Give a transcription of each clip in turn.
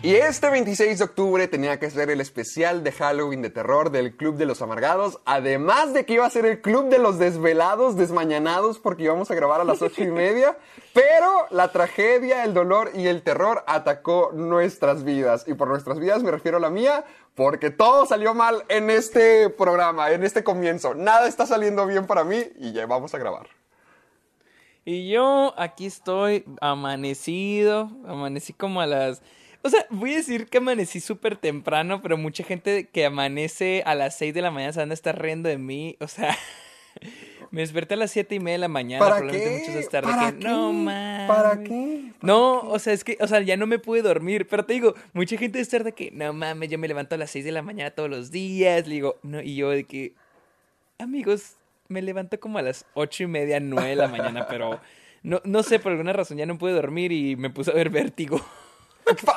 Y este 26 de octubre tenía que ser el especial de Halloween de terror del Club de los Amargados. Además de que iba a ser el Club de los Desvelados, Desmañanados, porque íbamos a grabar a las ocho y media. Pero la tragedia, el dolor y el terror atacó nuestras vidas. Y por nuestras vidas me refiero a la mía, porque todo salió mal en este programa, en este comienzo. Nada está saliendo bien para mí y ya vamos a grabar. Y yo aquí estoy amanecido, amanecí como a las... O sea, voy a decir que amanecí súper temprano, pero mucha gente que amanece a las 6 de la mañana se van a estar riendo de mí. O sea, me desperté a las siete y media de la mañana. ¿Para probablemente qué? muchos de estar de ¿Para que, qué? no mames. ¿Para qué? No, o sea, es que, o sea, ya no me pude dormir. Pero te digo, mucha gente estar de que, no mames, yo me levanto a las 6 de la mañana todos los días. Le digo, no, y yo de que, amigos, me levanto como a las ocho y media, nueve de la mañana, pero no, no sé, por alguna razón ya no pude dormir y me puse a ver vértigo.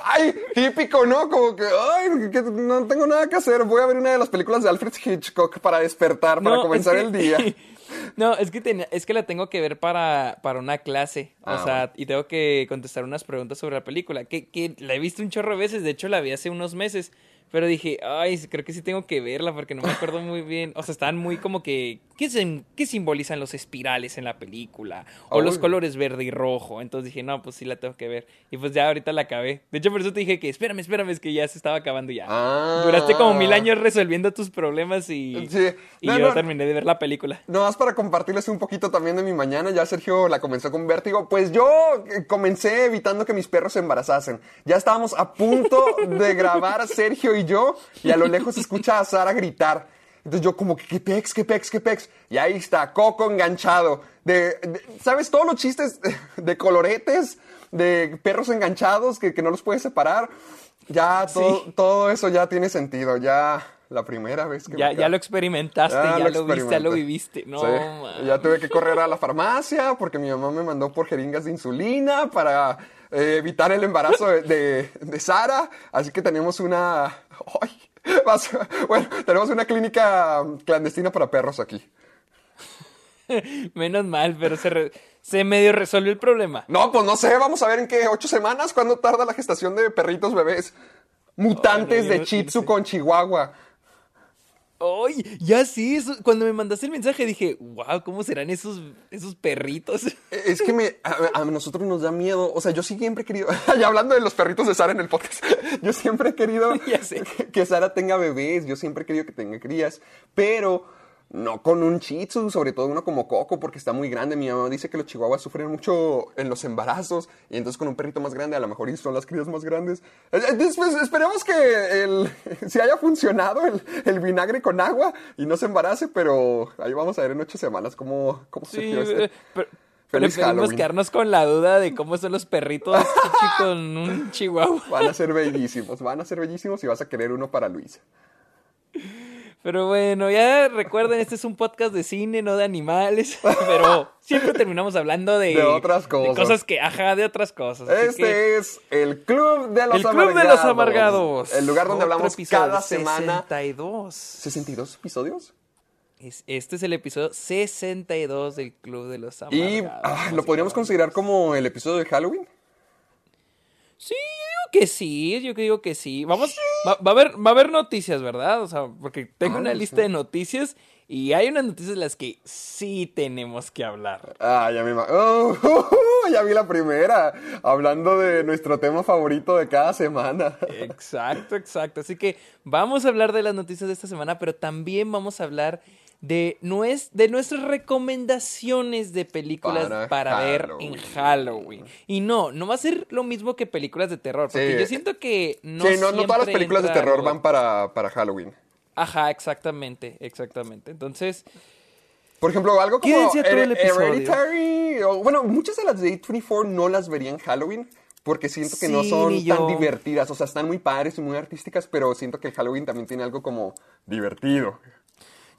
¡Ay! Típico, ¿no? Como que, ¡ay! que no tengo nada que hacer. Voy a ver una de las películas de Alfred Hitchcock para despertar, para No, comenzar es el día. No, es que, es que la tengo que ver para, para una clase. Ah, o sea, bueno. y tengo que contestar unas preguntas sobre la película. Que, que la he visto un chorro de veces. De hecho, la vi hace unos meses. Pero dije, ay, creo que sí tengo que verla porque no me acuerdo muy bien. O sea, están muy como que. ¿Qué, sim- qué simbolizan los espirales en la película? O los colores verde y rojo. Entonces dije, no, pues sí la tengo que ver. Y pues ya ahorita la acabé. De hecho, por eso te dije que espérame, espérame, es que ya se estaba acabando ya. Ah. Duraste como mil años resolviendo tus problemas y, Sí. y No, yo no. terminé de ver la película. Nomás para compartirles un poquito también de mi mañana, ya Sergio la comenzó con vértigo, pues yo eh, comencé evitando que mis perros se embarazasen. Ya estábamos a punto de grabar Sergio y yo, y a lo lejos se escucha a Sara gritar. Entonces yo como que, ¿qué pex, qué pex, qué pex? Y ahí está, Coco enganchado. De, de- ¿Sabes? Todos los chistes de coloretes, de perros enganchados que, que no los puedes separar. Ya todo, Sí. todo eso ya tiene sentido. Ya la primera vez que Ya, ya lo experimentaste, ya lo, viste, ya lo viviste. No, Sí. Ya tuve que correr a la farmacia porque mi mamá me mandó por jeringas de insulina para eh, evitar el embarazo de, de, de Sara. Así que tenemos una... ¡Ay! Bueno, tenemos una clínica clandestina para perros aquí. Menos mal, pero se, re- se medio resolvió el problema. No, pues no sé, vamos a ver en qué, ocho semanas, cuándo tarda la gestación de perritos bebés. Mutantes no, de Shih no Tzu sé. con Chihuahua. ¡Ay! Ya sí, eso- cuando me mandaste el mensaje dije, wow, ¿cómo serán esos, esos perritos? Es que me, a, a nosotros nos da miedo. O sea, yo siempre he querido. Ya hablando de los perritos de Sara en el podcast. Yo siempre he querido que Sara tenga bebés. Yo siempre he querido que tenga crías. Pero no con un Shih Tzu, sobre todo uno como Coco, porque está muy grande. Mi mamá dice que los chihuahuas sufren mucho en los embarazos. Y entonces con un perrito más grande, a lo mejor son las crías más grandes. Eh, eh, Después, esperemos que el, si haya funcionado el, el vinagre con agua y no se embarace. Pero ahí vamos a ver en ocho semanas cómo, cómo Sí, surgió este. eh, pero, podemos quedarnos con la duda de cómo son los perritos con un chihuahua. Van a ser bellísimos, van a ser bellísimos y vas a querer uno para Luis. Pero bueno, ya recuerden, este es un podcast de cine, no de animales. Pero siempre terminamos hablando de, De otras cosas. De cosas que, ajá, de otras cosas. Este que- es el Club de los el Club Amargados. de los Amargados. El lugar donde Otro hablamos episodio, cada semana. 62. ¿62 episodios? Es- este es el episodio 62 del Club de los Amargados. Y ah, lo podríamos considerar como el episodio de Halloween. Sí, que sí, yo digo que sí. Vamos, va, va a haber, va a haber noticias, ¿verdad? O sea, porque tengo Ah, una sí. lista de noticias y hay unas noticias de las que sí tenemos que hablar. Ah, ya Oh, ya vi la primera. Hablando de nuestro tema favorito de cada semana. Exacto, exacto. Así que vamos a hablar de las noticias de esta semana, pero también vamos a hablar de, nues- de nuestras recomendaciones de películas Para para, ver en Halloween. Y no, no va a ser lo mismo que películas de terror, porque Sí. yo siento que no sí, no, no todas las películas de terror van para, para Halloween. Ajá, exactamente, exactamente. Entonces, Por ejemplo, algo como Her- episodio. Hereditary. o- bueno, muchas de las de A24 no las vería en Halloween. Porque siento que no son tan divertidas. O sea, están muy padres y muy artísticas. Pero siento que el Halloween también tiene algo como divertido.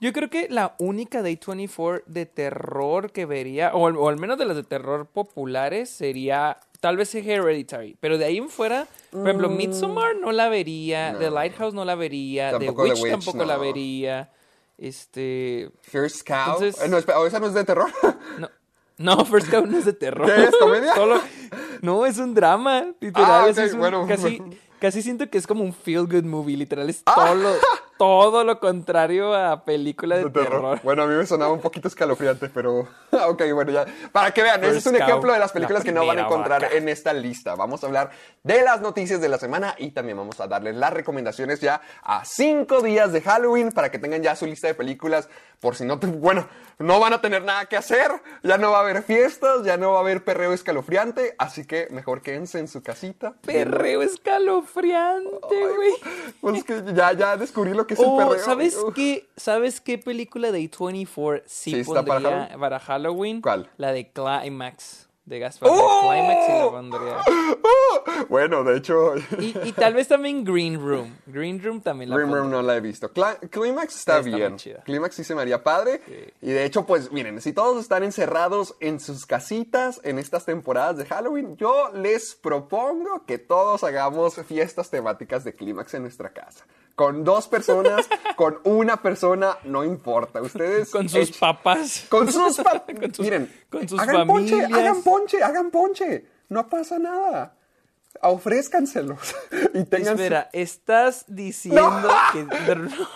Yo creo que la única de A24 de terror que vería, o al, o al menos de las de terror populares, sería tal vez Hereditary, pero de ahí en fuera, por ejemplo, Midsommar no la vería, Mm. No. The Lighthouse no la vería, Tampoco The The Witch, tampoco la vería. Este, First Cow. Entonces- Eh, no, espera, ¿o esa no es de terror. no, no, First Cow no es de terror. ¿Qué es, comedia? Solo- no, es un drama, literal. Ah, ok, es un- bueno. casi, casi siento que es como un feel good movie, literal. Es Ah. todo, lo, todo lo contrario a película de, De terror. terror. Bueno, a mí me sonaba un poquito escalofriante, pero. ok, bueno, ya. Para que vean, ese es un Cow, ejemplo de las la películas que no van a encontrar vaca. en esta lista. Vamos a hablar de las noticias de la semana y también vamos a darles las recomendaciones ya a cinco días de Halloween para que tengan ya su lista de películas. Por si no, te- bueno, no van a tener nada que hacer, ya no va a haber fiestas, ya no va a haber perreo escalofriante, así que mejor quédense en su casita. Perreo escalofriante, güey. Pues que ya, ya descubrí lo que es el Oh, perreo. ¿sabes Uf. qué? ¿Sabes qué película de A24 sí, Sí, está para pondría Halloween. para Halloween? ¿Cuál? La de Climax. De Gaspar. ¡Oh! Climax sí la pondría. Bueno, de hecho, Y, y tal vez también Green Room. Green Room también la Green Room pondría. no la he visto. Cla- Climax está, bien. Climax sí se me haría padre. Y de hecho, pues miren, si todos están encerrados en sus casitas en estas temporadas de Halloween, yo les propongo que todos hagamos fiestas temáticas de Climax en nuestra casa. Con dos personas, con una persona, no importa. Ustedes Con sus echen- papás. Con sus, pa- Con sus- Miren, con sus hagan ponche, familias. hagan ponche, hagan ponche. No pasa nada. Ofrézcanselos. Y tengan. Espera, estás diciendo que.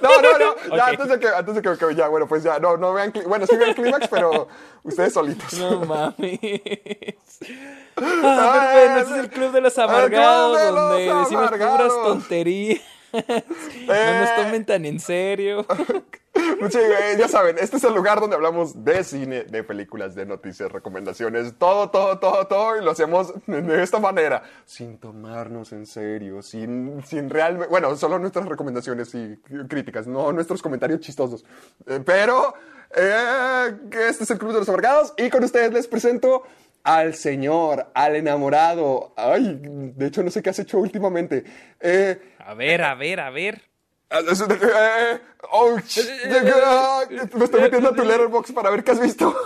No, no, no. Ya, Ok. antes de que, antes de que, ya, bueno, pues ya, no, no vean, bueno, sí vean Clímax, pero ustedes solitos. No mames. Ah, ese es el club de los amargados, de los donde decimos puras amargados. tonterías. No nos tomen tan en serio. Sí, eh, ya saben, este es el lugar donde hablamos de cine, de películas, de noticias, recomendaciones, todo, todo, todo, todo, y lo hacemos de esta manera, sin tomarnos en serio, sin, sin realmente, bueno, solo nuestras recomendaciones y críticas, no nuestros comentarios chistosos. Eh, pero, eh, este es el Club de los Amargados, y con ustedes les presento al señor, al enamorado. Ay, de hecho, no sé qué has hecho últimamente. Eh, A ver, a ver, a ver. Eh, oh, ch- me estoy metiendo a tu letterbox para ver qué has visto.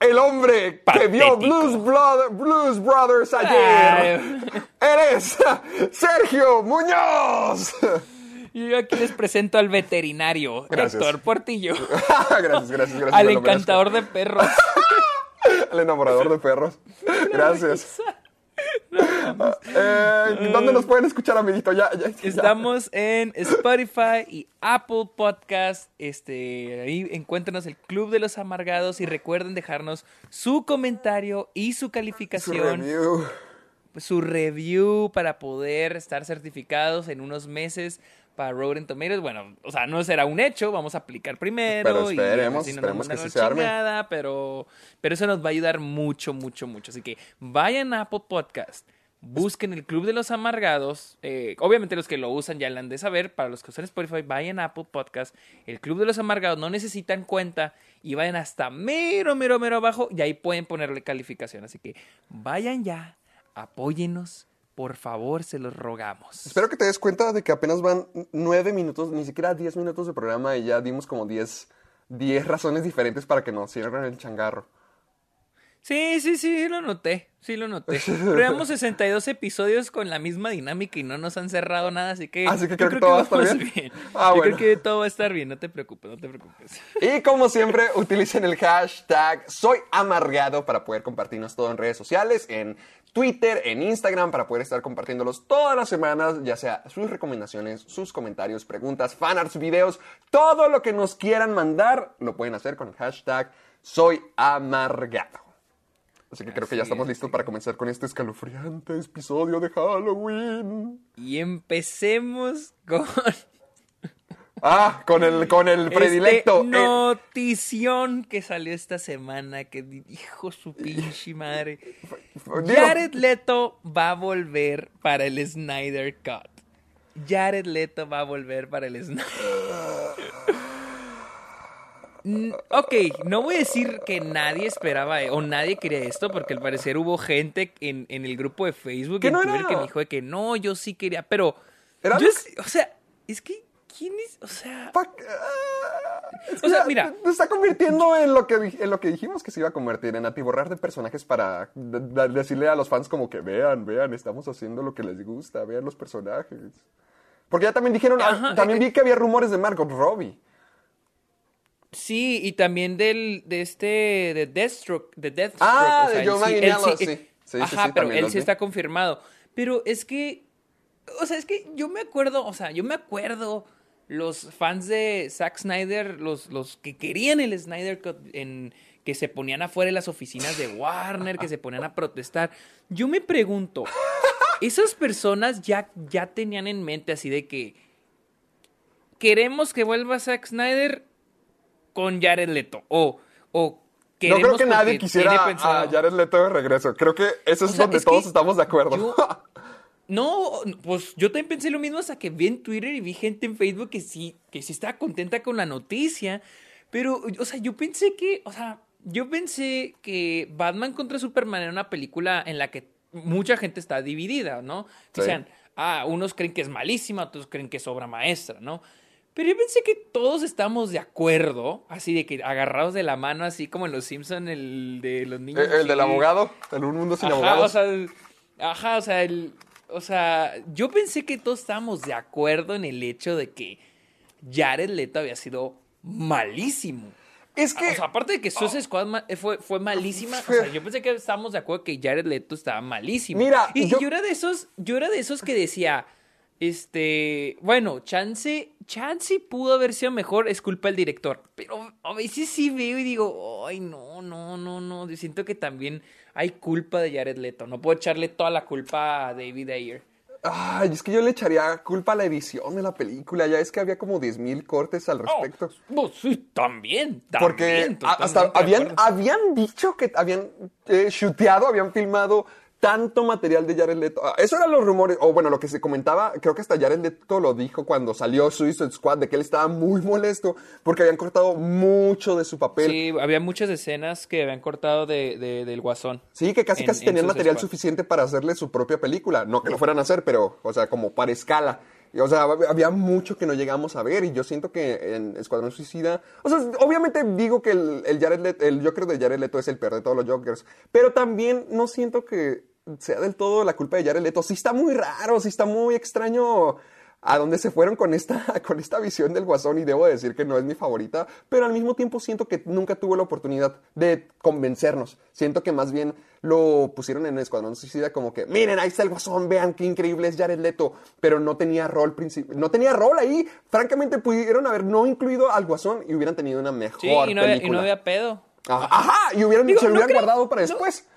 El hombre que vio. Blues, Brother- Blues Brothers ayer. Eres Sergio Muñoz. Y yo aquí les presento al veterinario, Gracias. Héctor Portillo, gracias, gracias, gracias. al encantador de perros. Al enamorador de perros. Gracias. Eh, ¿Dónde nos pueden escuchar, amiguito? Ya, ya, ya. Estamos en Spotify y Apple Podcast. Este, ahí encuéntranos el Club de los Amargados y recuerden dejarnos su comentario y su Su calificación, review. su review para poder estar certificados en unos meses para Rotten Tomatoes. Bueno, o sea, no será un hecho, vamos a aplicar primero. Pero y esperemos, si no nos esperemos que sí la se arme. chingada, pero, pero eso nos va a ayudar mucho, mucho, mucho. Así que vayan a Apple Podcast. Busquen el Club de los Amargados. eh, obviamente los que lo usan ya lo han de saber. Para los que usan Spotify, vayan a Apple Podcast. El Club de los Amargados no necesitan cuenta y vayan hasta mero, mero, mero abajo y ahí pueden ponerle calificación. Así que vayan ya, apóyennos. Por favor, se los rogamos. Espero que te des cuenta de que apenas van nueve minutos, ni siquiera diez minutos de programa y ya dimos como diez, diez razones diferentes para que nos cierren el changarro. Sí, sí, sí, lo noté. Sí, lo noté. Pero llevamos 62 episodios con la misma dinámica y no nos han cerrado nada, así que. Así que creo que todo va a estar bien. Ah, yo bueno. creo que todo va a estar bien, no te preocupes, no te preocupes. Y como siempre, utilicen el hashtag Soy Amargado para poder compartirnos todo en redes sociales, en Twitter, en Instagram, para poder estar compartiéndolos todas las semanas, ya sea sus recomendaciones, sus comentarios, preguntas, fanarts, videos, todo lo que nos quieran mandar, lo pueden hacer con el hashtag Soy Amargado. Así que creo que ya estamos es, listos para comenzar con este escalofriante episodio de Halloween. Y empecemos con. Ah, con el, con el predilecto. Este notición que salió esta semana. Que dijo su pinche madre. Jared Leto va a volver para el Snyder Cut. Jared Leto va a volver para el Snyder. Ok, no voy a decir que nadie esperaba eh, o nadie quería esto, porque al parecer hubo gente en, en el grupo de Facebook Que en no Twitter era- que me dijo de que no, yo sí quería, pero Era yo lo sí- o sea, es que ¿quién es? O sea, Pa- ah, es O sea, ya mira. Se está convirtiendo en lo, que, en lo que dijimos que se iba a convertir, en atiborrar de personajes para de- de- decirle a los fans como que vean, vean, estamos haciendo lo que les gusta, vean los personajes. Porque ya también dijeron, ah, Ajá, también eh, vi que había rumores de Margot Robbie. Sí, y también del, de este, de Deathstroke, de Deathstroke. Ah, o sea, de Joe sí- Manganiello, sí- sí. Ajá, pero él sí está confirmado. Pero es que, o sea, es que yo me acuerdo, o sea, yo me acuerdo los fans de Zack Snyder, los, los que querían el Snyder Cut, en, que se ponían afuera de las oficinas de Warner, que se ponían a protestar. Yo me pregunto, esas personas ya, ya tenían en mente así de que queremos que vuelva Zack Snyder con Jared Leto. O, o No creo que nadie quisiera a Jared Leto de regreso. Creo que eso es O sea, donde es todos estamos de acuerdo. yo- No, pues yo también pensé lo mismo hasta que vi en Twitter y vi gente en Facebook que sí, que sí estaba contenta con la noticia. Pero, o sea, yo pensé que, o sea, yo pensé que Batman contra Superman era una película en la que mucha gente está dividida, ¿no? Que Sí. sean, ah, unos creen que es malísima, otros creen que es obra maestra, ¿no? Pero yo pensé que todos estamos de acuerdo, así de que agarrados de la mano, así como en Los Simpson el de los niños. el, el del abogado, el Un Mundo Sin Ajá, Abogados. o sea, el- ajá, o sea, el, o sea, yo pensé que todos estábamos de acuerdo en el hecho de que Jared Leto había sido malísimo. es que... O sea, aparte de que Suicide Squad ma- eh, fue, fue malísima, o sea, yo pensé que estábamos de acuerdo que Jared Leto estaba malísimo. Mira, y, y yo- yo era de esos, yo era de esos que decía, este, bueno, chance, chance pudo haber sido mejor, es culpa del director. Pero a veces sí veo y digo, ay, no, no, no, no. Yo siento que también hay culpa de Jared Leto. No puedo echarle toda la culpa a David Ayer. Ay, es que yo le echaría culpa a la edición de la película. Ya es que había como 10.000 cortes al respecto. Oh, pues, sí, también, también. Porque hasta habían, habían dicho que habían eh, shooteado, habían filmado tanto material de Jared Leto. Ah, Eso eran los rumores, o bueno, lo que se comentaba, creo que hasta Jared Leto lo dijo cuando salió Suicide Squad, de que él estaba muy molesto porque habían cortado mucho de su papel. Sí, Sí, había muchas escenas que habían cortado de, de- del guasón. que casi En- casi en tenían material Squad. suficiente para hacerle su propia película. No que lo fueran a hacer, pero, o sea, como para escala. O sea, había mucho que no llegamos a ver y yo siento que en Escuadrón Suicida, o sea, obviamente digo que el, el Jared Leto, el Joker de Jared Leto es el peor de todos los Jokers, pero también no siento que sea del todo la culpa de Jared Leto. Sí está muy raro, sí está muy extraño a dónde se fueron con esta, con esta visión del Guasón y debo decir que no es mi favorita, pero al mismo tiempo siento que nunca tuvo la oportunidad de convencernos. Siento que más bien lo pusieron en Escuadrón Suicida como que, miren, ahí está el Guasón, vean qué increíble es Jared Leto, pero no tenía rol principal, no tenía rol ahí. Francamente pudieron haber no incluido al Guasón y hubieran tenido una mejor Sí, y no, había, y película. no había pedo. Ajá, ajá, y hubieran, Digo, se lo no hubieran creo- guardado para después. No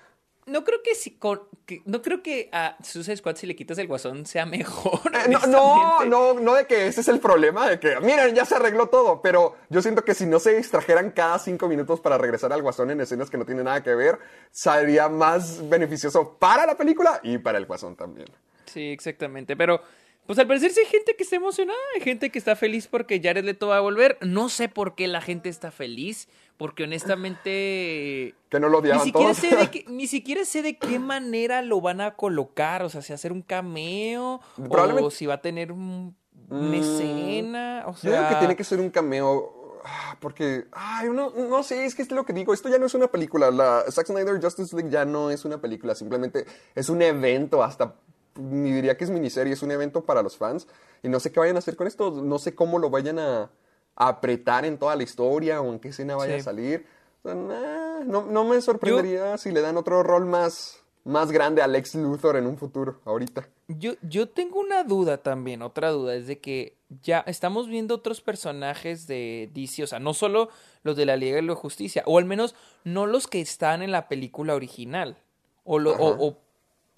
creo que si con, que- no creo que a Suicide Squad si le quitas el guasón sea mejor. Eh, no, no, no, no de que ese es el problema, de que, miren, ya se arregló todo, pero yo siento que si no se extrajeran cada cinco minutos para regresar al guasón en escenas que no tienen nada que ver, sería más beneficioso para la película y para el guasón también. Sí, exactamente. Pero, pues al parecer sí hay gente que está emocionada, hay gente que está feliz porque Jared Leto va a volver. No sé por qué la gente está feliz, porque honestamente Que no lo ni odiaban siquiera, todos. sé de qué, ni siquiera sé de qué manera lo van a colocar, o sea, si hacer un cameo o si va a tener un- una Mm, escena, o Yo sea, digo que tiene que ser un cameo. ah, Porque, ay, uno, no sé, es que es lo que digo. Esto ya no es una película. La Zack Snyder Justice League ya no es una película. Simplemente es un evento. Hasta ni diría que es miniserie. Es un evento para los fans. Y no sé qué vayan a hacer con esto. No sé cómo lo vayan a apretar en toda la historia o en qué escena vaya Sí. a salir. O sea, nah, no, no me sorprendería si le dan otro rol más, más grande a Lex Luthor en un futuro, ahorita. Yo, yo tengo una duda también, otra duda, es de que ya estamos viendo otros personajes de DC, o sea, no solo los de la Liga de la Justicia, o al menos no los que están en la película original. O, lo, o, o,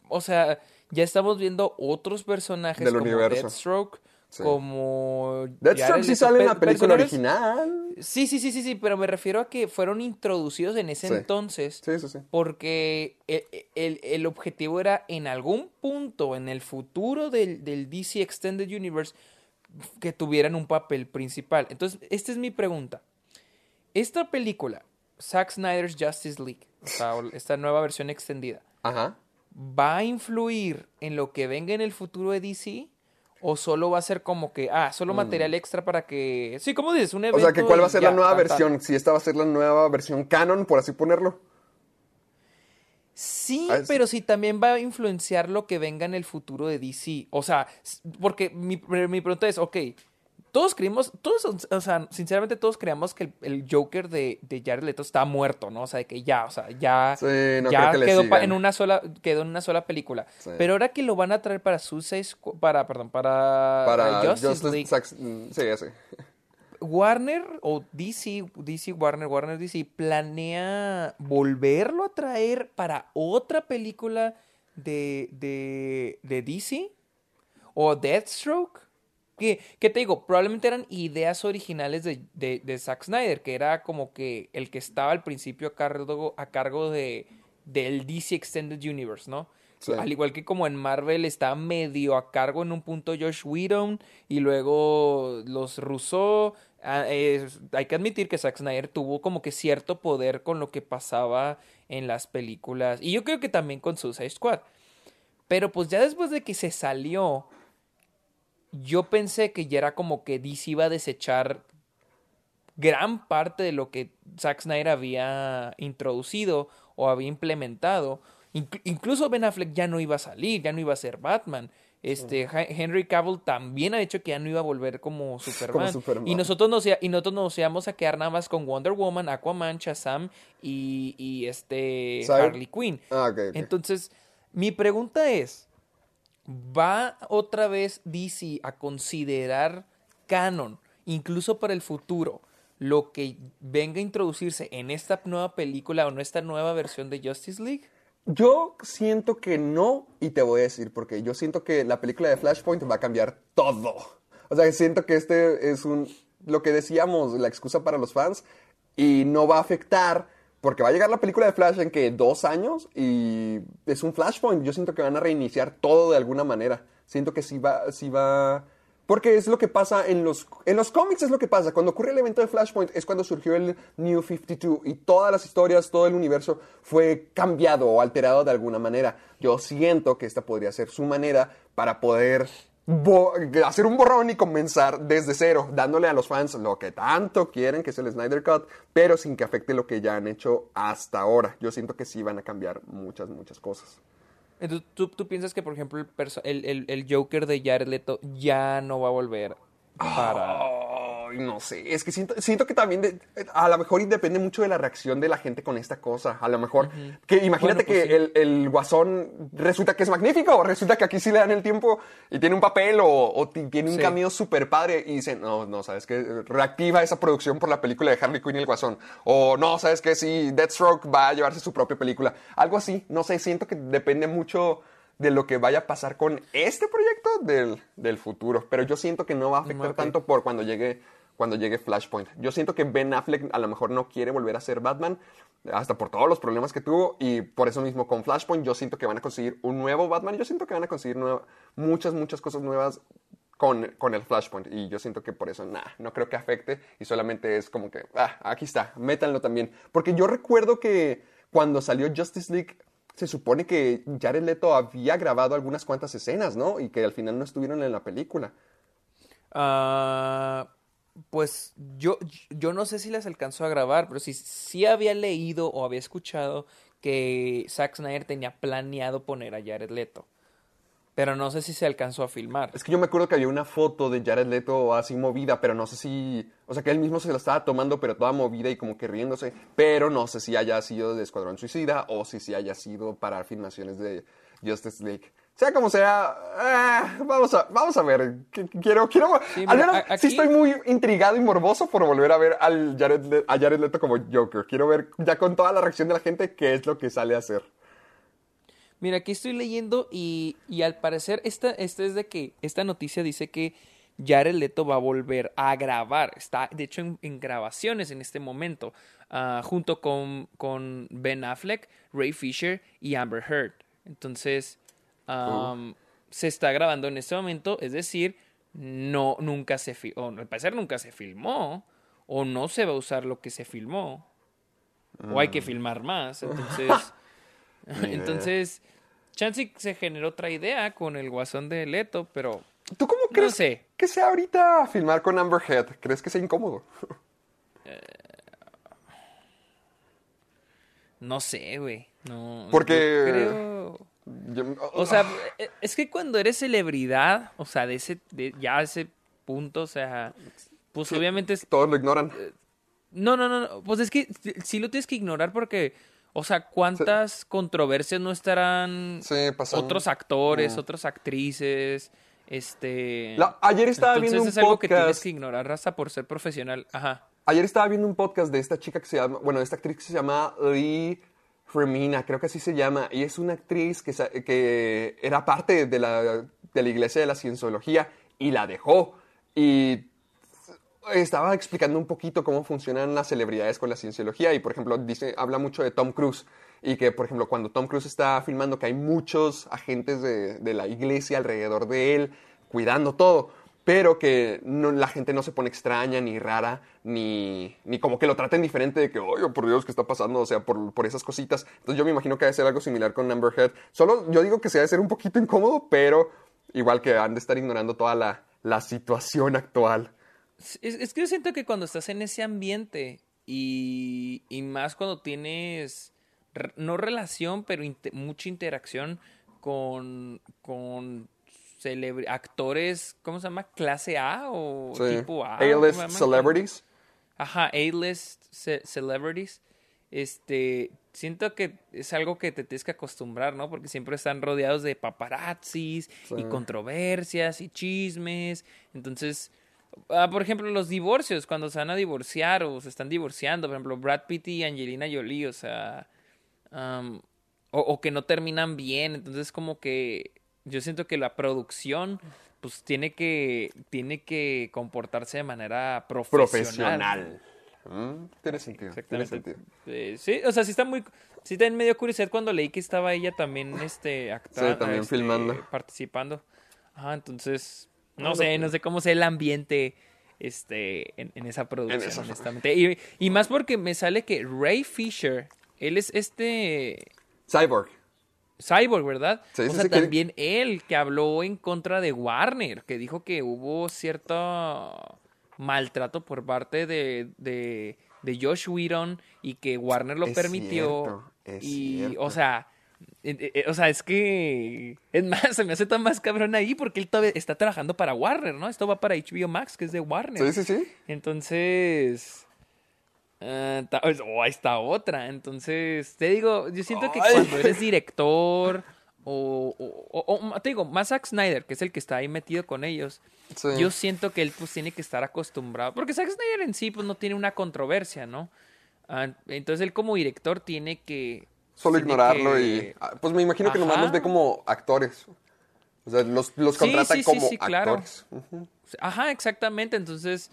o sea, ya estamos viendo otros personajes Del como universo. Deathstroke, Sí. como... Deathstroke sí Leto, sale en la película original. Sí, sí, sí, sí, sí, pero me refiero a que fueron introducidos en ese Sí. entonces Sí, sí, sí. porque el, el- el objetivo era en algún punto en el futuro del, del DC Extended Universe que tuvieran un papel principal. Entonces, esta es mi pregunta. Esta película, Zack Snyder's Justice League, o sea, esta nueva versión extendida, Ajá. ¿va a influir en lo que venga en el futuro de DC? O solo va a ser como que, ah, solo material extra para que... Sí, como dices, un Mm. O evento... sea, que cuál va a ser ya, la nueva versión, si esta va a ser la nueva versión canon, por así ponerlo. Sí, Ah, pero sí también va a influenciar lo que venga en el futuro de DC. O sea, porque mi, mi pregunta es, ok, todos creímos, todos, o sea, sinceramente todos creíamos que el, el Joker de, de Jared Leto está muerto, ¿no? O sea, de que ya, o sea, ya, Sí, no ya que quedó en una sola, quedó en una sola película. Sí. Pero ahora que lo van a traer para Suicide Squ- para, perdón, para, Para Justice Justice League, Sax- mm, Sí, ese. Warner o DC, DC Warner, Warner DC planea volverlo a traer para otra película de, de, de DC o Deathstroke. Que, que te digo, probablemente eran ideas originales de, de, de Zack Snyder, que era como que el que estaba al principio a cargo, a cargo de, del DC Extended Universe, ¿no? Sí. Al igual que como en Marvel está medio a cargo en un punto Josh Whedon y luego los Russo. ah, es- hay que admitir que Zack Snyder tuvo como que cierto poder con lo que pasaba en las películas. Y yo creo que también con Suicide Squad. Pero pues ya después de que se salió, yo pensé que ya era como que DC iba a desechar gran parte de lo que Zack Snyder había introducido o había implementado. Inclu- incluso Ben Affleck ya no iba a salir, ya no iba a ser Batman. Este, He- Henry Cavill también ha dicho que ya no iba a volver como Superman. Superman. Y nosotros nos, y nosotros nos íbamos a quedar nada más con Wonder Woman, Aquaman, Shazam y, y este ¿Sabe? Harley Quinn. Ah. Entonces, mi pregunta es, ¿va otra vez DC a considerar canon, incluso para el futuro, lo que venga a introducirse en esta nueva película o en esta nueva versión de Justice League? Yo siento que no, y te voy a decir porque yo siento que la película de Flashpoint va a cambiar todo. O sea, siento que este es un, lo que decíamos, la excusa para los fans, y no va a afectar, porque va a llegar la película de Flash en que dos años, y es un Flashpoint. Yo siento que van a reiniciar todo de alguna manera. Siento que sí va, sí va, porque es lo que pasa en los, en los cómics, es lo que pasa. Cuando ocurre el evento de Flashpoint es cuando surgió el New 52 y todas las historias, todo el universo fue cambiado o alterado de alguna manera. Yo siento que esta podría ser su manera para poder hacer un borrón y comenzar desde cero, dándole a los fans lo que tanto quieren, que es el Snyder Cut, pero sin que afecte lo que ya han hecho hasta ahora. Yo siento que sí van a cambiar muchas, muchas cosas. Entonces, ¿tú, tú piensas que, por ejemplo, el, el, el- el Joker de Jared Leto ya no va a volver para... Ay, no sé, es que siento, siento que también de- a lo mejor y depende mucho de la reacción de la gente con esta cosa. A lo mejor, que imagínate Bueno, pues que sí. el, el guasón resulta que es magnífico, o resulta que aquí sí le dan el tiempo y tiene un papel o, o ti- tiene un Sí. cameo súper padre y dicen, no, no, sabes que reactiva esa producción por la película de Harley Quinn y el guasón. O no, sabes que sí, Deathstroke va a llevarse su propia película. Algo así, no sé, siento que depende mucho de lo que vaya a pasar con este proyecto del, del futuro. Pero yo siento que no va a afectar tanto por cuando llegue, cuando llegue Flashpoint. Yo siento que Ben Affleck a lo mejor no quiere volver a ser Batman, hasta por todos los problemas que tuvo. Y por eso mismo con Flashpoint yo siento que van a conseguir un nuevo Batman. Yo siento que van a conseguir muchas, muchas cosas nuevas con, con el Flashpoint. Y yo siento que por eso, nada, no creo que afecte. Y solamente es como que, ah, aquí está, métanlo también. Porque yo recuerdo que cuando salió Justice League, se supone que Jared Leto había grabado algunas cuantas escenas, ¿no? Y que al final no estuvieron en la película. Ah, pues yo, yo no sé si las alcanzó a grabar, pero sí, sí había leído o había escuchado que Zack Snyder tenía planeado poner a Jared Leto. Pero no sé si se alcanzó a filmar. Es que yo me acuerdo que había una foto de Jared Leto así movida, pero no sé si. O sea, que él mismo se la estaba tomando, pero toda movida y como que riéndose. Pero no sé si haya sido de Escuadrón Suicida o si, si haya sido para filmaciones de Justice League. Sea como sea, ah, vamos, a, vamos a ver. Qu- Quiero, quiero. Sí, al menos sí estoy muy intrigado y morboso por volver a ver al Jared a Jared Leto como Joker. Quiero ver ya con toda la reacción de la gente qué es lo que sale a hacer. Mira, aquí estoy leyendo y, y al parecer esta, esta es de que esta noticia dice que Jared Leto va a volver a grabar. Está, de hecho, en, en grabaciones en este momento, ah, junto con, con Ben Affleck, Ray Fisher y Amber Heard. Entonces, am, se está grabando en este momento, es decir, no, nunca se filmó, al parecer nunca se filmó, o no se va a usar lo que se filmó, o hay que filmar más. Entonces, entonces, Chansey se generó otra idea con el guasón de Leto, pero ¿Tú cómo No crees sé. que sea ahorita filmar con Amber Heard? ¿Crees que sea incómodo? No sé, güey. No. Porque- creo. Yo- O sea, e- es que cuando eres celebridad, o sea, de ese, de ya a ese punto, o sea, pues Sí. obviamente es, todos lo ignoran. no, no, no, no, pues es que sí lo tienes que ignorar porque, o sea, cuántas controversias no estarán Sí, otros actores, Mm. otras actrices, este... La- ayer estaba Entonces viendo un es algo que tienes que ignorar, raza, por ser profesional. Ajá. Ayer estaba viendo un podcast de esta chica que se llama, bueno, de esta actriz que se llama Lee Remina, creo que así se llama, y es una actriz que, que era parte de la, de la iglesia de la cienciología y la dejó. Y estaba explicando un poquito cómo funcionan las celebridades con la cienciología y, por ejemplo, dice, habla mucho de Tom Cruise y que, por ejemplo, cuando Tom Cruise está filmando que hay muchos agentes de, de la iglesia alrededor de él cuidando todo, pero que la gente no se pone extraña ni rara, ni, ni como que lo traten diferente de que, oye, por Dios, ¿qué está pasando? O sea, por, por esas cositas. Entonces yo me imagino que debe ser algo similar con Amber. Solo yo digo que se debe ser un poquito incómodo, pero igual que han de estar ignorando toda la, la situación actual. Es, es que yo siento que cuando estás en ese ambiente y, y más cuando tienes, no relación, pero mucha interacción con, con actores, ¿cómo se llama? ¿Clase A o Sí. tipo A? ¿cómo se A-list celebrities. Ajá, A-list ce- celebrities. Este, siento que es algo que te tienes que acostumbrar, ¿no? Porque siempre están rodeados de paparazzis y controversias y chismes. Entonces, ah, por ejemplo, los divorcios, cuando se van a divorciar o se están divorciando, por ejemplo, Brad Pitt y Angelina Jolie, o sea, o, o que no terminan bien. Entonces, como que yo siento que la producción, pues tiene que, tiene que comportarse de manera profesional. Profesional. Mm, tiene sentido. Tiene Exactamente. sentido. Eh, sí, o sea, sí está muy... Sí está en medio curiosidad cuando leí que estaba ella también, este, acta- Sí, también este, filmando. Participando. Ajá, entonces... No sé, no sé cómo sea el ambiente, este, en, en esa producción, esa- honestamente. Y, y más porque me sale que Ray Fisher, él es este... Cyborg. Cyborg, ¿verdad? Sí, o sea, sí, que- también él que habló en contra de Warner, que dijo que hubo cierto maltrato por parte de, de, de Josh Whedon y que Warner lo Es permitió. cierto, es y, cierto. o sea, eh, eh, o sea, es que es más, se me hace tan más cabrón ahí porque él todavía está trabajando para Warner, ¿no? Esto va para HBO Max, que es de Warner. Sí, sí, sí. Entonces. Ah, ta- o ahí está otra. Entonces, te digo, yo siento que Ay. cuando eres director. O, o- o- o- te digo, más Zack Snyder, que es el que está ahí metido con ellos. Sí. Yo siento que él pues tiene que estar acostumbrado. Porque Zack Snyder en sí pues no tiene una controversia, ¿no? Ah, entonces él como director tiene que. Solo tiene ignorarlo que- y... ah, Pues me imagino que nomás los ve como actores. O sea, los, los Sí, contratan sí, sí, como sí, claro. actores. Ujú. Ajá, exactamente. Entonces,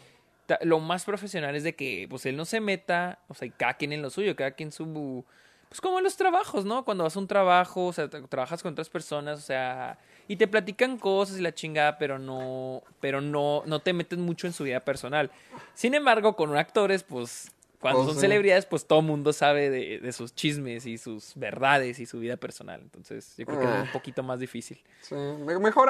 lo más profesional es de que pues él no se meta, o sea, y cada quien en lo suyo, cada quien su pues como en los trabajos, ¿no? Cuando vas a un trabajo, o sea, tra- trabajas con otras personas, o sea, y te platican cosas y la chingada, pero no pero no no te metes mucho en su vida personal. Sin embargo, con actores, pues cuando Oh, son sí. celebridades, pues todo mundo sabe de, de sus chismes y sus verdades y su vida personal. Entonces, yo creo que es Ah. un poquito más difícil. Sí, me- mejor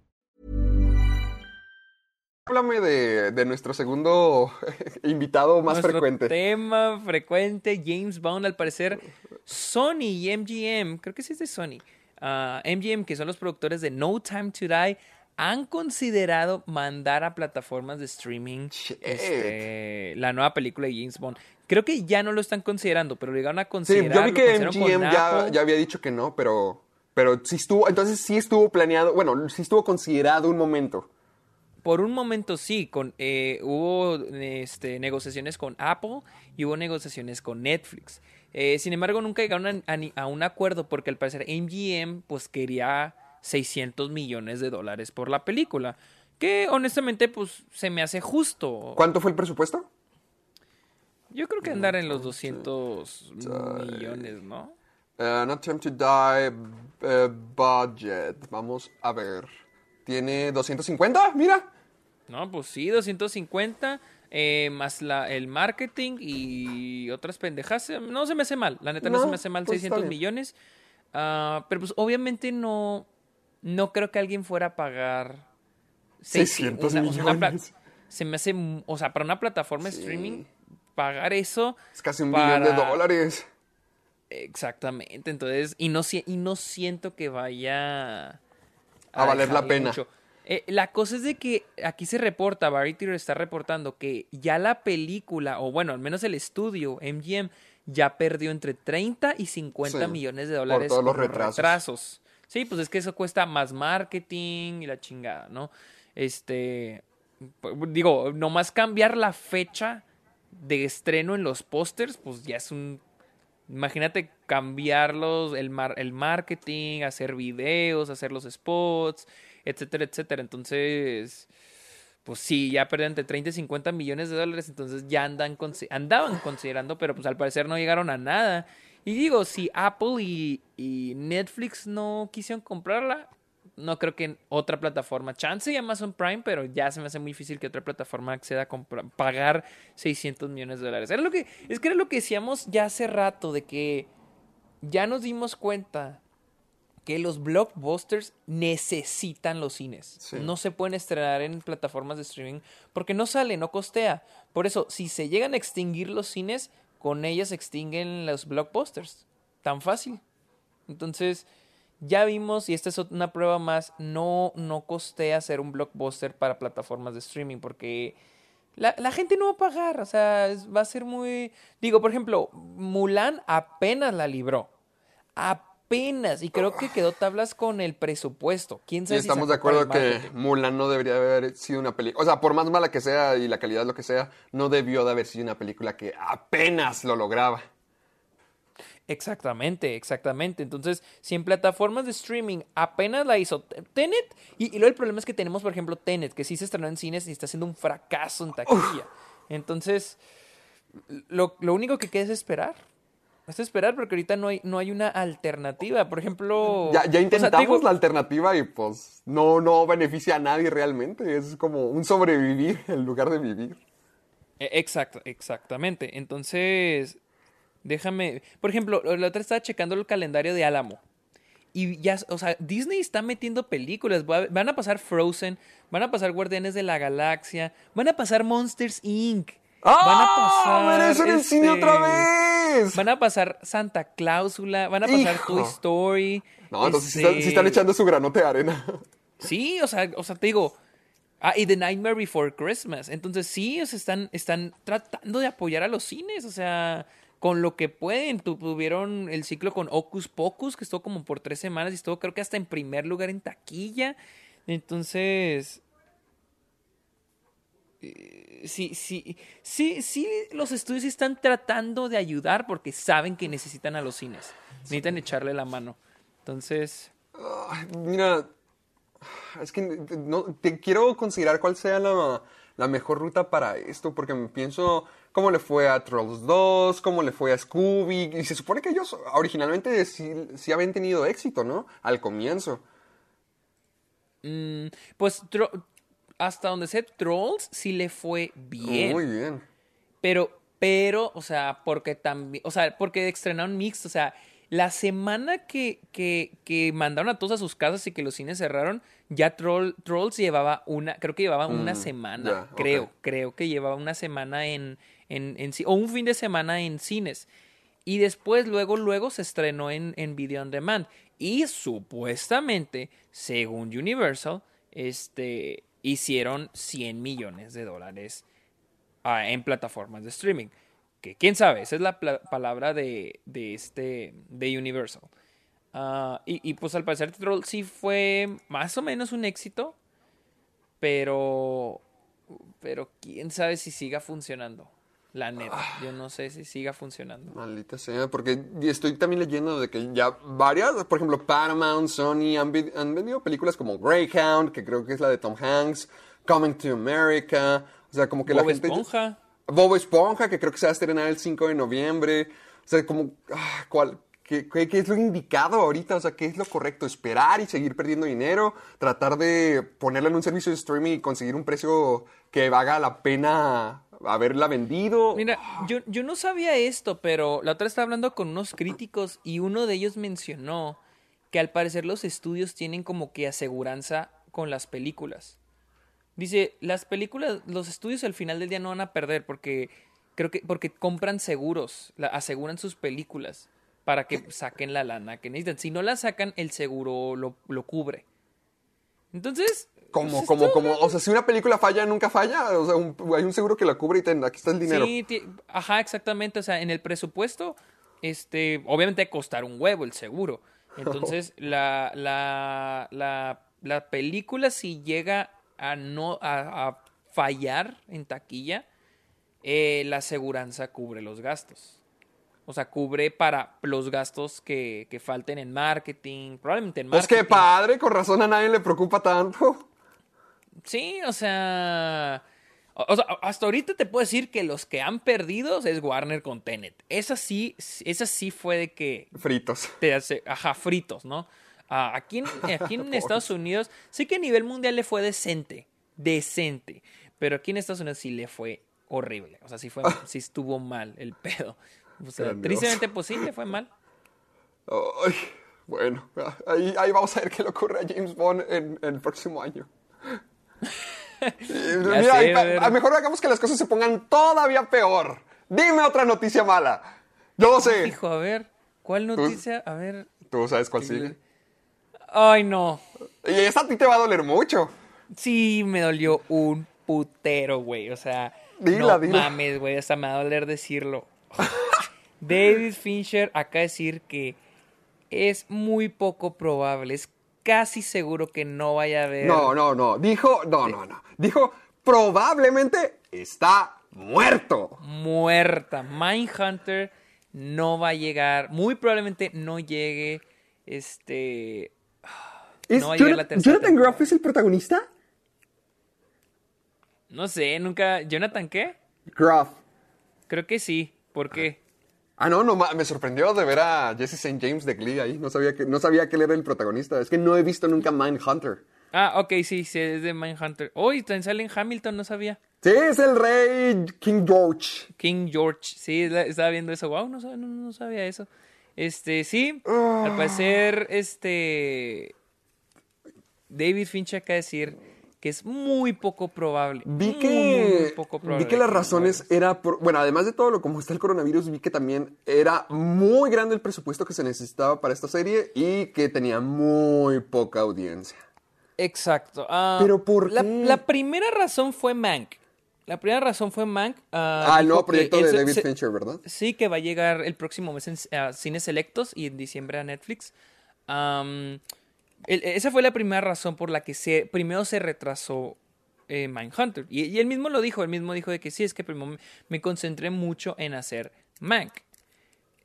Háblame de, de nuestro segundo invitado más Nuestro frecuente. tema frecuente, James Bond, al parecer, Sony y MGM, creo que sí es de Sony, ah, MGM, que son los productores de No Time to Die, han considerado mandar a plataformas de streaming este, la nueva película de James Bond. Creo que ya no lo están considerando, pero lo llegaron a Sí, considerar. yo vi que MGM ya, ya había dicho que no, pero, pero sí estuvo, entonces sí estuvo planeado, bueno, sí estuvo considerado un momento. Por un momento sí, con, eh, hubo este, negociaciones con Apple y hubo negociaciones con Netflix. Eh, sin embargo, nunca llegaron a, un acuerdo porque al parecer MGM pues quería 600 millones de dólares por la película. Que honestamente pues se me hace justo. ¿Cuánto fue el presupuesto? Yo creo que andar en los 200 millones, ¿no? Uh, Not Time to Die eh, budget. Vamos a ver. Tiene 250, mira. No, pues sí, 250, eh, más la, el marketing y otras pendejas. No se me hace mal, la neta no, No, se me hace mal pues está 600 bien. millones. Ah, pero pues obviamente no, no creo que alguien fuera a pagar 600 una- o sea, una pla- millones. se me hace, o sea, para una plataforma de streaming, pagar eso. Es casi un billón de para- dólares. Exactamente, entonces, y no, y no siento que vaya A valer la pena. mucho. Eh, la cosa es de que aquí se reporta, Variety está reportando que ya la película, o bueno, al menos el estudio, MGM, ya perdió entre 30 y 50 Sí, millones de por dólares todos los por retrasos. retrasos. Sí, pues es que eso cuesta más marketing y la chingada, ¿no? Este, pues, digo, nomás cambiar la fecha de estreno en los pósters, pues ya es un Imagínate cambiarlos, el, mar- el marketing, hacer videos, hacer los spots, etcétera, etcétera. Entonces, pues sí, ya perdieron entre 30 y 50 millones de dólares, entonces ya andan andaban considerando, pero pues al parecer no llegaron a nada. Y digo, si Apple y, y Netflix no quisieron comprarla, no creo que en otra plataforma, chance y Amazon Prime, pero ya se me hace muy difícil que otra plataforma acceda a comprar- pagar 600 millones de dólares. Era lo que, es que era lo que decíamos ya hace rato, de que ya nos dimos cuenta que los blockbusters necesitan los cines. Sí. No se pueden estrenar en plataformas de streaming porque no sale, no costea. Por eso, si se llegan a extinguir los cines, con ellas se extinguen los blockbusters. Tan fácil. Entonces, ya vimos, y esta es una prueba más, no, no costea hacer un blockbuster para plataformas de streaming porque la, la gente no va a pagar. O sea, es- va a ser muy... Digo, por ejemplo, Mulan apenas la libró. Apenas. Y creo que quedó tablas con el presupuesto. ¿Quién Y sabe si estamos de acuerdo que? Mulan no debería haber sido una película. O sea, por más mala que sea y la calidad lo que sea, no debió de haber sido una película que apenas lo lograba. Exactamente, exactamente. Entonces, si en plataformas de streaming apenas la hizo Tenet, y, y luego el problema es que tenemos, por ejemplo, Tenet, que sí se estrenó en cines y está siendo un fracaso en taquilla. Entonces, lo, lo único que queda es esperar. Es esperar porque ahorita no hay, no hay una alternativa. Por ejemplo... Ya, ya o sea, intentamos digo- la alternativa y pues no, no beneficia a nadie realmente. Es como un sobrevivir en lugar de vivir. E- Exacto, exactamente. Entonces, déjame. Por ejemplo, la otra estaba checando el calendario de Álamo. Y ya, o sea, Disney está metiendo películas. Va- Van a pasar Frozen, van a pasar Guardianes de la Galaxia, van a pasar Monsters Inc. van a ¡Ah! pasar. ¡Ver eso en el cine este, otra vez! Van a pasar Santa Cláusula, van a pasar Hijo. Toy Story. No, entonces sí este, están, sí están echando su granote de arena. Sí, o sea, o sea, te digo. Ah, y The Nightmare Before Christmas. Entonces, sí, o sea, están, están tratando de apoyar a los cines, o sea, con lo que pueden. Tu- Tuvieron el ciclo con Ocus Pocus, que estuvo como por tres semanas y estuvo, creo que hasta en primer lugar en taquilla. Entonces. eh, Sí, sí, sí, sí, los estudios están tratando de ayudar porque saben que necesitan a los cines. Necesitan echarle la mano. Entonces, Mira, es que no, te quiero considerar cuál sea la, la mejor ruta para esto, porque me pienso cómo le fue a Trolls 2, cómo le fue a Scooby, y se supone que ellos originalmente sí, sí habían tenido éxito, ¿no? Al comienzo. Mm, pues hasta donde sé, Trolls sí le fue bien. Muy bien. Pero, pero, o sea, porque también, o sea, porque estrenaron mixto, o sea, la semana que, que, que mandaron a todos a sus casas y que los cines cerraron, ya Troll, Trolls llevaba una, creo que llevaba una Mm, semana, creo, creo que llevaba una semana en, en, en o un fin de semana en cines. y después, luego, luego se estrenó en, en Video On Demand. Y supuestamente, según Universal, este, hicieron 100 millones de dólares ah, en plataformas de streaming. Que quién sabe, esa es la palabra de, de, este, de Universal. Ah, y, y, pues al parecer Troll sí fue más o menos un éxito, pero, pero quién sabe si siga funcionando. La neta, yo no sé si siga funcionando. Maldita sea, porque estoy también leyendo de que ya varias, por ejemplo, Paramount, Sony han, han vendido películas como Greyhound, que creo que es la de Tom Hanks, Coming to America, o sea, como que la gente... Esponja. Bob Esponja, que creo que se va a estrenar el 5 de noviembre, o sea, como, ah, ¿cuál? ¿Qué, qué, qué es lo indicado ahorita? O sea, ¿qué es lo correcto? ¿Esperar y seguir perdiendo dinero? ¿Tratar de ponerla en un servicio de streaming y conseguir un precio que valga la pena haberla vendido? Mira, yo, yo no sabía esto, pero la otra estaba hablando con unos críticos y uno de ellos mencionó que al parecer los estudios tienen como que aseguranza con las películas. Dice, las películas, los estudios al final del día no van a perder porque creo que porque compran seguros, la- aseguran sus películas para que saquen la lana que necesitan. Si no la sacan, el seguro lo, lo cubre. Entonces, Como, pues, como, como, o sea, si una película falla, nunca falla. O sea, un- hay un seguro que la cubre y ten, aquí está el dinero. Sí, ajá, exactamente. O sea, en el presupuesto, este, obviamente costar un huevo el seguro. Entonces, la, la, la, la película, si llega a no a, a fallar en taquilla, eh, la aseguranza cubre los gastos. O sea, cubre para los gastos que, que falten en marketing, probablemente en marketing. qué padre, con razón a nadie le preocupa tanto. Sí, o sea, o, o sea, hasta ahorita te puedo decir que los que han perdido es Warner con Tenet. Esa sí, esa sí fue de que Fritos. te hace, ajá, fritos, ¿no? Ah, aquí en, aquí en Estados Unidos, sí que a nivel mundial le fue decente, decente, pero aquí en Estados Unidos sí le fue horrible, o sea, sí fue, sí estuvo mal el pedo. O sea, Grandioso. tristemente, pues sí, le fue mal. Ay, bueno, ahí, ahí vamos a ver qué le ocurre a James Bond en, en el próximo año. Mira, sé, a a lo mejor hagamos que las cosas se pongan todavía peor. Dime otra noticia mala. Yo sé. Hijo, a ver, ¿cuál noticia? A ver, Tú sabes cuál sigue. Ay no. Y esa a ti te va a doler mucho. Sí, me dolió un putero, güey. O sea, Dila, no dila. mames, güey. Hasta me va a doler decirlo. David Fincher acá decir que es muy poco probable, es casi seguro que no vaya a haber. No, no, no. Dijo, no, no, no. Dijo, probablemente está muerto. Muerta. Mindhunter no va a llegar. Muy probablemente no llegue. Este. ¿Es No va a llegar la Jonathan, tercera Jonathan temporada. Groff es el protagonista? No sé, nunca. ¿Jonathan qué? Groff. Creo que sí. ¿Por qué? Ah, no, no, me sorprendió de ver a Jesse St. James de Glee ahí. No sabía, que, no sabía que él era el protagonista. Es que no he visto nunca Mindhunter. Ah, ok, sí, sí, es de Mindhunter. Uy, también sale en Hamilton, no sabía. Sí, es el rey King George. King George, sí, la- estaba viendo eso. Wow, no, sab- no, no sabía eso. Este, sí, Ah. al parecer, este. David Fincher acaba de decir que es muy poco probable. Vi que, muy, muy poco probable vi que las razones era por, bueno, además de todo lo como está el coronavirus, vi que también era muy grande el presupuesto que se necesitaba para esta serie y que tenía muy poca audiencia. Exacto. ah, ¿Pero por la, qué? la primera razón fue Mank. La primera razón fue Mank. ah, Ah, el nuevo proyecto de David se- Fincher, ¿verdad? Sí, que va a llegar el próximo mes en a cines selectos y en diciembre a Netflix. Am, el- esa fue la primera razón por la que se, primero se retrasó eh, Mindhunter. Y, y él mismo lo dijo, él mismo dijo de que sí, es que primero me, me concentré mucho en hacer.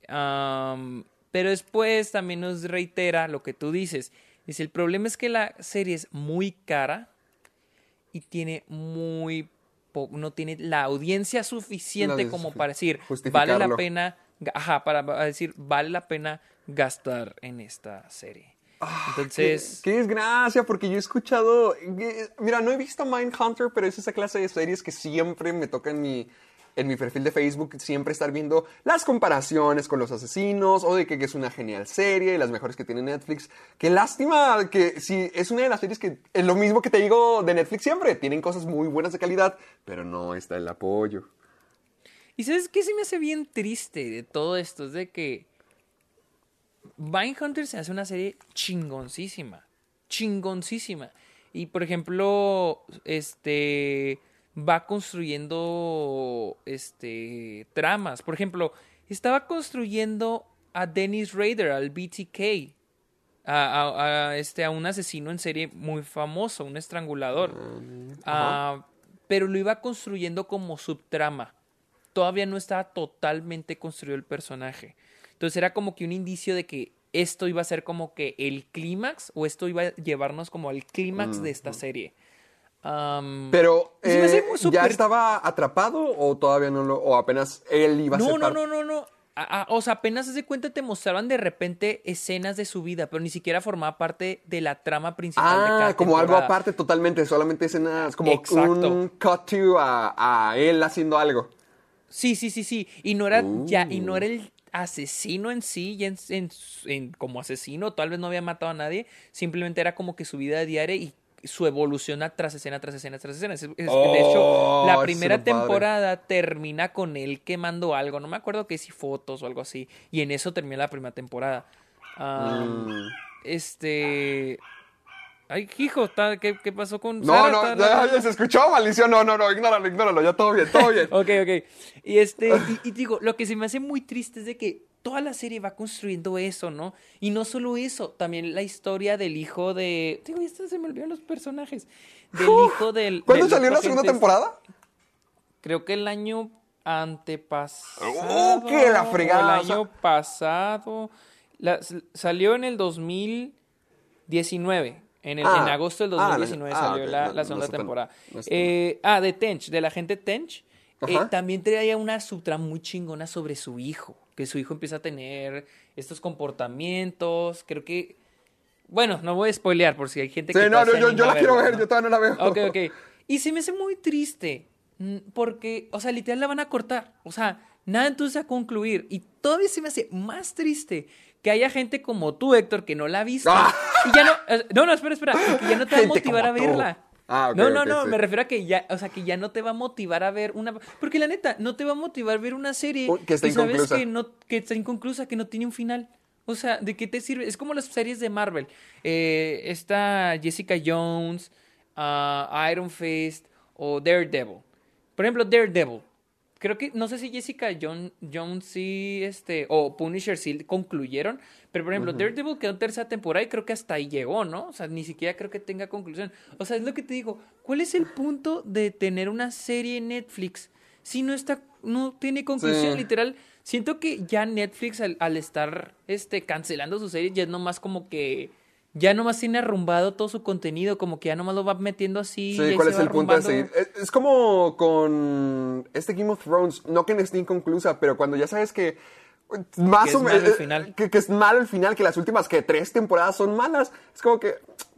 Am, pero después también nos reitera lo que tú dices. Dice, el problema es que la serie es muy cara y tiene muy no tiene la audiencia suficiente La como para decir vale la pena ajá para decir vale la pena gastar en esta serie entonces Qué, qué desgracia, porque yo he escuchado. Mira, no he visto Mindhunter, pero es esa clase de series que siempre me toca en mi, en mi perfil de Facebook, siempre estar viendo las comparaciones con los asesinos, o de que, que es una genial serie, y las mejores que tiene Netflix. Qué lástima que sí, es una de las series que es lo mismo que te digo de Netflix siempre. Tienen cosas muy buenas de calidad, pero no está el apoyo. Y sabes qué se me hace bien triste de todo esto, es de que Hunter se hace una serie chingoncísima, chingoncísima. Y por ejemplo, este va construyendo este tramas. Por ejemplo, estaba construyendo a Dennis Rader, al BTK, a, este, a un asesino en serie muy famoso, un estrangulador. Mm, ah, pero lo iba construyendo como subtrama. Todavía no estaba totalmente construido el personaje. Entonces era como que un indicio de que esto iba a ser como que el clímax o esto iba a llevarnos como al clímax de esta serie. Pero eh, ya estaba atrapado o todavía no lo o apenas él iba a ser No, no, no, no, no. o sea, apenas se cuenta te mostraban de repente escenas de su vida, pero ni siquiera formaba parte de la trama principal. Ah, como algo aparte totalmente, solamente escenas como un cut to a, él haciendo algo. Sí, sí, sí, sí. Y no era ya, y no era el asesino en sí, en, en, como asesino, tal vez no había matado a nadie, simplemente era como que su vida diaria y su evolución tras escena, tras escena, tras escena. de hecho, oh, la primera temporada termina con él quemando algo, no me acuerdo que si fotos o algo así, y en eso termina la primera temporada. Mm. Este... Ay, hijo, ¿qué, ¿qué, pasó con No, no, ya, se escuchó maldición. No, no, no, ignóralo, ignóralo. Ya todo bien, todo bien. ok, ok. Y este, y, digo, lo que se me hace muy triste es de que toda la serie va construyendo eso, ¿no? Y no solo eso, también la historia del hijo de. Digo, esto se me olvidaron los personajes. Del hijo del. ¿Cuándo salió la segunda temporada? Creo que el año antepasado. ¡Oh, qué la fregada! El año pasado. salió en el 2019. En, el, en ah. agosto del 2019 ah, salió la, la, segunda temporada. eh, ah, de Tench, de la gente Tench. Eh, también traía una sutra muy chingona sobre su hijo que su hijo empieza a tener estos comportamientos. Creo que. Bueno, no voy a spoilear por si hay gente sí, que. no, no, yo, yo la quiero ver, yo todavía no la veo. Ok, ok. Y se me hace muy triste. Mm, porque, o sea, literal la van a cortar. O sea, nada entonces a concluir. Y todavía se me hace más triste que haya gente como tú, Héctor, que no la ha visto. Ah. Y ya no. Eh, no, no, espera, espera. Que ya no te va a motivar a verla. Ah, no, no, no, me refiero a que ya, o sea, que ya no te va a motivar a ver una, porque la neta, no te va a motivar a ver una serie que está inconclusa. sabes que no, que está inconclusa, que no tiene un final. O sea, ¿de qué te sirve? Es como las series de Marvel. Eh, está Jessica Jones, uh, Iron Fist o Daredevil. Por ejemplo, Daredevil creo que, no sé si Jessica John, Jones sí, este, o Punisher sí concluyeron, pero por ejemplo, Daredevil quedó en tercera temporada y creo que hasta ahí llegó, ¿no? O sea, ni siquiera creo que tenga conclusión. O sea, es lo que te digo, ¿cuál es el punto de tener una serie en Netflix si no está, no tiene conclusión, literal? Siento que ya Netflix al, al, estar, este, cancelando su serie ya es nomás como que ya nomás tiene arrumbado todo su contenido, como que ya nomás lo va metiendo así. Sí, ¿cuál es el punto de seguir? Es, como con este Game of Thrones, no que no esté inconclusa, pero cuando ya sabes que más o menos. final. Que, es malo el final, que las últimas que tres temporadas son malas, es como que,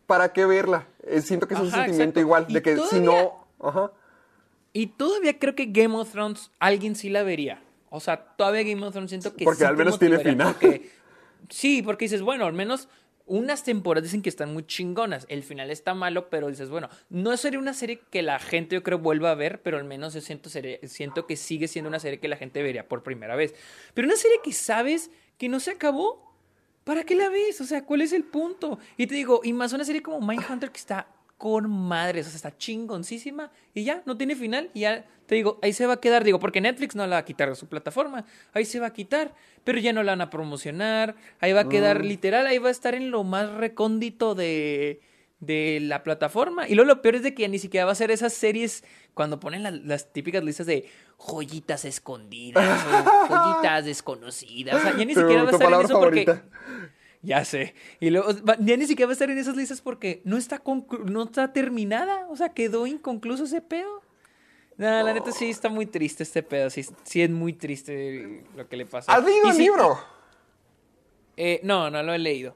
¿para qué verla? Eh, siento que es un sentimiento igual, de que si no. Ajá. Y todavía creo que Game of Thrones alguien sí la vería. O sea, todavía Game of Thrones siento que Porque al menos tiene final. sí, porque dices, bueno, al menos unas temporadas dicen que están muy chingonas. El final está malo, pero dices, bueno, no sería una serie que la gente yo creo vuelva a ver, pero al menos yo siento, siento que sigue siendo una serie que la gente vería por primera vez. Pero una serie que sabes que no se acabó, ¿para qué la ves? O sea, ¿cuál es el punto? Y te digo, y más una serie como Mindhunter que está con madres, o sea, está chingoncísima y ya, no tiene final y ya te digo, ahí se va a quedar, digo, porque Netflix no la va a quitar de su plataforma, ahí se va a quitar, pero ya no la van a promocionar, ahí va a quedar mm. literal, ahí va a estar en lo más recóndito de, de la plataforma. Y luego lo peor es de que ya ni siquiera va a ser esas series cuando ponen las típicas listas de joyitas escondidas o joyitas desconocidas. O sea, ya ni siquiera va a estar en eso porque ya sé. Y luego, ya ni siquiera va a estar en esas listas porque no está, no está terminada. O sea, quedó inconcluso ese pedo. No, la neta sí está muy triste este pedo. Sí, sí es muy triste lo que le pasa. ¿Has leído el libro? Eh, no, no lo he leído.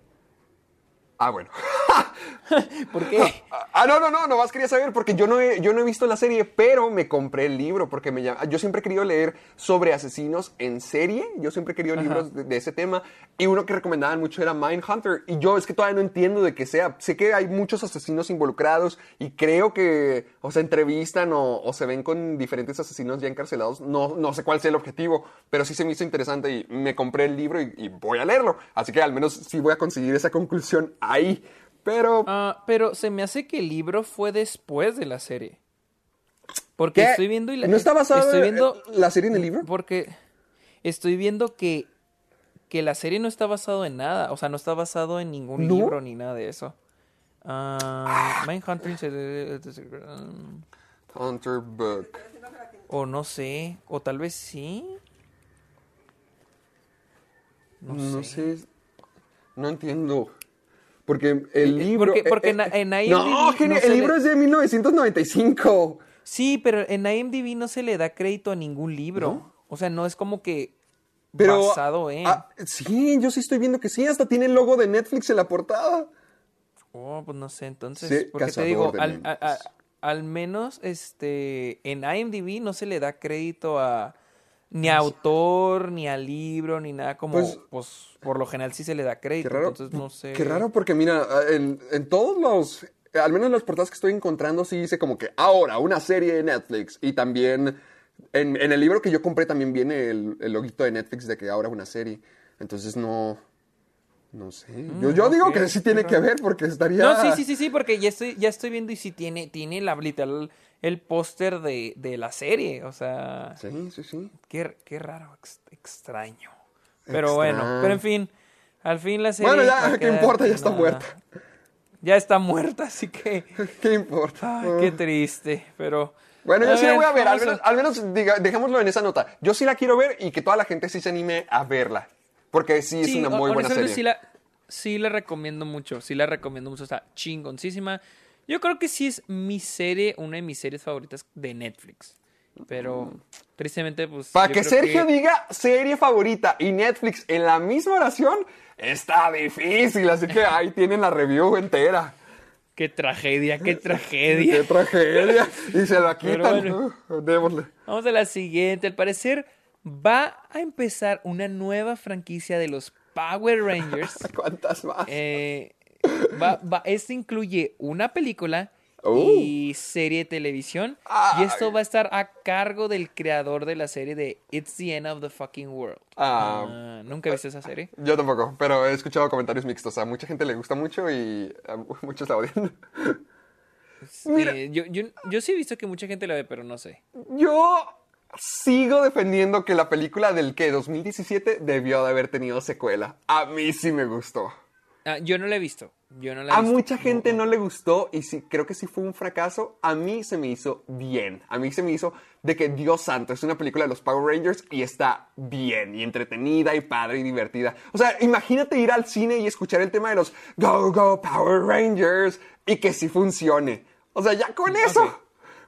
Ah, bueno. ¿Por qué? Ah, no, no, no, nomás quería saber porque yo no, he, yo no he visto la serie, pero me compré el libro porque me llama, yo siempre he querido leer sobre asesinos en serie, yo siempre he querido libros de, de ese tema y uno que recomendaban mucho era Mindhunter y yo es que todavía no entiendo de qué sea, sé que hay muchos asesinos involucrados y creo que o se entrevistan o, o se ven con diferentes asesinos ya encarcelados, no, no sé cuál sea el objetivo, pero sí se me hizo interesante y me compré el libro y, y voy a leerlo, así que al menos sí voy a conseguir esa conclusión ahí. Pero Ah, pero se me hace que el libro fue después de la serie. Porque ¿Qué? estoy viendo y la- ¿No está basada estoy viendo la serie en el libro? Porque estoy viendo que, que la serie no está basado en nada. O sea, no está basado en ningún ¿No? libro ni nada de eso. Ah, Mindhunter um, Hunter Book. O no sé. O tal vez sí. No, No sé. sé. No entiendo. Porque el Eh, libro. porque- porque eh, en- eh, en IMDb No, no el libro le- es de 1995. Sí, pero en IMDb no se le da crédito a ningún libro. O sea, no es como que Pero. basado en. ah, sí, yo sí estoy viendo que sí. Hasta tiene el logo de Netflix en la portada. Oh, pues no sé, entonces, Sí, porque te digo, al, mentes. a- a- al menos este en IMDb no se le da crédito a ni a autor, ni al libro, ni nada como, Pues- pues, por lo general sí se le da Qué crédito, raro. entonces no sé. Qué raro, porque mira, en, en todos los. Al menos en las portadas que estoy encontrando, sí dice como que ahora una serie de Netflix. Y también. En, en el libro que yo compré también viene el, el loguito de Netflix de que ahora una serie. Entonces no. No sé. Yo, yo digo Mm, que sí tiene que ver porque estaría. No, sí, sí, sí, sí, porque ya estoy, ya estoy viendo y sí tiene, tiene la literal el póster de, de la serie, o sea, Sí, sí, sí. qué, qué raro, ex- extraño. Pero bueno, pero en fin, al fin la serie. Bueno, ya, ¿qué importa? Ya está nada. muerta. Ya está muerta, así que. ¿Qué importa? Ay, qué triste, pero. Bueno, yo sí la voy a ver, al menos, al menos diga- dejémoslo en esa nota. Yo sí la quiero ver y que toda la gente sí se anime a verla. Porque sí es una muy buena serie. Sí la, sí la recomiendo mucho, sí la recomiendo mucho, está chingoncísima. Yo creo que sí es mi serie, una de mis series favoritas de Netflix. Pero tristemente, pues. Para que Sergio diga serie favorita y Netflix en la misma oración, está difícil. Así que ahí tienen la review entera. Qué tragedia, qué Qué tragedia. tragedia. Y se la quitan. bueno. Démosle. Vamos a la siguiente. Al parecer va a empezar una nueva franquicia de los Power Rangers. ¿Cuántas más? Eh, va, va- esto incluye una película Uh. y serie de televisión. Ay. Y esto va a estar a cargo del creador de la serie de It's the End of the Fucking World. Ah. Ah, Nunca he visto esa serie. Yo tampoco, pero he escuchado comentarios mixtos. A mucha gente le gusta mucho y a muchos la odian. Eh, yo, yo sí he visto que mucha gente la ve, pero no sé. Yo sigo defendiendo que la película del que 2017 debió de haber tenido secuela. A mí sí me gustó. Ah, yo no la he visto. Yo no la he A visto. mucha gente no le gustó y sí, creo que sí fue un fracaso. A mí se me hizo bien. A mí se me hizo de que Dios santo es una película de los Power Rangers y está bien y entretenida y padre y divertida. O sea, imagínate ir al cine y escuchar el tema de los Go Go Power Rangers y que sí funcione. O sea, ya con eso.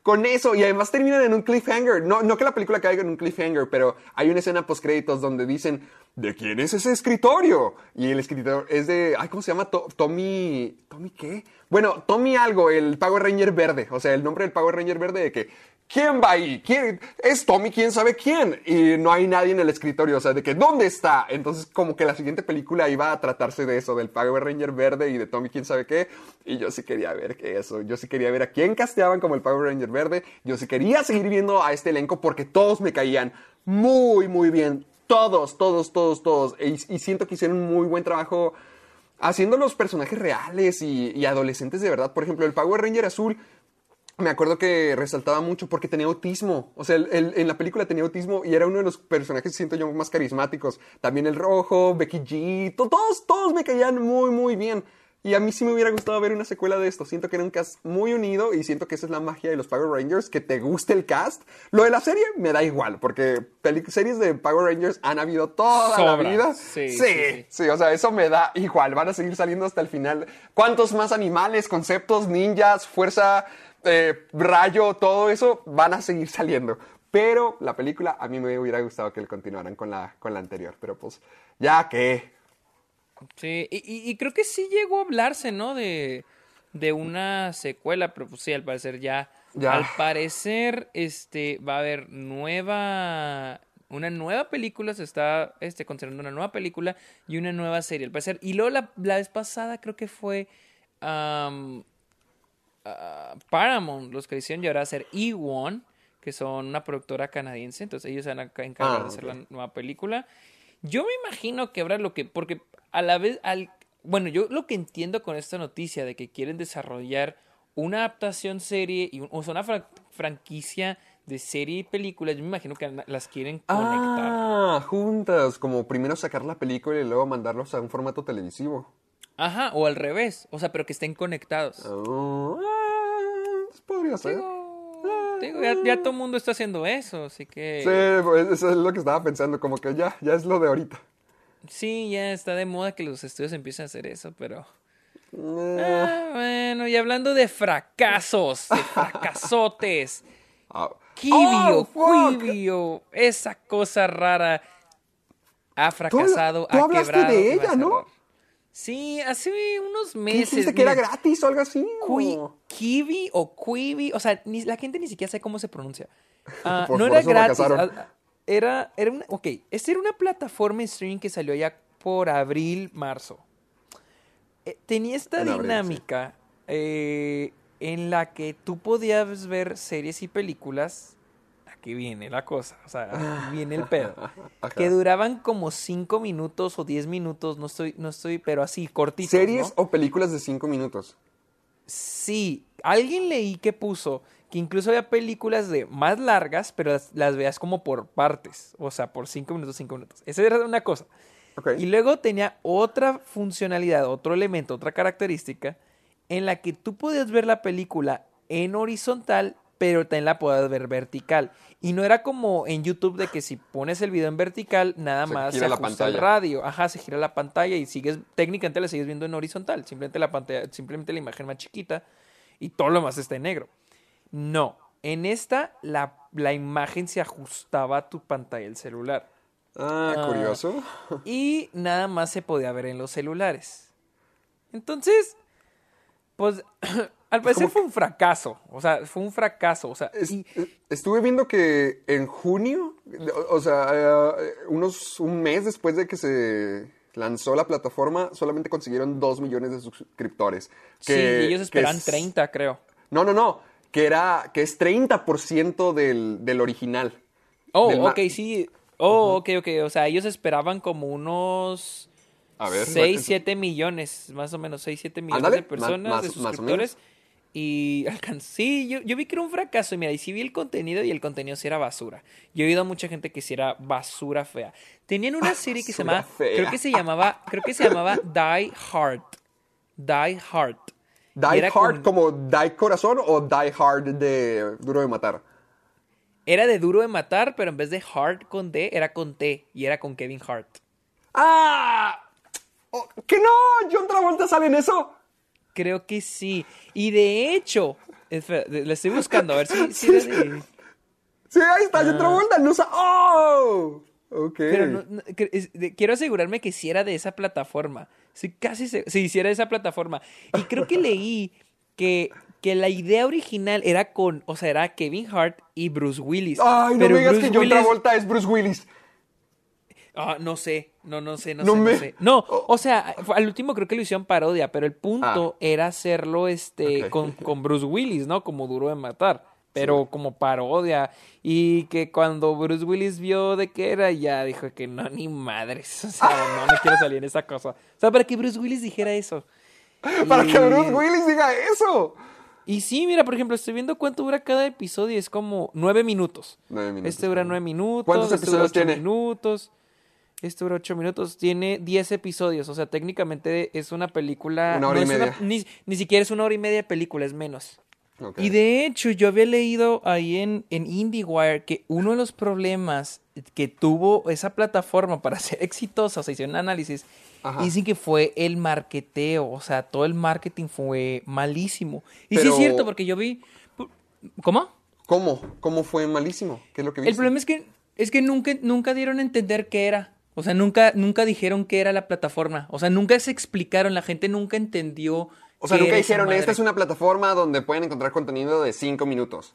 Con eso, y además terminan en un cliffhanger. No, no que la película caiga en un cliffhanger, pero hay una escena post créditos donde dicen, ¿de quién es ese escritorio? Y el escritor es de, ay, ¿cómo se llama? To- Tommy, ¿Tommy qué? Bueno, Tommy algo, el Power Ranger verde. O sea, el nombre del Power Ranger verde de que, ¿quién va ahí? ¿Quién? Es Tommy, ¿quién sabe quién? Y no hay nadie en el escritorio, o sea, de que, ¿dónde está? Entonces, como que la siguiente película iba a tratarse de eso, del Power Ranger verde y de Tommy, ¿quién sabe qué? Y yo sí quería ver eso, yo sí quería ver a quién casteaban como el Power Ranger verde, yo sí quería seguir viendo a este elenco porque todos me caían muy, muy bien. Todos, todos, todos, todos. Y, y siento que hicieron un muy buen trabajo haciendo los personajes reales y adolescentes de verdad. Por ejemplo, el Power Ranger azul, me acuerdo que resaltaba mucho porque tenía autismo. O sea, él- él- en la película tenía autismo y era uno de los personajes, siento yo, más carismáticos. También el rojo, Becky G, to- todos, todos me caían muy, muy bien. Y a mí sí me hubiera gustado ver una secuela de esto. Siento que era un cast muy unido y siento que esa es la magia de los Power Rangers, que te guste el cast. Lo de la serie me da igual, porque series de Power Rangers han habido toda la Sobra. vida. Sí, sí, sí, sí. Sí, o sea, eso me da igual. Van a seguir saliendo hasta el final. ¿Cuántos más animales, conceptos, ninjas, fuerza, eh, rayo, todo eso van a seguir saliendo? Pero la película a mí me hubiera gustado que continuaran con la, con la anterior. Pero pues, ya que. Sí, y, y- y creo que sí llegó a hablarse, ¿no? De, de una secuela, pero pues sí, al parecer ya. Ya. Al parecer, este, va a haber nueva. Una nueva película, se está este, considerando una nueva película y una nueva serie, al parecer. Y luego la, la vez pasada creo que fue ah, Paramount, los que hicieron llegar a ser E1, que son una productora canadiense, entonces ellos se van a ca- encargar Ah, de hacer la nueva película. Yo me imagino que habrá lo que, porque a la vez, al, bueno, yo lo que entiendo con esta noticia de que quieren desarrollar una adaptación serie, y un- o sea, una fra- franquicia de serie y películas, yo me imagino que las quieren conectar. Ah, juntas, como primero sacar la película y luego mandarlos a un formato televisivo. Ajá, o al revés, o sea, pero que estén conectados. Oh, ah, podría ser. Digo, digo, ya, ya todo el mundo está haciendo eso, así que... Sí, pues, eso es lo que estaba pensando, como que ya, ya es lo de ahorita. Sí, ya está de moda que los estudios empiecen a hacer eso, pero... Eh, Ah, bueno, y hablando de fracasos, de fracasotes, ah. Kibio, Oh, fuck. Quibio, esa cosa rara ha fracasado, tú ha hablaste quebrado. de ella, ¿no? Sí, hace unos ¿Qué meses. dijiste que era gratis o algo así? Qui- o- Kiwi o Quibi, o sea, ni- la gente ni siquiera sabe cómo se pronuncia. Ah, no por era gratis. ah, Era, era una, ok, esta era una plataforma en streaming que salió ya por abril, marzo. Eh, tenía esta En abril, sí. dinámica eh, en la que tú podías ver series y películas. Aquí viene la cosa, o sea, aquí viene el pedo. Que duraban como 5 minutos o 10 minutos, no estoy, no estoy, pero así, cortitos. ¿Series ¿no? o películas de cinco minutos? Sí, alguien leí que puso que incluso había películas de más largas, pero las, las veas como por partes, o sea, por cinco minutos, cinco minutos. Esa era una cosa. Ok. Y luego tenía otra funcionalidad, otro elemento, otra característica, en la que tú podías ver la película en horizontal, pero también la podías ver vertical. Y no era como en YouTube de que si pones el video en vertical, nada Se más se gira la ajusta el radio. Ajá, se gira la pantalla y sigues, técnicamente la sigues viendo en horizontal. Simplemente la pantalla, simplemente la imagen más chiquita y todo lo más está en negro. No, en esta la, la imagen se ajustaba a tu pantalla del celular. Ah, Ah. curioso. Y nada más se podía ver en los celulares. Entonces, pues al parecer fue un fracaso. O sea, fue un fracaso. O sea, Es- y- es- estuve viendo que en junio, o, o sea, eh, unos un mes después de que se lanzó la plataforma, solamente consiguieron 2 millones de suscriptores. sí, Que- y ellos que esperan es- 30, creo. No, no, no, que era que es 30% del, del original. Oh, Del ok, sí. Oh, ok, ok. O sea, ellos esperaban como unos A ver, 6, es- 7 millones, más o menos 6, 7 millones de personas, más- de suscriptores. Y alcan- sí, yo, yo vi que era un fracaso. Y mira, y sí vi el contenido y el contenido sí era basura. Yo he oído a mucha gente que sí era basura fea. Tenían una serie que se llamaba, fea. creo que se llamaba, creo que se llamaba Die Hard. Die Hard. Die era Hard con- como Die Corazón o Die Hard de Duro de Matar. Era de duro de matar, pero en vez de Hard con D, era con T. Y era con Kevin Hart. ¡Ah! Oh, ¿Que no? ¿John Travolta sale en eso? Creo que sí. Y de hecho, espera, le estoy buscando a ver si, Sí, ahí está, John Travolta. No ¡Oh! Ok. Ah. Pero no- quiero asegurarme que si era de esa plataforma. Sí, casi se, sí, sí era de esa plataforma. Y creo que leí que, que la idea original era con, o sea, era Kevin Hart y Bruce Willis. Ay, no Pero me digas Bruce que John Willis- Travolta es Bruce Willis. Ah, no sé, no, no sé, no, No sé, me- no sé. No, o sea, al último creo que lo hicieron parodia, pero el punto Ah. era hacerlo este con, con Bruce Willis, ¿no? Como duro de matar, pero como parodia. Y que cuando Bruce Willis vio de qué era, ya dijo que no, ni madres. O sea, no, no quiero salir en esa cosa. O sea, para que Bruce Willis dijera eso. Para que Y- Bruce Willis diga eso. Y sí, mira, por ejemplo, estoy viendo cuánto dura cada episodio, es como nueve minutos. Nueve minutos, Este dura nueve minutos. ¿Cuántos este dura episodios tiene? minutos. Este dura ocho minutos. Tiene diez episodios. O sea, técnicamente es una película. Una hora no y una- media. ni, ni siquiera es una hora y media de película, es menos. Y de hecho, yo había leído ahí en, en IndieWire que uno de los problemas que tuvo esa plataforma para ser exitosa, o sea, hicieron análisis, Ajá. dicen que fue el marketeo, o sea, todo el marketing fue malísimo. Y sí es cierto, porque yo vi... ¿Cómo? ¿Cómo? ¿Cómo fue malísimo? ¿Qué es lo que El viste? problema es que, es que nunca, nunca dieron a entender qué era. O sea, nunca, nunca dijeron qué era la plataforma. O sea, nunca se explicaron. La gente nunca entendió O sea, ¿Qué nunca dijeron, esta es una plataforma donde pueden encontrar contenido de 5 minutos.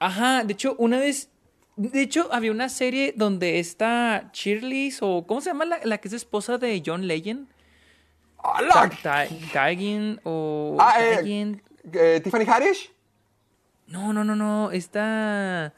Ajá, de hecho, una vez. De hecho, había una serie donde está Shirley, o ¿cómo se llama la, la que es esposa de John Legend? ¡Hala! Tagin o. Ah, eh, eh, Tiffany Haddish. No, no, no, no. Está.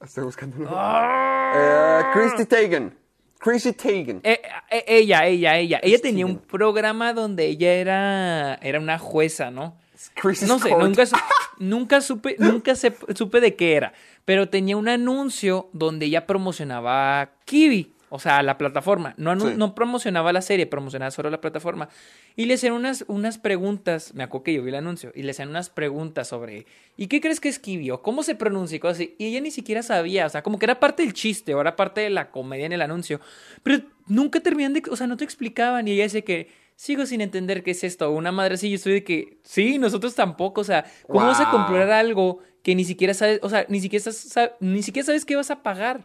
Estoy buscando. Ah. Eh, Christy Teigen. Chrissy Teigen. Eh, eh, ella, ella, ella. Ella tenía un programa donde ella era, era una jueza, ¿no? Chrissy's No sé, Court. nunca, su- nunca supe, nunca se- supe de qué era. Pero tenía un anuncio donde ella promocionaba Kiwi, o sea, la plataforma. No, Sí. no promocionaba la serie, promocionaba solo la plataforma. Y le hacían unas, unas preguntas, me acuerdo que yo vi el anuncio, y le hacían unas preguntas sobre, ¿y qué crees que es Kiwi? O cómo se pronuncia y cosas así. Y ella ni siquiera sabía, o sea, como que era parte del chiste, o era parte de la comedia en el anuncio. Pero nunca terminan de, o sea, no te explicaban. Y ella dice que, sigo sin entender qué es esto. Una madre así, yo estoy de que, sí, nosotros tampoco, o sea, ¿cómo vas a Wow. comprar algo que ni siquiera sabes, o sea, ni siquiera, estás- sa- ni siquiera sabes qué vas a pagar?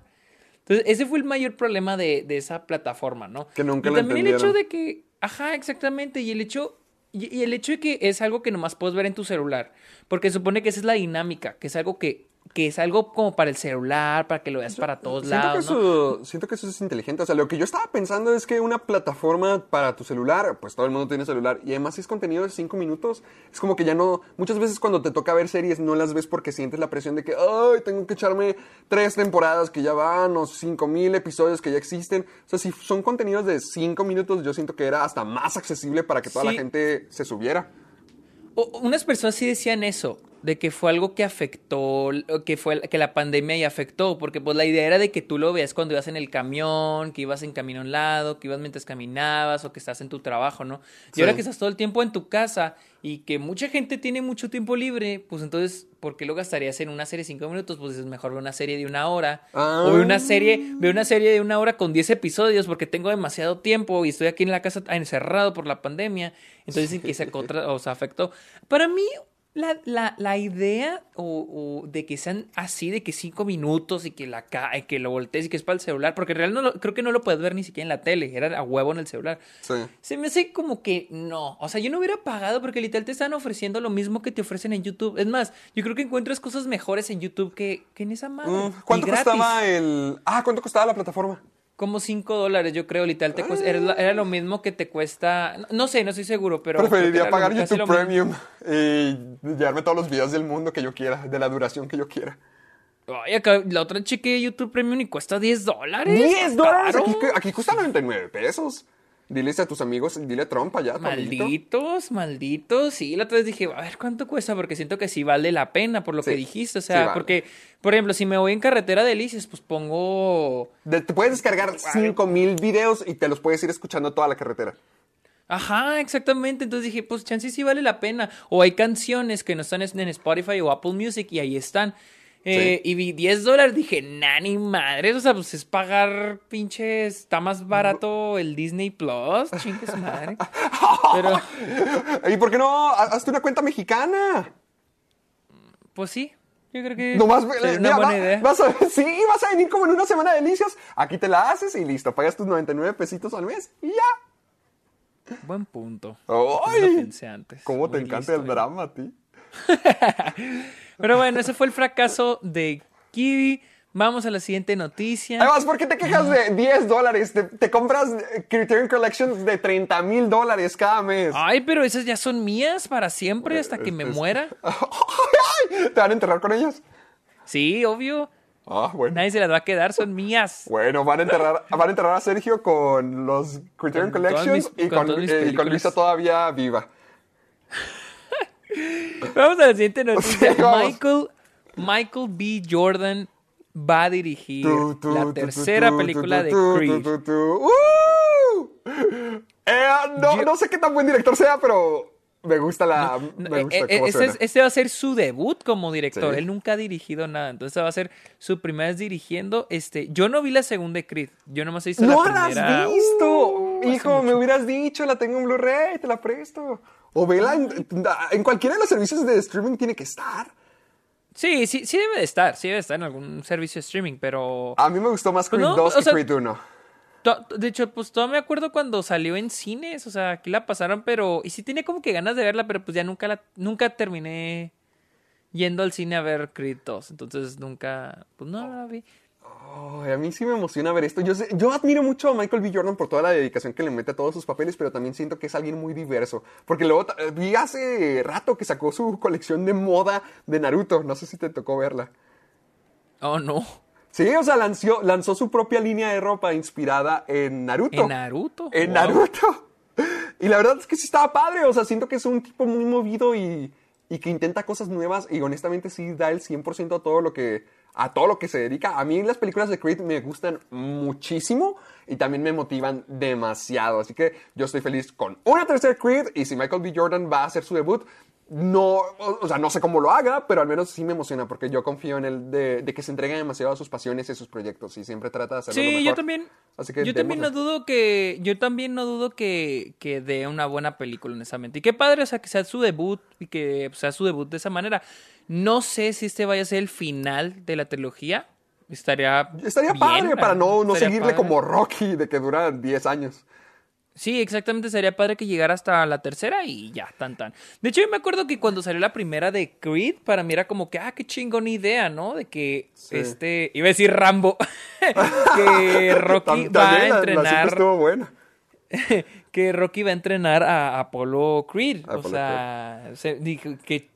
Entonces, ese fue el mayor problema de, de esa plataforma, ¿no? Que nunca y también el hecho de que, ajá, exactamente, y el hecho, y el hecho de que es algo que nomás puedes ver en tu celular, porque supone que esa es la dinámica, que es algo que, que es algo como para el celular, para que lo veas para todos Siento que, lados, ¿no? eso, siento que eso es inteligente. O sea, lo que yo estaba pensando es que una plataforma para tu celular, pues todo el mundo tiene celular, y además si es contenido de 5 minutos, es como que ya no. Muchas veces cuando te toca ver series no las ves porque sientes la presión de que, ay, tengo que echarme tres temporadas que ya van, o 5 mil episodios que ya existen. O sea, si son contenidos de 5 minutos, yo siento que era hasta más accesible para que toda la gente se subiera. O- unas personas sí decían eso, de que fue algo que afectó, que fue que la pandemia ya afectó, porque pues la idea era de que tú lo veas cuando ibas en el camión, que ibas en camino a un lado, que ibas mientras caminabas o que estás en tu trabajo, ¿no? Y ahora que estás todo el tiempo en tu casa y que mucha gente tiene mucho tiempo libre, pues entonces, ¿por qué lo gastarías en una serie de cinco minutos? Pues es mejor ver una serie de una hora. Ah. O ver una serie, ver una serie de una hora con 10 episodios porque tengo demasiado tiempo y estoy aquí en la casa encerrado por la pandemia. Entonces que se, contra- o se afectó. Para mí, la, la, la idea o, o de que sean así, de que cinco minutos y que, la, ca- que lo voltees y que es para el celular, porque en realidad no lo- creo que no lo puedes ver ni siquiera en la tele, era a huevo en el celular. Sí. Se me hace como que no. O sea, yo no hubiera pagado porque literal te están ofreciendo lo mismo que te ofrecen en YouTube. Es más, yo creo que encuentras cosas mejores en YouTube que, que en esa madre. Mm, ¿Cuánto costaba el. Ah, ¿cuánto costaba la plataforma? Como 5 dólares, yo creo, literal. Te cuesta- era, era lo mismo que te cuesta. No, no sé, no estoy seguro, pero. Preferiría pagar YouTube mismo. Premium y llevarme todos los videos del mundo que yo quiera, de la duración que yo quiera. Ay, acá, la otra cheque YouTube Premium y cuesta 10 dólares. ¡10 dólares! Aquí, aquí cuesta 99 pesos. Diles a tus amigos, dile a Trump allá, amiguito. Malditos, malditos. Sí, la otra vez dije, a ver cuánto cuesta, porque siento que sí vale la pena por lo Sí, que dijiste. O sí sea, vale. porque, por ejemplo, si me voy en carretera de Delicias, pues pongo. De- te puedes descargar 5000 videos y te los puedes ir escuchando toda la carretera. Ajá, exactamente. Entonces dije, pues chance sí vale la pena. O hay canciones que no están en Spotify o Apple Music y ahí están. Eh, Y vi 10 dólares, dije, nani madres, o sea, pues es pagar pinches, está más barato el Disney Plus, chingue su madre. Pero, ¿Y por qué no? Ha- Hazte una cuenta mexicana. pues sí, yo creo que Nomás, sería eh, una mira, buena va- idea. Vas a, sí, vas a venir como en una semana de delicias. Aquí te la haces y listo. Pagas tus 99 pesitos al mes y ya. Buen punto. ¡Ay! No pensé antes. ¿Cómo te encanta listo, el eh. drama a ti? Pero bueno, ese fue el fracaso de Kiwi. Vamos a la siguiente noticia. Además, ¿por qué te quejas de 10 dólares? Te, te compras Criterion Collections de 30 mil dólares cada mes. Ay, pero esas ya son mías para siempre hasta que me muera. ¿Te van a enterrar con ellas? Sí, obvio. Ah, bueno. Nadie se las va a quedar, son mías. Bueno, van a enterrar, van a enterrar a Sergio con los Criterion Con Collections mis- y, con con, eh, y con. Luisa todavía viva. Vamos a la siguiente noticia. Sí. Michael, Michael B. Jordan va a dirigir la tercera película de Creed. ¡Uh! Eh, no, Yo- no sé qué tan buen director sea, pero me gusta la. No, me eh, gusta eh, cómo suena. es- este va a ser su debut como director. Sí. Él nunca ha dirigido nada. Entonces va a ser su primera vez dirigiendo. Este, yo no vi la segunda de Creed. Yo nomás he visto ¡No la la primera. has visto! Uh, Hijo, me hubieras dicho, la tengo en Blu-ray, te la presto. O vela en, en cualquiera de los servicios de streaming tiene que estar. Sí, sí, sí debe de estar. Sí debe de estar en algún servicio de streaming, pero... A mí me gustó más Creed Pues no, 2 o que sea, Creed 1. To- De hecho, pues todavía me acuerdo cuando salió en cines, o sea, aquí la pasaron, pero... Y sí tenía como que ganas de verla, pero pues ya nunca la... Nunca terminé yendo al cine a ver Creed 2, entonces nunca... Pues no la vi. A mí sí me emociona ver esto. Yo, sé- yo admiro mucho a Michael B. Jordan por toda la dedicación que le mete a todos sus papeles, pero también siento que es alguien muy diverso. Porque luego ta- vi hace rato que sacó su colección de moda de Naruto. No sé si te tocó verla. Oh, no. Sí, o sea, lanzó, lanzó su propia línea de ropa inspirada en Naruto. ¿En Naruto? En Wow. Naruto. Y la verdad es que sí estaba padre. O sea, siento que es un tipo muy movido y, y que intenta cosas nuevas. Y honestamente sí da el 100% a todo lo que a todo lo que se dedica. A mí las películas de Creed me gustan muchísimo y también me motivan demasiado. Así que yo estoy feliz con una tercera Creed y si Michael B. Jordan va a hacer su debut, no, o sea, no sé cómo lo haga, pero al menos sí me emociona porque yo confío en él de, de que se entregue demasiado a sus pasiones y a sus proyectos y siempre trata de hacerlo lo Sí, mejor. yo también. Así que yo también no dudo que. Yo también no dudo que, que dé una buena película, honestamente. Y qué padre, o sea, que sea su debut y que sea su debut de esa manera. No sé si este vaya a ser el final de la trilogía. Estaría. Estaría bien, padre para no, no seguirle padre. como Rocky de que dura 10 años. Sí, exactamente. Sería padre que llegara hasta la tercera y ya, tan tan. De hecho, yo me acuerdo que cuando salió la primera de Creed, para mí era como que, ah, qué chingón idea, ¿no? De que este. Iba a decir Rambo. que Rocky va a la- entrenar. buena. que Rocky va a entrenar a Apollo Creed. A o Apollo sea, se- que, que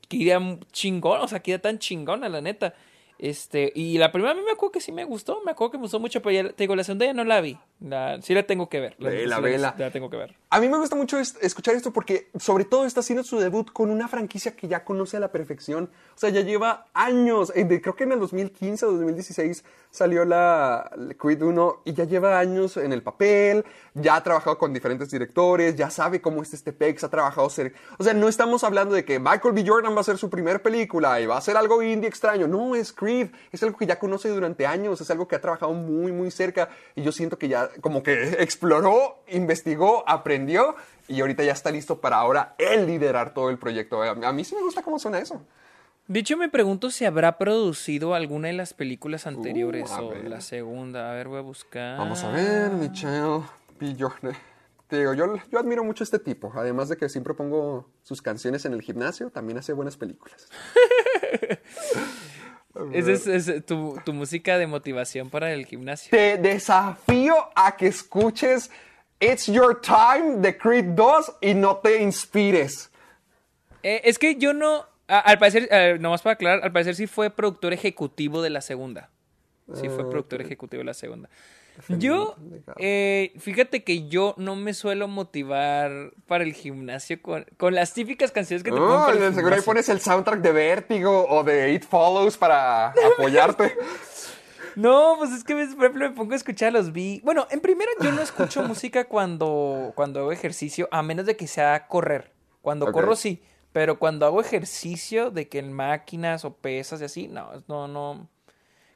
chingón, o sea, que iba tan chingona, la neta. Este, y la primera a mí me acuerdo que sí me gustó, me acuerdo que me gustó mucho, pero ya, te digo, la segunda ya no la vi. La, sí la tengo que ver. La, la- vela. la tengo que ver. A mí me gusta mucho es- escuchar esto porque sobre todo está haciendo su debut con una franquicia que ya conoce a la perfección. O sea, ya lleva años, eh, de- creo que en el 2015 o 2016 salió la la Creed 1 y ya lleva años en el papel, ya ha trabajado con diferentes directores, ya sabe cómo es este pex, ha trabajado ser... O sea, no estamos hablando de que Michael B. Jordan va a hacer su primera película y va a hacer algo indie extraño. No, es Creed, es algo que ya conoce durante años, es algo que ha trabajado muy, muy cerca y yo siento que ya como que exploró, investigó, aprendió y ahorita ya está listo para ahora él liderar todo el proyecto. A mí sí me gusta cómo suena eso. De hecho, me pregunto si habrá producido alguna de las películas anteriores Uh, o la segunda. A ver, voy a buscar. Vamos a ver, Michelle. Jordan. Te digo, yo, yo admiro mucho a este tipo. Además de que siempre pongo sus canciones en el gimnasio, también hace buenas películas. Esa es, es tu, tu música de motivación para el gimnasio. Te desafío a que escuches It's Your Time de Creed 2 y no te inspires. Eh, es que yo no. a- al parecer, eh, nomás para aclarar, al parecer sí fue productor ejecutivo de la segunda. Sí fue Ah, productor ejecutivo de la segunda. Yo, eh, fíjate que yo no me suelo motivar para el gimnasio con, con las típicas canciones que te ponen Oh, el de seguro ahí pones el soundtrack de Vértigo o de It Follows para apoyarte. No, pues es que me- por ejemplo me pongo a escuchar los vi. Bueno, en primera yo no escucho música cuando, cuando hago ejercicio, a menos de que sea correr. Cuando corro sí, pero cuando hago ejercicio de que en máquinas o pesas y así, no, no, no.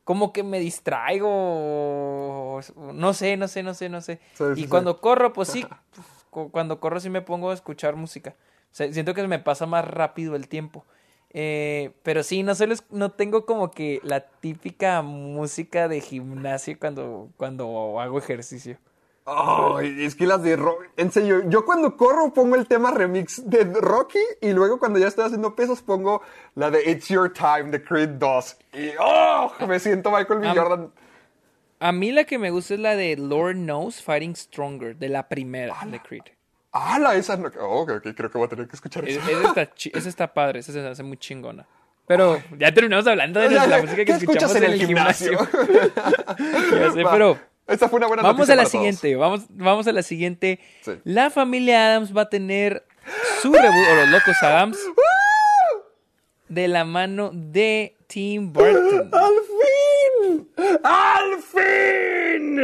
Como que me distraigo, no sé, no sé, no sé, no sé. Sí, y sí, sí. cuando corro, pues sí, pues, cu- cuando corro sí me pongo a escuchar música. O sea, siento que me pasa más rápido el tiempo. Eh, pero sí, no solo es- no tengo como que la típica música de gimnasio cuando, cuando hago ejercicio. Ay, es que las de Rocky. En serio, yo cuando corro pongo el tema remix de Rocky y luego cuando ya estoy haciendo pesos pongo la de It's Your Time de Creed 2. Y ¡oh! Me siento Michael B. Am- Jordan. A mí la que me gusta es la de Lord Knows Fighting Stronger, de la primera de Creed. Ah, la esa. No... Oh, ok, ok, creo que voy a tener que escuchar Es-. Esa está, esa está padre, esa se hace muy chingona. Pero ya terminamos hablando de la música que ¿qué escuchamos en el gimnasio. Ya sé, Va, pero Esta fue una buena vamos noticia a la para todos. siguiente, vamos, vamos a la siguiente. Sí. La familia Adams va a tener su reboot, o los locos Adams, de la mano de Tim Burton. ¡Al fin! ¡Al fin!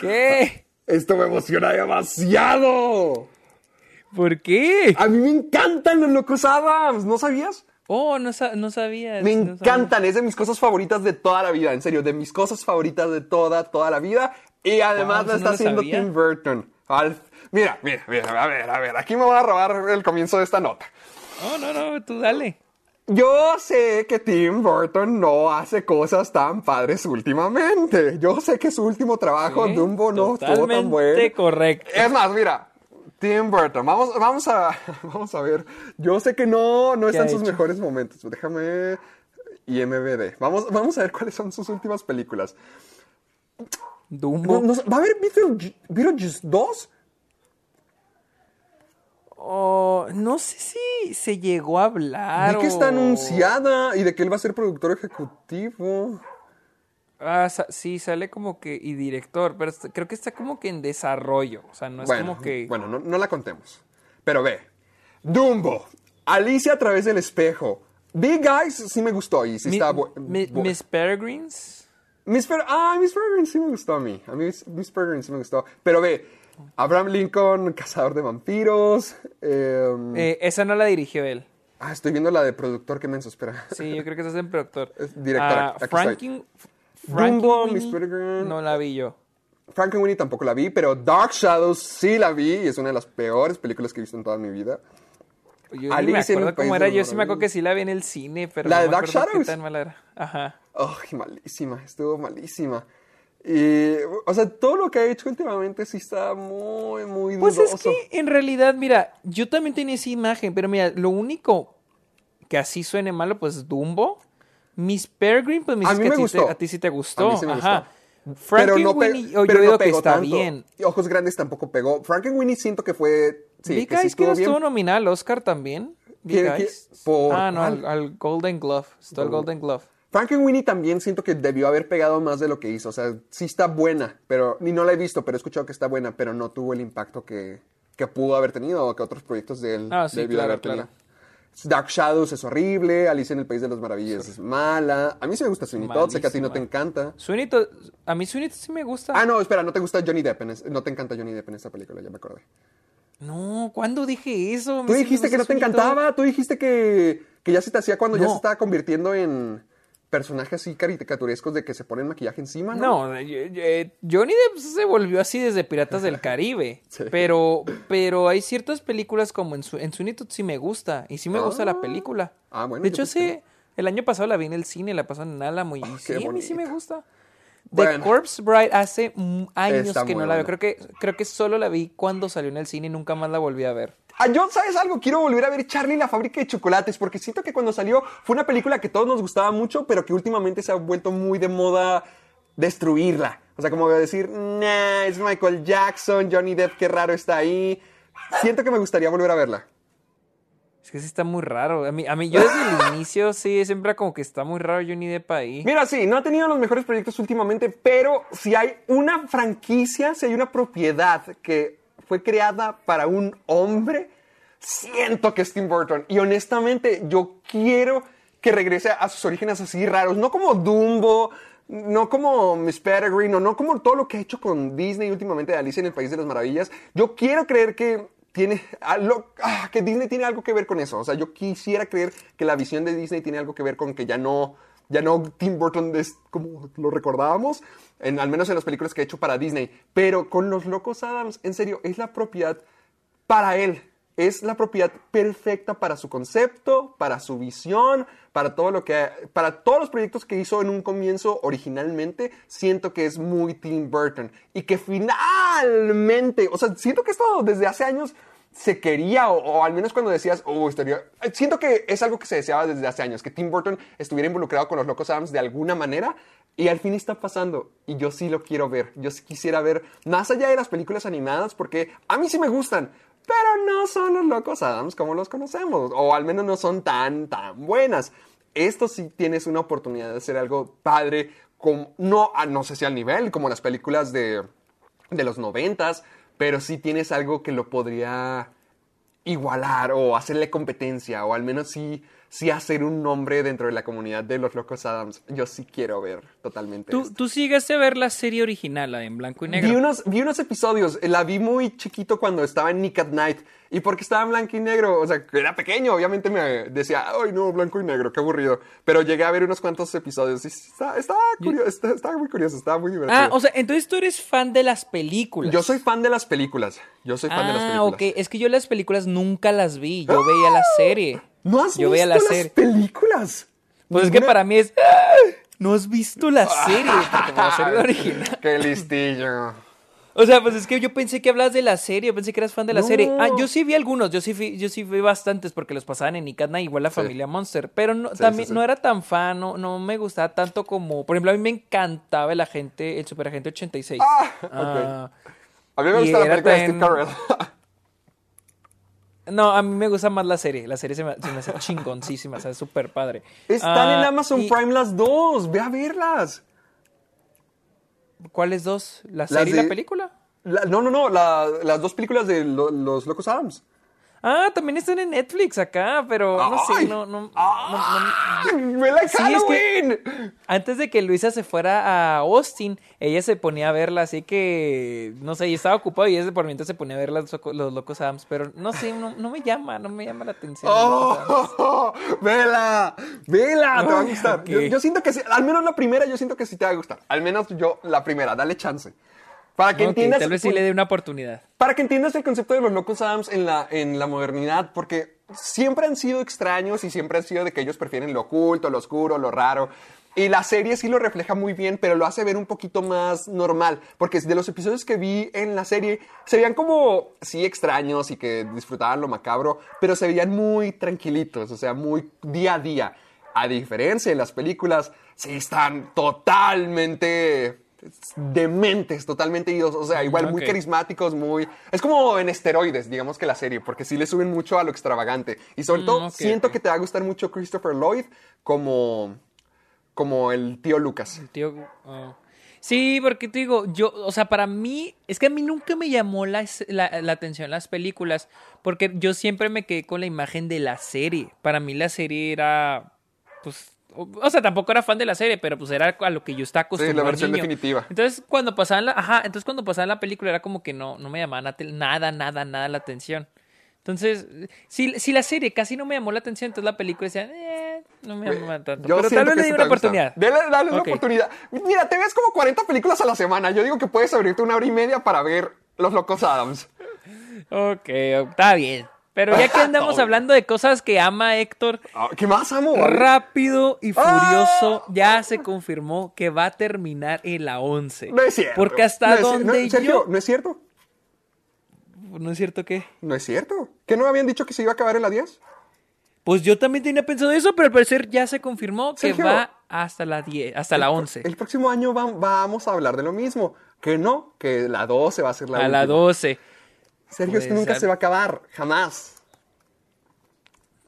¿Qué? Esto me emociona demasiado. ¿Por qué? A mí me encantan los locos Adams, ¿no sabías? Oh, no, no sabía. Me no sabía. encantan, es de mis cosas favoritas de toda la vida, en serio, de mis cosas favoritas de toda, toda la vida. Y además Wow, la está no haciendo sabía. Tim Burton. Al- Mira, mira, mira, a ver, a ver, aquí me voy a robar el comienzo de esta nota. No, no, no, tú dale. Yo sé que Tim Burton no hace cosas tan padres últimamente. Yo sé que su último trabajo, Sí, Dumbo, no estuvo tan totalmente bueno. correcto. Es más, mira, Tim Burton, vamos, vamos, a, vamos a ver. Yo sé que no, no ¿Qué están sus hecho? mejores momentos. Déjame. IMBD. Vamos, vamos a ver cuáles son sus últimas películas. Dumbo. No- no- ¿Va a haber Beetleju- Beetlejuice 2? Oh, no sé si se llegó a hablar. Vi que está o- anunciada y de que él va a ser productor ejecutivo. Ah, sa- sí, sale como que. Y director, pero creo que está como que en desarrollo. O sea, no es bueno, como que. bueno no, no la contemos. Pero ve. Dumbo. Alicia a través del espejo. Big Eyes sí me gustó y sí Mi- está mi- Miss Peregrines. Miss Per- ah, Miss Peregrine sí me gustó a mí. A mí Miss, Miss Peregrine sí me gustó. Pero ve, Abraham Lincoln, cazador de vampiros. em, Eh, esa no la dirigió él. ah, estoy viendo la de productor, qué menso, espera. Sí, yo creo que esa es en productor. Ah, aquí Frankie- Dumbo, Frankie Miss Winnie, Peregrine. No la vi yo. Frankenweenie tampoco la vi, pero Dark Shadows sí la vi y es una de las peores películas que he visto en toda mi vida. Yo ni me en acuerdo cómo era. Yo sí me acuerdo que sí la vi en el cine, pero ¿La no de me Dark Shadows? qué tan mala era. Ajá. Ay, malísima, estuvo malísima. Y, o sea, todo lo que ha hecho últimamente sí está muy, muy Pues dudoso. es que en realidad, mira, yo también tenía esa imagen, pero mira, lo único que así suene malo, pues Dumbo. Miss Peregrine, pues me A mí que me te- gustó. a ti sí te gustó. A mí sí me Ajá. gustó. Frankenweenie, yo, yo pero digo no que pegó está tanto. bien. Ojos Grandes tampoco pegó. Frankenweenie siento que fue... Sí, Big que sí Eyes que estuvo no bien. estuvo nominada al Oscar también. Big ¿Quién- quién- Eyes. por ah, no, al, Golden Glove. Está el. Golden Glove. Frankenweenie también siento que debió haber pegado más de lo que hizo. O sea, sí está buena, pero ni no la he visto, pero he escuchado que está buena, pero no tuvo el impacto que, que pudo haber tenido o que otros proyectos de él Ah, sí, debió claro, haber tenido. claro. Dark Shadows es horrible, Alicia en el País de las Maravillas es mala. A mí sí me gusta Sweeney Todd, sé que a ti no te encanta. Sweeney Todd- a mí Sweeney Todd sí me gusta. Ah, no, espera, no te gusta Johnny Depp, en es- no te encanta Johnny Depp en esta película, ya me acordé. No, ¿cuándo dije eso? Tú dijiste que no te encantaba, tú dijiste que, que ya se te hacía cuando ya se estaba convirtiendo en personajes así caricaturescos de que se ponen maquillaje encima, ¿no? No, yo- eh, Johnny Depp se volvió así desde Piratas del Caribe. Sí. Pero, pero hay ciertas películas como en, su, en Sweeney Todd sí me gusta. Y sí me gusta la película. Ah, bueno, De hecho, sí, el año pasado la vi en el cine, la pasaron en Álamo. Y sí, qué a mí sí me gusta. The. Corpse Bride hace años que no la veo. Creo que, creo que solo la vi cuando salió en el cine y nunca más la volví a ver. Ah, yo, ¿sabes algo? Quiero volver a ver Charlie y la fábrica de chocolates, porque siento que cuando salió fue una película que todos nos gustaba mucho, pero que últimamente se ha vuelto muy de moda destruirla. O sea, como decir, nah, es Michael Jackson, Johnny Depp, qué raro está ahí. Siento que me gustaría volver a verla. Es que sí está muy raro. A mí, a mí yo desde el inicio sí, siempre como que está muy raro Johnny Depp ahí. Mira, sí, no ha tenido los mejores proyectos últimamente, pero si hay una franquicia, si hay una propiedad que fue creada para un hombre, siento que es Tim Burton. Y honestamente, yo quiero que regrese a sus orígenes así raros, no como Dumbo, no como Miss Peregrine, no como todo lo que ha hecho con Disney últimamente de Alicia en el País de las Maravillas. Yo quiero creer que tiene ah, que Disney tiene algo que ver con eso. O sea, yo quisiera creer que la visión de Disney tiene algo que ver con que ya no, ya no Tim Burton es como lo recordábamos, al menos en las películas que ha hecho para Disney. Pero con los Locos Adams, en serio, es la propiedad para él. Es la propiedad perfecta para su concepto, para su visión, para todo lo que, para todos los proyectos que hizo en un comienzo originalmente. Siento que es muy Tim Burton y que finalmente, o sea, siento que esto desde hace años se quería, o, al menos cuando decías, oh, estaría. Siento que es algo que se deseaba desde hace años, que Tim Burton estuviera involucrado con los Locos Adams de alguna manera, y al fin está pasando, y yo sí lo quiero ver. Yo sí quisiera ver, más allá de las películas animadas, porque a mí sí me gustan, pero no son los Locos Adams como los conocemos, o al menos no son tan, tan buenas. Esto sí tienes una oportunidad de hacer algo padre, no, a- no sé si al nivel, como las películas de, de los noventas, pero sí tienes algo que lo podría igualar o hacerle competencia o al menos sí, sí hacer un nombre dentro de la comunidad de los Locos Adams. Yo sí quiero ver totalmente. ¿Tú, esto. tú llegaste a ver la serie original, la en blanco y negro. Vi unos, vi unos episodios, eh, la vi muy chiquito cuando estaba en Nick at Night. Y porque estaba en blanco y negro, o sea, era pequeño, obviamente me decía, ay no, blanco y negro, qué aburrido. Pero llegué a ver unos cuantos episodios y estaba, estaba curioso, estaba, estaba muy curioso, estaba muy divertido. Ah, o sea, entonces tú eres fan de las películas. Yo soy fan de las películas. Yo soy fan de las Ah, películas. ok. Es que yo las películas nunca las vi. Yo veía la serie. ¿No has Yo visto veía la las serie. películas? Pues es que para mí es. No has visto la serie. Porque como la serie original. Qué listillo. O sea, pues es que yo pensé que hablabas de la serie, yo pensé que eras fan de la No. serie. Ah, yo sí vi algunos, yo sí vi, yo sí vi bastantes porque los pasaban en Nick at Night, igual la Sí. familia Monster, pero no, Sí, también sí, no era tan fan, no, no me gustaba tanto como, por ejemplo, a mí me encantaba el agente, el superagente 86. Ah. Ah, A mí me Y gusta la película de Steve Carell. no, a mí me gusta más la serie, la serie se me, se me hace chingoncísima, o sea, es súper padre. Están Ah, en Amazon y- Prime las dos. Ve a verlas. ¿Cuáles dos? ¿La serie y la película? La- no, no, no. la- las dos películas de lo- Los Locos Adams. Ah, también están en Netflix acá, pero no sé, no, no, no- no- ¡Ay! ¡Vela en Sí, es que- Halloween! Antes de que Luisa se fuera a Austin, ella se ponía a verla, así que, no sé, y estaba ocupado y ella por mientras se ponía a ver los Locos Adams, pero no sé, no, no me llama, no me llama la atención. ¡Oh! ¡Vela! ¡Vela! Te va a gustar. Yo, yo siento que sí, al menos la primera, yo siento que sí te va a gustar. Al menos yo, la primera, dale chance. Para que entiendas. tal vez sí le dé una oportunidad. Para que entiendas el concepto de los locos Adams en la, en la modernidad, porque siempre han sido extraños y siempre han sido de que ellos prefieren lo oculto, lo oscuro, lo raro. Y la serie sí lo refleja muy bien, pero lo hace ver un poquito más normal, porque de los episodios que vi en la serie se veían como, sí, extraños y que disfrutaban lo macabro, pero se veían muy tranquilitos, o sea, muy día a día. A diferencia de las películas, sí están totalmente dementes, totalmente idos, o sea, igual muy carismáticos, muy... Es como en esteroides, digamos que la serie, porque sí le suben mucho a lo extravagante. Y sobre Mm, todo, siento que te va a gustar mucho Christopher Lloyd como, como el tío Lucas. Tío, oh. Sí, porque te digo, yo, o sea, para mí, es que a mí nunca me llamó la, la, la atención las películas, porque yo siempre me quedé con la imagen de la serie. Para mí la serie era, pues, o, sea, tampoco era fan de la serie, pero pues era a lo que yo estaba acostumbrado. versión niño. definitiva. Entonces, cuando pasaban la, ajá, entonces cuando pasaban la película era como que no, no me llamaba nada, nada, nada, la atención. Entonces, si, si la serie casi no me llamó la atención, entonces la película decía, eh, no me llamaba tanto. Yo pero tal vez le di sí una oportunidad. Dale, dale una oportunidad. Mira, te ves como 40 películas a la semana. Yo digo que puedes abrirte una hora y media para ver Los Locos Adams. Ok, está bien. Pero ya que andamos hablando de cosas que ama Héctor, Ah, ¿Qué más amo? rápido y furioso, ¡Ah! ya se confirmó que va a terminar en la 11. No es cierto. Porque hasta No donde no, Sergio, yo... ¿no es cierto? ¿No es cierto qué? No es cierto. ¿Que no habían dicho que se iba a acabar en la 10? Pues yo también tenía pensado eso, pero al parecer ya se confirmó que Sergio. va hasta la 10, hasta la 11. El próximo año va- vamos a hablar de lo mismo. Que no, que la 12 va a ser la A última. la 12. Sergio, esto nunca se va a acabar. Jamás.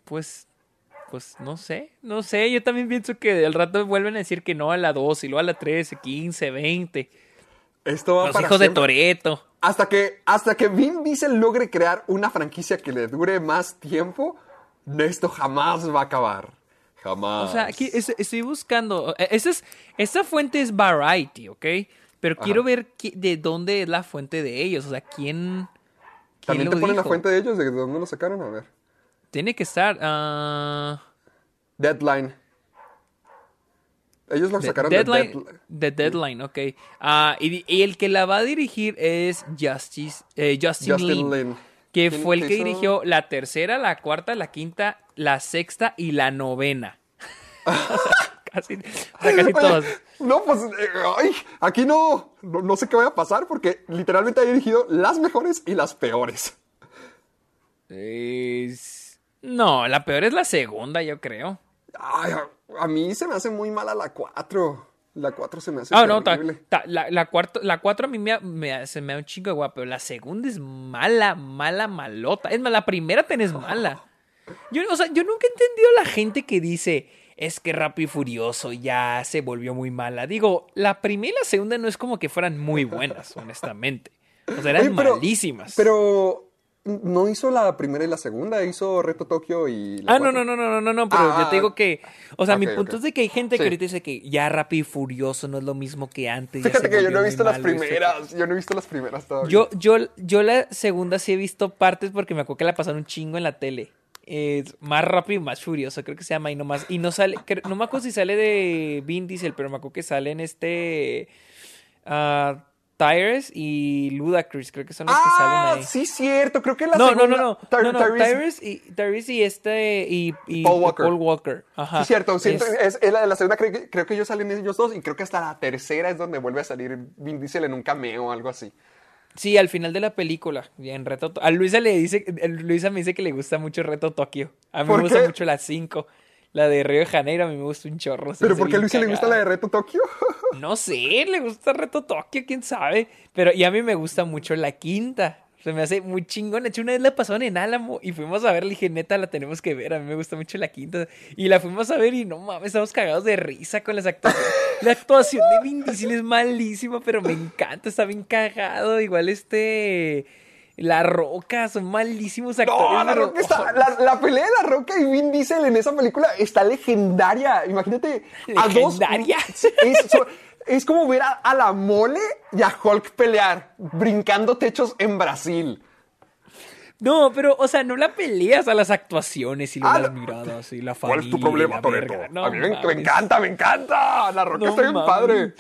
Pues, pues no sé, no sé. Yo también pienso que al rato vuelven a decir que no a la 12 y luego a la 13, 15, 20. Esto va Los para hijos de. Toreto. Hasta que, hasta que Vin Diesel logre crear una franquicia que le dure más tiempo, esto jamás va a acabar. Jamás. O sea, aquí es- estoy buscando. eh, Esa, es, esa fuente es Variety, ¿ok? Pero quiero ver qui- de dónde es la fuente de ellos. O sea, quién. También te ponen la fuente de ellos, de dónde lo sacaron, a ver. Tiene que estar. ah, Deadline. Ellos lo sacaron deadline, de Deadline. de Deadline, ok. Ah, y, el que la va a dirigir es Justice, eh, Justin, Justin Lin, Lin. que ¿Quién fue el que hizo? dirigió la tercera, la cuarta, la quinta, la sexta y la novena. O sea, casi, o sea, casi Oye, todas. No, pues, ay, aquí no, no, no sé qué vaya a pasar porque literalmente ha dirigido las mejores y las peores. Es- No, la peor es la segunda, yo creo. Ay, a, a mí se me hace muy mala la 4. La 4 se me hace Ah, no, ta- terrible. ta- la, la, cuarta, la cuatro a mí me, me- se me da un chingo de guapa, pero la segunda es mala, mala, malota. Es más, la primera tenés mala. Yo, o sea, yo nunca he entendido a la gente que dice, es que Rápido y Furioso ya se volvió muy mala. Digo, la primera y la segunda no es como que fueran muy buenas, honestamente. O sea, eran Oye, pero- malísimas. Pero no hizo la primera y la segunda, hizo Reto Tokio y la Ah, no, cuatro. no, no, no, no, no, no, pero Ah, yo te digo que, o sea, mi punto es de que hay gente que ahorita dice que ya Rápido y Furioso no es lo mismo que antes. Fíjate que yo no he visto las primeras. Yo no he visto las primeras todavía. Yo, yo, yo la segunda sí he visto partes porque me acuerdo que la pasaron un chingo en la tele. Es más rápido y más furioso, creo que se llama. Y no, más, y no sale, no me acuerdo si sale de Vin Diesel, pero me acuerdo que sale en este. ah, Tyrus y Ludacris, creo que son los que Ah, salen ahí. sí, cierto. Creo que la no, segunda... no, no, Ty- no, no, Tyrus y, Tyrus y este y, y Paul Walker. Walker. Ajá. Sí, cierto. Es- es, es la, la segunda creo que, creo que ellos salen ellos dos y creo que hasta la tercera es donde vuelve a salir Vin Diesel en un cameo o algo así. Sí, al final de la película, en Reto To- A Luisa le dice, a Luisa me dice que le gusta mucho Reto Tokio. A mí ¿Por me gusta qué? mucho la 5. La de Río de Janeiro a mí me gusta un chorro. ¿Pero por qué a bien Luis le gusta la de. Reto Tokio? No sé, le gusta Reto Tokio, quién sabe. Pero y a mí me gusta mucho la quinta. Se me hace muy chingona. De hecho, una vez la pasaron en Álamo y fuimos a ver. Le dije, neta, la tenemos que ver. A mí me gusta mucho la quinta. Y la fuimos a ver y no mames, estamos cagados de risa con las actuaciones. La actuación de Vin Diesel es malísima, pero me encanta. Está bien cagado. Igual este. La Roca, son malísimos actores. No, la, Roca está- la, la pelea de la Roca y Vin Diesel en esa película está legendaria. Imagínate a dos. Legendaria. Es, so- es como ver a, la mole y a Hulk pelear, brincando techos en Brasil. No, pero, o sea, no la peleas a las actuaciones y Ah, las miradas y la ¿Cuál familia. es tu problema, Toreto? No a mí me, me encanta, me encanta. La Roca No está bien mames. padre.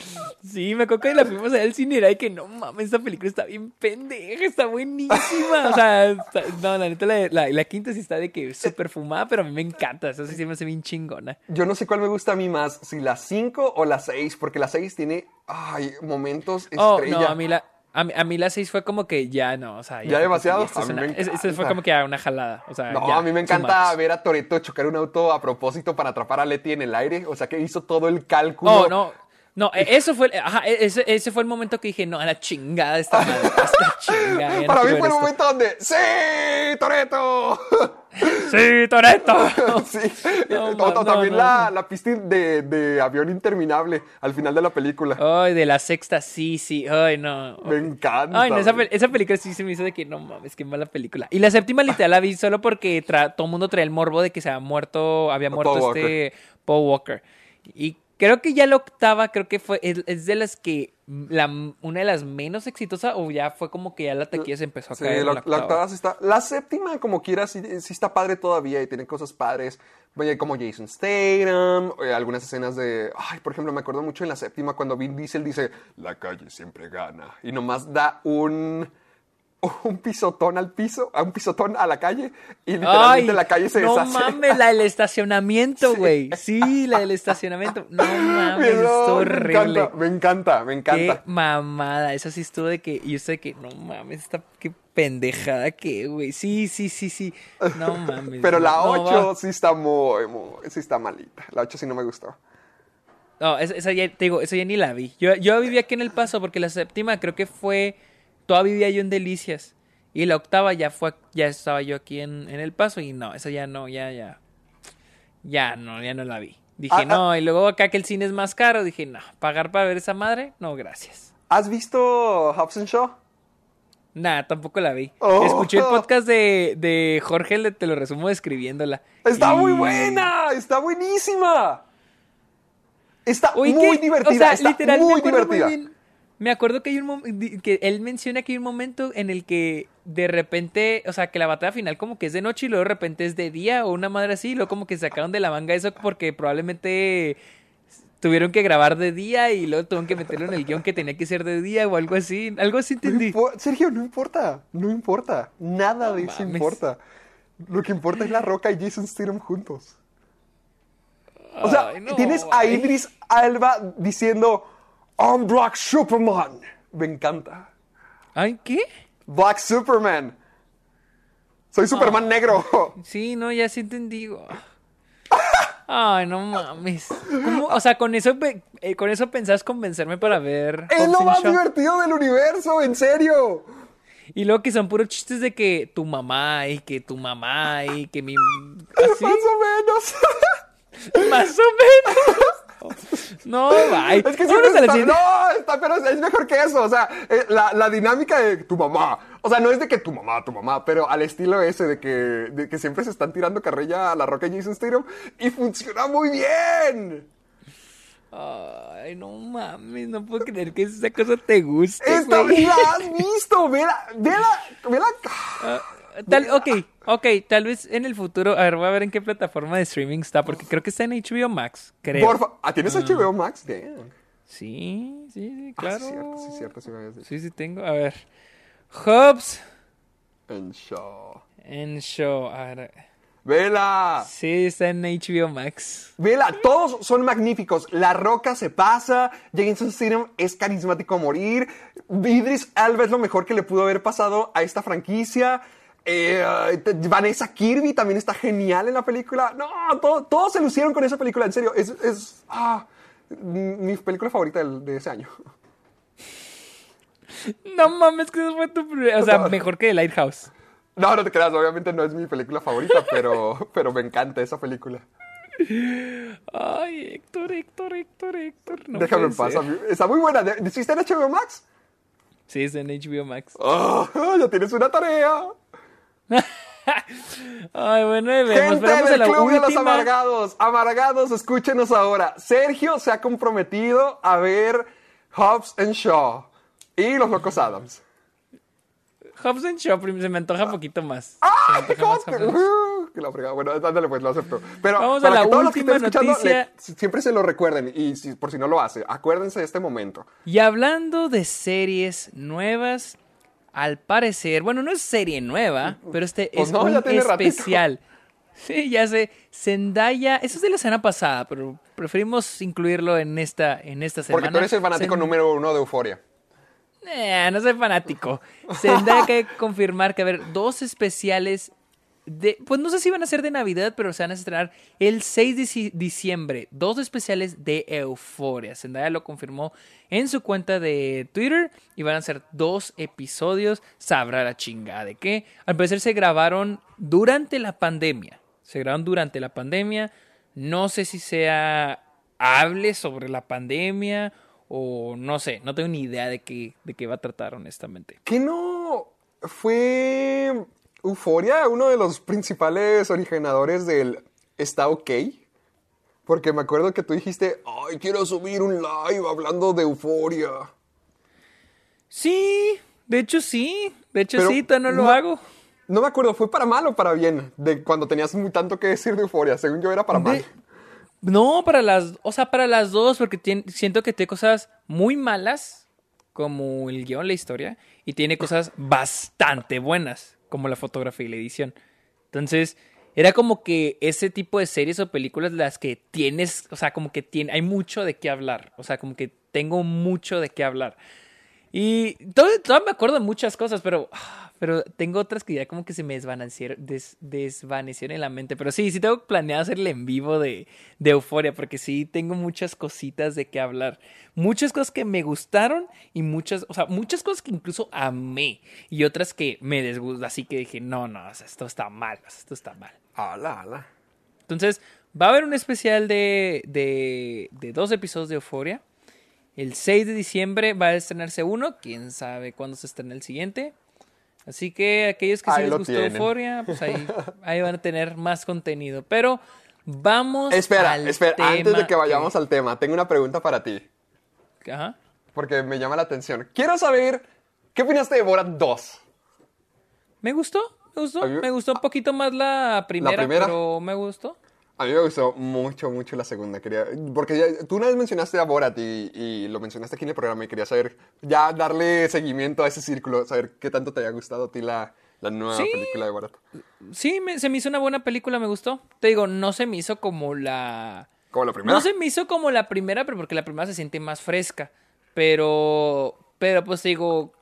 Sí, me acuerdo que la fuimos a ver al cine y era de que no mames, esta película está bien pendeja, está buenísima. O sea, está- no, la neta, la, la- la quinta sí está de que súper fumada, pero a mí me encanta. Eso sí se me hace bien chingona. Yo no sé cuál me gusta a mí más, si la 5 o la 6, porque la 6 tiene ay, momentos Oh, estrella. no, a mí la. A mí, a mí la 6 fue como que ya no, o sea, ¿Ya fue demasiado? como que esto es A mí una- me es- esto fue como que ah, una jalada. O sea, No, ya, a mí me encanta ver a Toreto chocar un auto a propósito para atrapar a Leti en el aire. O sea que hizo todo el cálculo. Oh, no. No, e- eso fue, ajá, e- ese, ese fue el momento que dije, no, a la chingada esta madre, chingada. ya no Para mí fue el esto. momento donde ¡Sí! ¡Toreto! ¡Sí, Toreto! sí. No, no, también la, la pista de, de avión interminable al final de la película. Ay, de la sexta, sí, sí. Ay, no. Me encanta. Ay, no, esa, esa película sí se me hizo de que no mames, qué mala película. Y la séptima literal la vi solo porque tra- todo el mundo trae el morbo de que se había muerto, había Paul muerto este Paul Walker. Y creo que ya la octava, creo que fue, es, es de las que, la, una de las menos exitosas, o ya fue como que ya la taquilla se empezó a Sí, caer. la, en la octava. octava sí está. La séptima, como quiera, sí, sí está padre todavía y tiene cosas padres. Como Jason Statham, eh, algunas escenas de. Ay, por ejemplo, me acuerdo mucho en la séptima cuando Vin Diesel dice: La calle siempre gana. Y nomás da un. Un pisotón al piso, a un pisotón a la calle y literalmente Ay, la calle se no deshace. mames, la del estacionamiento, güey. Sí. la del estacionamiento. No mames, No, es me horrible. encanta, me encanta, me Qué mamada. Eso sí estuvo de que. Y usted que, no mames, esta qué pendejada que, güey. Sí, sí, sí, sí. No mames. Pero la no, 8 va. sí está muy, muy- sí está malita. La 8 sí no me gustó. No, esa, esa ya, te digo, esa ya ni la vi. Yo, yo vivía aquí en El Paso porque la séptima creo que fue. Todavía vivía yo en Delicias. Y la octava ya fue, ya estaba yo aquí en, en El Paso. Y no, esa ya no, ya, ya. Ya no, ya no la vi. Dije, Ah, ah. no, y luego acá que el cine es más caro, dije, no, pagar para ver esa madre, no, gracias. ¿Has visto Hobson Shaw? Nah, tampoco la vi. Oh. Escuché el podcast de, de Jorge, le- te lo resumo describiéndola. Está Y- muy buena, está buenísima. Está Uy, muy que- divertida, o sea, está literal, muy divertida. bien. Me acuerdo que hay un que él menciona que hay un momento en el que de repente, o sea, que la batalla final como que es de noche y luego de repente es de día o una madre así, y luego como que sacaron de la manga eso porque probablemente tuvieron que grabar de día y luego tuvieron que meterlo en el guion que tenía que ser de día o algo así, algo así No entendí. impo- Sergio, no importa, no importa, nada de eso mames. importa. Lo que importa es La Roca y Jason Statham juntos. O sea, Ay, no, tienes a. Idris Alba diciendo I'm Black Superman. Me encanta. ¿Ay, qué? Black Superman. Soy Superman negro. Sí, no, ya sí entendí. Ay, no mames. ¿Cómo? O sea, con eso, eh, con eso pensás convencerme para ver. Es lo más divertido del universo, en serio. Y luego que son puros chistes de que tu mamá y que tu mamá y que mi... ¿Así? Más o menos. Más o menos. No, bye. Es que la está, siguiente. no, está, pero es mejor que eso. O sea, eh, la, la dinámica de tu mamá. O sea, no es de que tu mamá, tu mamá, pero al estilo ese de que, de que siempre se están tirando carrilla a la roca y Jason Statham y funciona muy bien. Ay, no mames, no puedo creer que esa cosa te guste. Esta la has visto, vela, vela, vela. Ah, Tal, ok, ok, tal vez en el futuro, a ver, voy a ver en qué plataforma de streaming está, porque creo que está en HBO Max, creo. Porfa, ¿ah, ¿tienes HBO Max? Damn. Sí, sí, sí, Ah, claro. sí, cierto, sí, cierto, sí me habías dicho. Sí, sí tengo. A ver. Hobbs En show. en Show. A ver. Vela. Sí, está en HBO Max. Vela, todos son magníficos. La Roca se pasa, Jason Statham es carismático a morir, Idris Elba es lo mejor que le pudo haber pasado a esta franquicia. Eh, Vanessa Kirby también está genial en la película. No, todo- todos se lucieron con esa película, en serio. Es, es ah, mi película favorita del- de ese año. No mames, que eso fue tu primera. O sea, mejor que The Lighthouse. No, no te creas, obviamente no es mi película favorita, pero, pero me encanta esa película. Ay, Héctor, Héctor, Héctor, Héctor. No Déjame en paz, está muy buena. ¿De- ¿Sí está en HBO Max? Sí, está en HBO Max. Ah, ya tienes una tarea. Ay, bueno, ahí vemos. Gente del la Club de los. Amargados, amargados, escúchenos ahora. Sergio se ha comprometido a ver Hobbs and Shaw y Los Locos Adams. Hobbs and Shaw se me antoja un poquito más. ¡Ah! Shaw. Uh, que la fregada. Bueno, ándale, pues lo acepto. Pero Vamos a para la que todos los que estén escuchando le- siempre se lo recuerden y si, por si no lo hace, acuérdense de este momento. Y hablando de series nuevas, al parecer, bueno, no es serie nueva, pero este Pues es no, un ratito. especial. Sí, ya sé. Zendaya, eso es de la semana pasada, pero preferimos incluirlo en esta, en esta semana. Porque tú eres el fanático número uno de Euforia. Eh, no soy fanático. Tendrá que confirmar que haber dos especiales pues no sé si van a ser de Navidad, pero se van a estrenar el 6 de ci- diciembre. Dos especiales de Euforia. Zendaya lo confirmó en su cuenta de Twitter y van a ser dos episodios. Sabrá la chingada de qué. Al parecer se grabaron durante la pandemia. Se grabaron durante la pandemia. No sé si sea hable sobre la pandemia o no sé, no tengo ni idea de qué, de qué va a tratar honestamente. ¿Qué no fue Euforia uno de los principales originadores del Está OK? Porque me acuerdo que tú dijiste, ay, quiero subir un live hablando de Euforia. Sí, de hecho sí, de hecho Pero sí, todavía no lo no- hago. No me acuerdo, ¿fue para mal o para bien? De cuando tenías muy tanto que decir de Euforia. Según yo era para mal. No, para las, o sea, para las dos, porque siento que tiene cosas muy malas, como el guion, la historia, y tiene cosas bastante buenas, como la fotografía y la edición. Entonces, era como que ese tipo de series o películas las que tienes, o sea, como que tiene, hay mucho de qué hablar, o sea, como que tengo mucho de qué hablar. Y todavía, todavía me acuerdo de muchas cosas, pero, ah, pero tengo otras que ya como que se me desvanecieron, des- desvanecieron en la mente. Pero sí, sí tengo planeado hacerle en vivo de, de Euforia, porque sí tengo muchas cositas de qué hablar. Muchas cosas que me gustaron y muchas, o sea, muchas cosas que incluso amé y otras que me desgustan. Así que dije, no, no, o sea, esto está mal, o sea, esto está mal. Ala, ala. Entonces, va a haber un especial de, de, de dos episodios de Euforia. El 6 de diciembre va a estrenarse uno. Quién sabe cuándo se estrena el siguiente. Así que aquellos que sí Ahí les lo gustó. Euforia, pues ahí, ahí van a tener más contenido. Pero vamos Espera, al espera, antes de que vayamos al tema, tengo una pregunta para ti. Ajá. Porque me llama la atención. Quiero saber, ¿qué opinaste de Borat 2? Me gustó, me gustó. Me gustó un poquito más la primera, primera? pero me gustó. A mí me gustó mucho, mucho la segunda. Quería, porque ya- tú una vez mencionaste a Borat y, y lo mencionaste aquí en el programa y quería saber, ya darle seguimiento a ese círculo, saber qué tanto te haya gustado a ti la, la nueva Sí. película de Borat. Sí, me- se me hizo una buena película, me gustó. Te digo, no se me hizo como la... Como la primera. No se me hizo como la primera, pero porque la primera se siente más fresca. Pero, pero pues digo,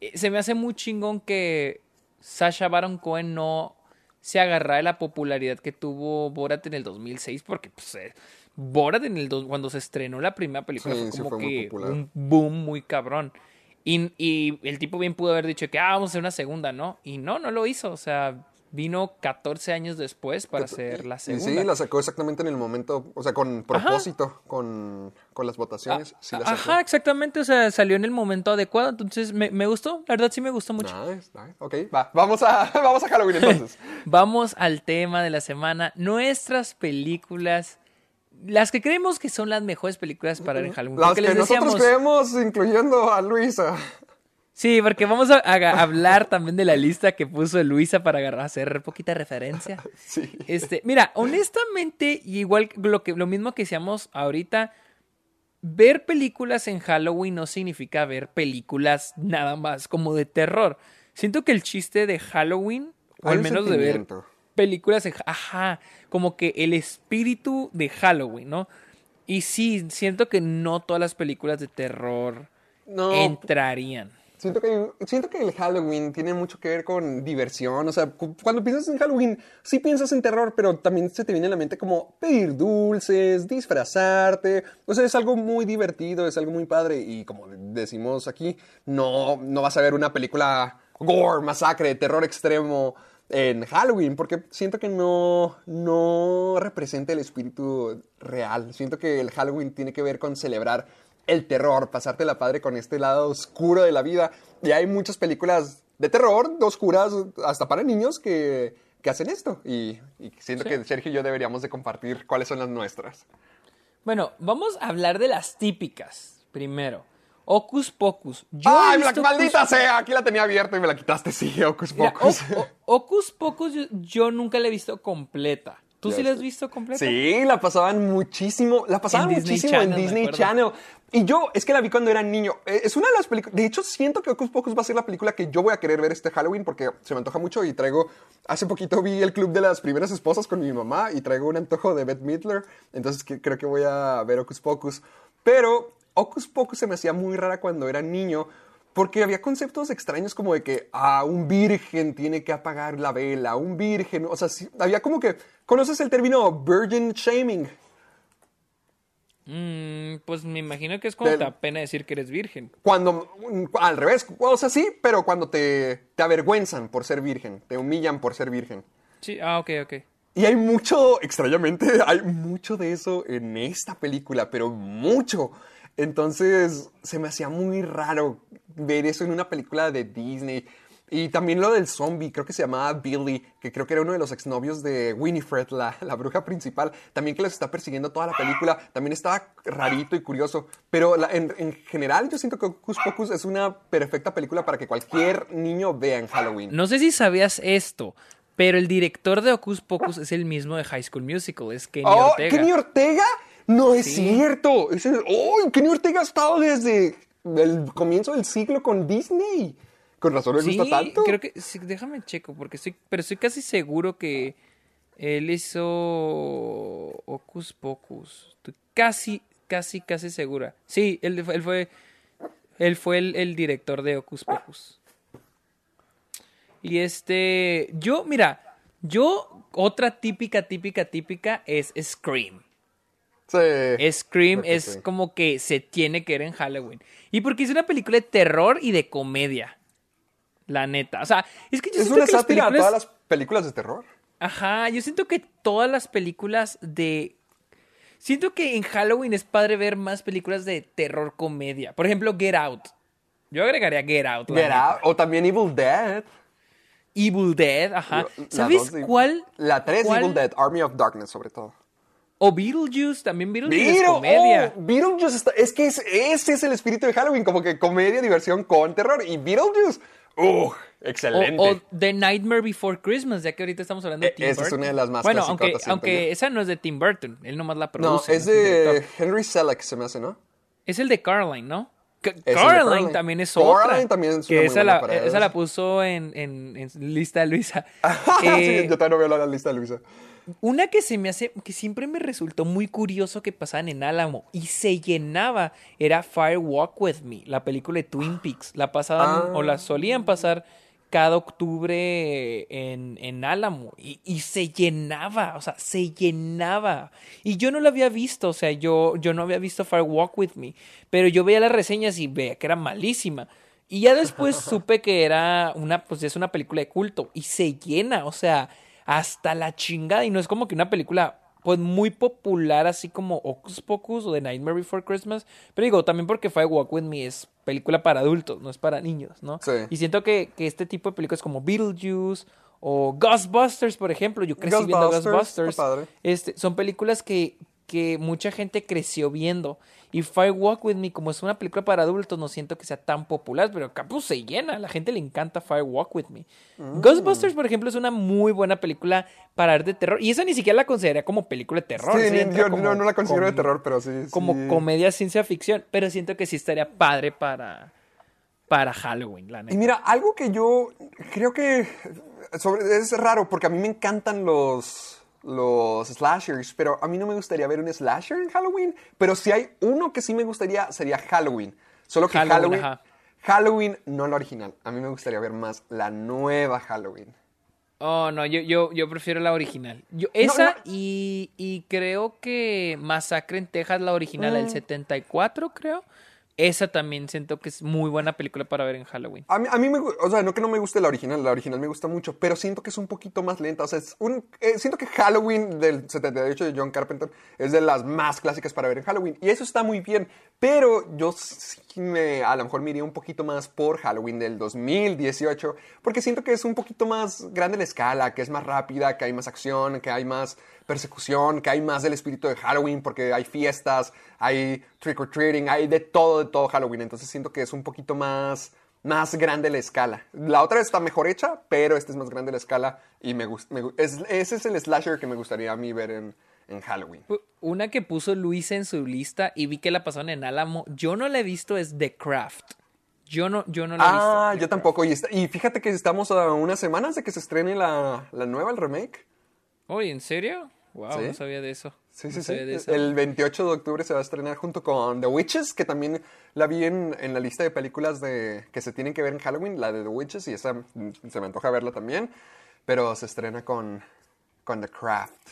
eh, se me hace muy chingón que Sasha Baron Cohen no se agarrara de la popularidad que tuvo Borat en el 2006, porque pues eh, Borat en el do- cuando se estrenó la primera película Sí, fue como fue que un boom muy cabrón. Y, y el tipo bien pudo haber dicho que ah, vamos a hacer una segunda, ¿no? Y no, no lo hizo. O sea, vino 14 años después para hacer la Y segunda. sí, la sacó exactamente en el momento, o sea, con propósito, con, con las votaciones. sí la sacó. Ajá, exactamente, o sea, salió en el momento adecuado, entonces me, me gustó, la verdad sí me gustó mucho. Nice, nice. Ok, va, vamos a, vamos a Halloween entonces. Vamos al tema de la semana, nuestras películas, las que creemos que son las mejores películas para en Halloween. Las que les nosotros decíamos- creemos, incluyendo a Luisa. Sí, porque vamos a, a hablar también de la lista que puso Luisa para agarrar- hacer poquita referencia. Sí. Este, mira, honestamente, igual lo que lo mismo que decíamos ahorita, ver películas en Halloween no significa ver películas nada más como de terror. Siento que el chiste de Halloween, o al menos de ver películas en... Ajá, como que el espíritu de Halloween, ¿no? Y sí, siento que no todas las películas de terror No, entrarían. Siento que, siento que el Halloween tiene mucho que ver con diversión. O sea, cu- cuando piensas en Halloween, sí piensas en terror, pero también se te viene a la mente como pedir dulces, disfrazarte. O sea, es algo muy divertido, es algo muy padre. Y como decimos aquí, no, no vas a ver una película gore, masacre, terror extremo en Halloween, porque siento que no, no representa el espíritu real. Siento que el Halloween tiene que ver con celebrar el terror, pasarte la padre con este lado oscuro de la vida. Y hay muchas películas de terror, oscuras, hasta para niños, que, que hacen esto. Y, y siento Sí. que Sergio y yo deberíamos de compartir cuáles son las nuestras. Bueno, vamos a hablar de las típicas primero. Ocus Pocus. Yo ¡Ay, la maldita Ocus- sea! Aquí la tenía abierta y me la quitaste, sí, Ocus Mira, Pocus. O- O- Ocus Pocus yo, yo nunca la he visto completa. ¿Tú sí la has visto completa? Sí, la pasaban muchísimo, la pasaban En muchísimo Channel, en Disney. Channel. Y yo, es que la vi cuando era niño. Eh, Es una de las películas, de hecho siento que Ocus Pocus va a ser la película que yo voy a querer ver este Halloween porque se me antoja mucho y traigo, hace poquito vi el Club de las Primeras Esposas con mi mamá y traigo un antojo de Bette Midler, entonces creo que voy a ver Ocus Pocus. Pero Ocus Pocus se me hacía muy rara cuando era niño porque había conceptos extraños como de que ah, un virgen tiene que apagar la vela, un virgen, o sea, había como que, ¿conoces el término virgin shaming? Mm, pues me imagino que es cuando Del- te da pena decir que eres virgen. Cuando, mm, al revés, o sea, sí, pero cuando te, te avergüenzan por ser virgen, te humillan por ser virgen. Sí, ah, ok, ok. Y hay mucho, extrañamente, hay mucho de eso en esta película, pero mucho. Entonces, se me hacía muy raro ver eso en una película de Disney. Y también lo del zombie, creo que se llamaba Billy, que creo que era uno de los exnovios de Winifred, la, la bruja principal, también que los está persiguiendo toda la película, también estaba rarito y curioso. Pero la- en, en general yo siento que Hocus Pocus es una perfecta película para que cualquier niño vea en Halloween. No sé si sabías esto, pero el director de Ocus Pocus es el mismo de High School Musical, es Kenny ¡Oh, Ortega. Kenny Ortega! No es Sí. cierto. Ese- ¡Oh, Kenny Ortega ha estado desde el comienzo del siglo con Disney! Con razón me Sí, gusta tanto. creo que sí, déjame checo porque estoy pero estoy casi seguro que él hizo Ocus Pocus. Estoy casi casi casi segura. Sí, él, fue- él fue él fue el, el director de Ocus Pocus. Y este, yo mira, yo otra típica típica típica es Scream. Sí. Scream es sí. como que se tiene que ver en Halloween. Y porque es una película de terror y de comedia. La neta. O sea, es que yo Es siento una que sátira a películas... todas las películas de terror. Ajá, yo siento que todas las películas de... Siento que en Halloween es padre ver más películas de terror comedia. Por ejemplo, Get Out. Yo agregaría Get Out. Get neta. Out, O también Evil Dead. Evil Dead, ajá. ¿Sabes dos cuál? La 3 cuál- Evil Dead, Army of Darkness, sobre todo. O Beetlejuice, también Beetlejuice es Beetle- comedia. oh, Beetlejuice está- es que es- ese es el espíritu de Halloween, como que comedia, diversión con terror. Y Beetlejuice, ¡uh! Excelente. O, o The Nightmare Before Christmas, ya que ahorita estamos hablando de E- Tim esa es Burton. una de las más Bueno, aunque, esa no es de Tim Burton, él nomás la produce. es no el de. Henry Selick, se me hace, ¿no? Es el de Caroline, ¿no? De Caroline, Caroline. también es Caroline otra. también es que esa la, esa la puso en, en, en lista Luisa. sí, Eh, yo también no veo la lista de Luisa. Una que se me hace, que siempre me resultó muy curioso que pasaban en Álamo y se llenaba, era Fire Walk With Me, la película de Twin Peaks. La pasaban Ah. o la solían pasar cada octubre en, en Álamo y, y se llenaba, o sea, se llenaba. Y yo no la había visto, o sea, yo, yo no había visto Fire Walk With Me, pero yo veía las reseñas y veía que era malísima. Y ya después supe que era una, pues es una película de culto y se llena, o sea, hasta la chingada. Y no es como que una película, pues muy popular, así como Ocus Pocus o The Nightmare Before Christmas. Pero digo, también porque Fire Walk With Me es película para adultos, no es para niños, ¿no? Sí. Y siento que, que este tipo de películas como Beetlejuice o Ghostbusters, por ejemplo, yo crecí viendo Ghostbusters, Ghostbusters. está padre. Este, son películas que que mucha gente creció viendo. Y Fire Walk With Me, como es una película para adultos, no siento que sea tan popular, pero acá pues se llena. A la gente le encanta Fire Walk With Me. Mm. Ghostbusters, por ejemplo, es una muy buena película para ver de terror. Y esa ni siquiera la consideraría como película de terror. Sí, entra yo como no, no la considero de terror, pero sí. Como sí. comedia ciencia ficción. Pero siento que sí estaría padre para, para Halloween, la Y neta. mira, algo que yo creo que sobre- es raro porque a mí me encantan los, los slashers, pero a mí no me gustaría ver un slasher en Halloween. Pero si hay uno que sí me gustaría, sería Halloween. Solo que Halloween, Halloween, no la original. A mí me gustaría ver más la nueva Halloween. Oh, no, yo, yo, yo prefiero la original. Yo, esa no. Y, y creo que Masacre en Texas, la original, Mm. el 74, creo. Esa también siento que es muy buena película para ver en Halloween. A mí, a mí o sea, no que no me guste la original, la original me gusta mucho, pero siento que es un poquito más lenta. O sea, es un, eh, siento que Halloween del 78 de John Carpenter es de las más clásicas para ver en Halloween. Y eso está muy bien, pero yo sí me, a lo mejor me iría un poquito más por Halloween del 2018, porque siento que es un poquito más grande la escala, que es más rápida, que hay más acción, que hay más persecución, que hay más del espíritu de Halloween, porque hay fiestas, hay trick or treating, hay de todo, de todo Halloween. Entonces siento que es un poquito más, más grande la escala. La otra está mejor hecha, pero esta es más grande la escala y me gusta. ese es el slasher que me gustaría a mí ver en, en Halloween. Una que puso Luisa en su lista y vi que la pasaron en Álamo. Yo no la he visto, es The Craft. Yo no, yo no la he Ah, visto. yo tampoco. Y, está- y fíjate que estamos a unas semanas de que se estrene la, la nueva, el remake. Oye, ¿en serio? Wow, Sí. no sabía de eso. Sí, No sí, sí. eso. El 28 de octubre se va a estrenar junto con The Witches, que también la vi en, en la lista de películas de, que se tienen que ver en Halloween, la de The Witches, y esa mm, se me antoja verla también. Pero se estrena con, con The Craft.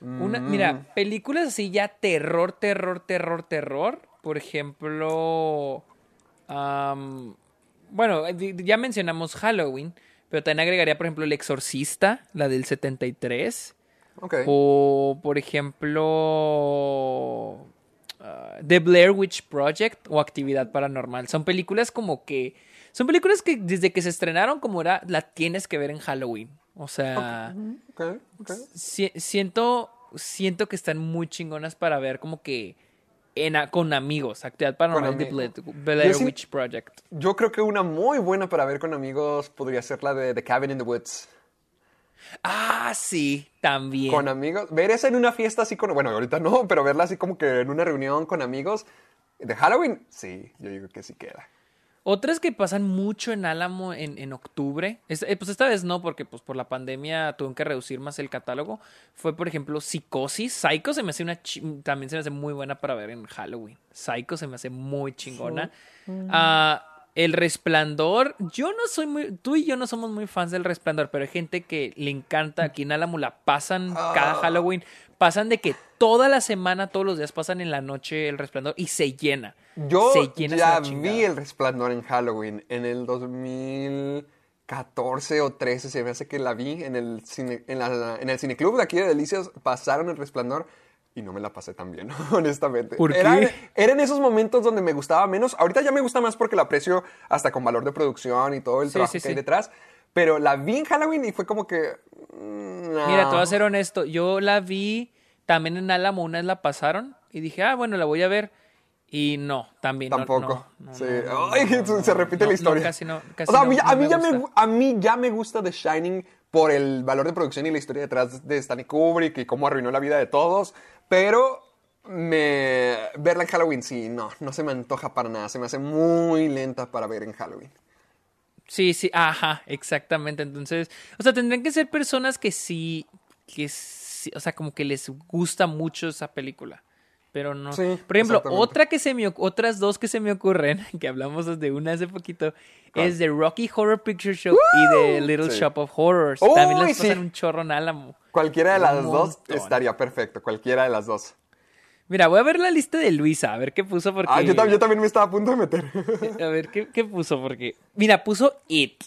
Una, Mm. mira, películas así ya terror, terror, terror, terror. Por ejemplo, bueno, ya mencionamos Halloween, pero también agregaría, por ejemplo, El Exorcista, la del 73. O, por ejemplo, ah, The Blair Witch Project o Actividad Paranormal. Son películas como que... Son películas que desde que se estrenaron como era, la tienes que ver en Halloween. O sea... Ok, ok. Si- siento, siento que están muy chingonas para ver como que en a- con amigos. Actividad paranormal de. Blair, Witch Project. Yo creo que una muy buena para ver con amigos podría ser la de The Cabin in the Woods. Ah, sí, también. Con amigos. Ver esa en una fiesta así con. Bueno, ahorita no, pero verla así como que en una reunión con amigos. De Halloween, sí, yo digo que sí queda. Otras que pasan mucho en Álamo en, en octubre, es- eh, pues esta vez no, porque pues por la pandemia tuvieron que reducir más el catálogo, fue por ejemplo Psicosis. Psycho se me hace una, también se me hace muy buena para ver en Halloween. Psycho se me hace muy chingona. Ah, el Resplandor, yo no soy muy, tú y yo no somos muy fans del Resplandor, pero hay gente que le encanta, aquí en Álamo la pasan cada Halloween, pasan de que toda la semana, todos los días pasan en la noche el Resplandor y se llena. Yo se llena ya vi el resplandor en Halloween en el 2014 o 13, se me hace que la vi en el, cine, en, la- en el cineclub de aquí de Delicias, pasaron el resplandor y no me la pasé tan bien, honestamente. ¿Por qué? Eran, eran esos momentos donde me gustaba menos, ahorita ya me gusta más porque la aprecio hasta con valor de producción y todo el Sí, trabajo sí, que hay sí. detrás, pero la vi en Halloween y fue como que... mm, no. Mira, te voy a ser honesto. Yo la vi también en Álamo, una vez la pasaron y dije, ah, bueno, la voy a ver. Y no, también. Tampoco. no, no, sí. no, no, Ay, se repite la historia. Casi no. Casi o sea, a mí, a, mí me ya me, a mí ya me gusta The Shining por el valor de producción y la historia detrás de Stanley Kubrick y cómo arruinó la vida de todos. Pero me verla en Halloween, sí, no, no se me antoja para nada. Se me hace muy lenta para ver en Halloween. Sí, sí, ajá, exactamente. Entonces, o sea, tendrían que ser personas que sí, que sí, o sea, como que les gusta mucho esa película. Pero no. Sí, Por ejemplo, otra que se me, otras dos que se me ocurren, que hablamos de una hace poquito, es de Rocky Horror Picture Show y de Little Sí. Shop of Horrors. Uy, También sí. pasan un chorro en Álamo. Cualquiera de Un las dos montón. estaría perfecto, cualquiera de las dos. Mira, voy a ver la lista de Luisa, a ver qué puso porque... Ah, yo, yo también me estaba a punto de meter. A ver, ¿qué, qué puso? Porque... Mira, puso It.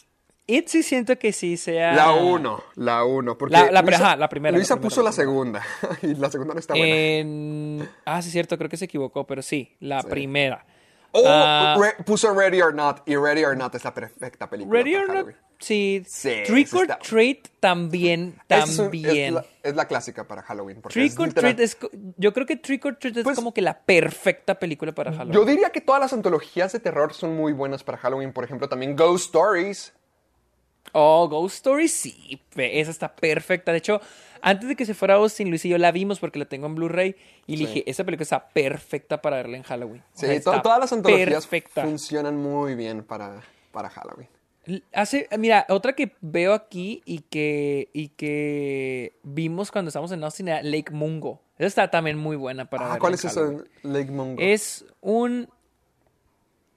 It sí siento que sí sea... La uno, la uno. Porque La- la- Luisa- ajá, la primera, la Luisa primera, puso la segunda y la segunda no está buena. En... Ah, sí, es cierto, creo que se equivocó, pero sí, la Sí. primera. Oh, puso Ready or Not. Y Ready or Not es la perfecta película. Ready or Not, sí. Sí, Trick or está- Treat también, es también. Es, la, es la clásica para Halloween. Trick or literal- Treat es, yo creo que Trick or Treat es Pues- como que la perfecta película para Halloween. Yo diría que todas las antologías de terror son muy buenas para Halloween. Por ejemplo, también Ghost Stories. Oh, Ghost Story, sí, esa está perfecta. De hecho, antes de que se fuera Austin, Luis y yo la vimos porque la tengo en Blu-ray y le dije, esa película está perfecta para verla en Halloween. O Sí, sea, to- está todas las antologías Perfecta. funcionan muy bien para, para Halloween. Hace, mira, otra que veo aquí y que, y que vimos cuando estábamos en Austin era Lake Mungo. Esa está también muy buena para Ah, verla ¿Cuál en es eso? Lake Mungo. Es un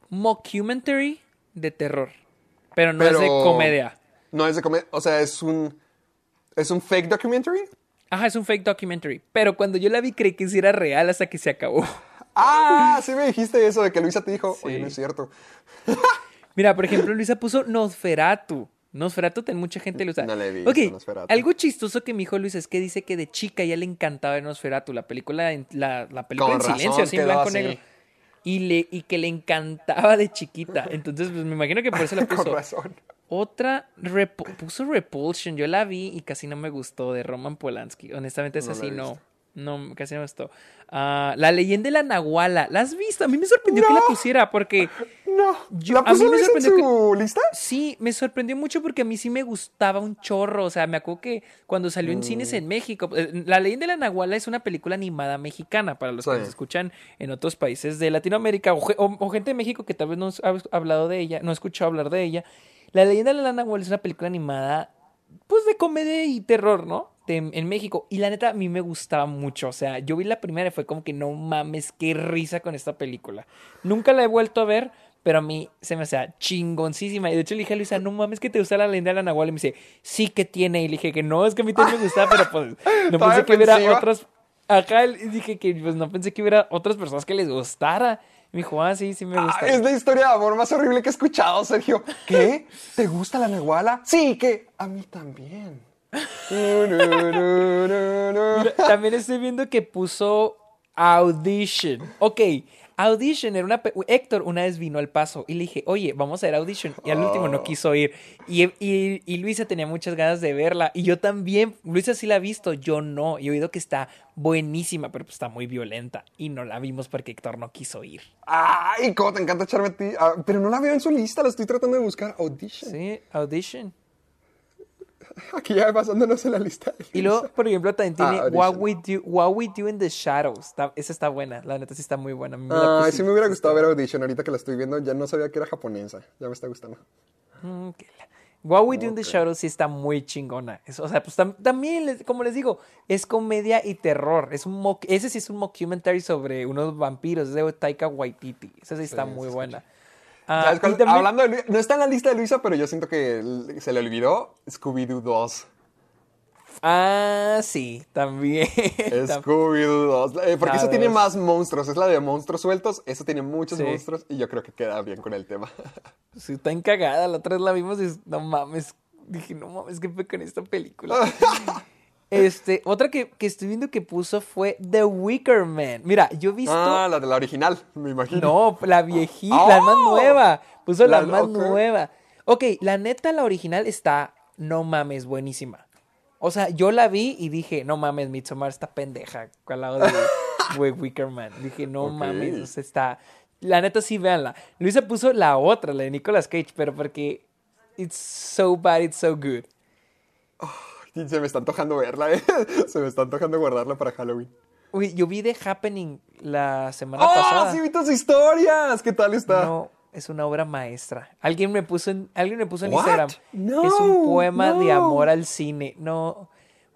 mockumentary de terror, pero no Pero- es de comedia. No es de comedia. O sea, es un. ¿Es un fake documentary? Ajá, es un fake documentary. Pero cuando yo la vi creí que sí era real hasta que se acabó. Ah, sí me dijiste eso de que Luisa te dijo. Oye, Sí. no es cierto. Mira, por ejemplo, Luisa puso Nosferatu. Nosferatu, ten mucha gente lo usa. No la he visto, Ok, Nosferatu. algo chistoso que me dijo Luisa es que dice que de chica ya le encantaba Nosferatu, la película, en- la, la película Con en razón silencio, así en blanco así. negro. Y, le, y que le encantaba de chiquita. Entonces, pues me imagino que por eso la Con puso. razón. Otra, Repu- puso Repulsion. Yo la vi y casi no me gustó, de Roman Polanski. Honestamente, es No así, no. No, casi no gustó. Ah, la leyenda de la Nahuala. ¿La has visto? A mí me sorprendió que la pusiera porque... No. Yo- ¿La a mí me Luisa en sorprendió su lista? Sí, me sorprendió mucho porque a mí sí me gustaba un chorro. O sea, me acuerdo que cuando salió en cines Mm. en México, eh, La leyenda de la Nahuala es una película animada mexicana para los que nos escuchan en otros países de Latinoamérica o- o gente de México que tal vez no ha hablado de ella, no ha escuchado hablar de ella. La leyenda de la Nahuala es una película animada, pues de comedia y terror, ¿no? De- en México. Y la neta, a mí me gustaba mucho. O sea, yo vi la primera y fue como que no mames, qué risa con esta película. Nunca la he vuelto a ver, pero a mí se me hacía chingoncísima. Y de hecho le dije a Luisa, no mames que te gusta la leyenda de la Nahuala. Y me dice, sí que tiene. Y le dije que no, es que a mí también me gustaba, pero pues no pensé que hubiera otras. Acá dije que pues no pensé que hubiera otras personas que les gustara. Me dijo, ah, sí, sí me Ah, gusta. es la historia de amor más horrible que he escuchado, Sergio. ¿Qué? ¿Te gusta la Nahuala? Sí, que a mí también. Mira, también estoy viendo que puso Audition. Ok, Audition era una... Héctor una vez vino al paso y le dije, oye, vamos a ver Audition. Y al último no quiso ir. Y, y, y Luisa tenía muchas ganas de verla. Y yo también. Luisa sí la ha visto, yo no. Y he oído que está buenísima, pero pues está muy violenta. Y no la vimos porque Héctor no quiso ir. Ay, cómo te encanta echarme a ti. Ah, pero no la veo en su lista, la estoy tratando de buscar. Audition. Sí, Audition. Aquí ya basándonos en la lista. de Y luego, por ejemplo, también tiene Ah, What. We Do, What We Do in the Shadows. Está- esa está buena. La neta sí está muy buena. A mí me la Ay, pusiste. sí me hubiera gustado ver Audition. Ahorita que la estoy viendo, ya no sabía que era japonesa. Ya me está gustando. Mm, que la- What We Do in the Shadows sí está muy chingona. Es- o sea, pues tam- también, como les digo, es comedia y terror. Es un ese sí es un mockumentary sobre unos vampiros. Es de Taika Waititi. Esa sí está Sí, muy buena. Ah, Hablando de Luisa, no está en la lista de Luisa, pero yo siento que se le olvidó Scooby-Doo 2. Ah, sí, también. Tam- Scooby-Doo 2. Eh, porque eso tiene más monstruos. Es la de monstruos sueltos. Eso tiene muchos Sí. monstruos. Y yo creo que queda bien con el tema. Sí, está encagada. La otra vez la vimos y no mames. Dije, no mames, ¿qué fue con esta película? este, otra que, que estoy viendo que puso fue The Wicker Man. Mira, yo he visto. ah, la de la original, me imagino. No, la viejita, la más ¡Oh! nueva. Puso la, La- más nueva. Ok, la neta, la original está, no mames, buenísima. O sea, yo la vi y dije, no mames, Midsommar está pendeja al lado de We- Wicker Man. Dije, no mames, o sea, está... La neta, sí, véanla. Luisa puso la otra, la de Nicolas Cage, pero porque it's so bad, it's so good. Y Se me está antojando verla, ¿eh? Se me está antojando guardarla para Halloween. Uy, yo vi The Happening la semana ¡Oh, pasada. sí vi tus historias! ¿Qué tal está? No, es una obra maestra. Alguien me puso en, alguien me puso en What? Instagram. No, es un poema de amor al cine. No.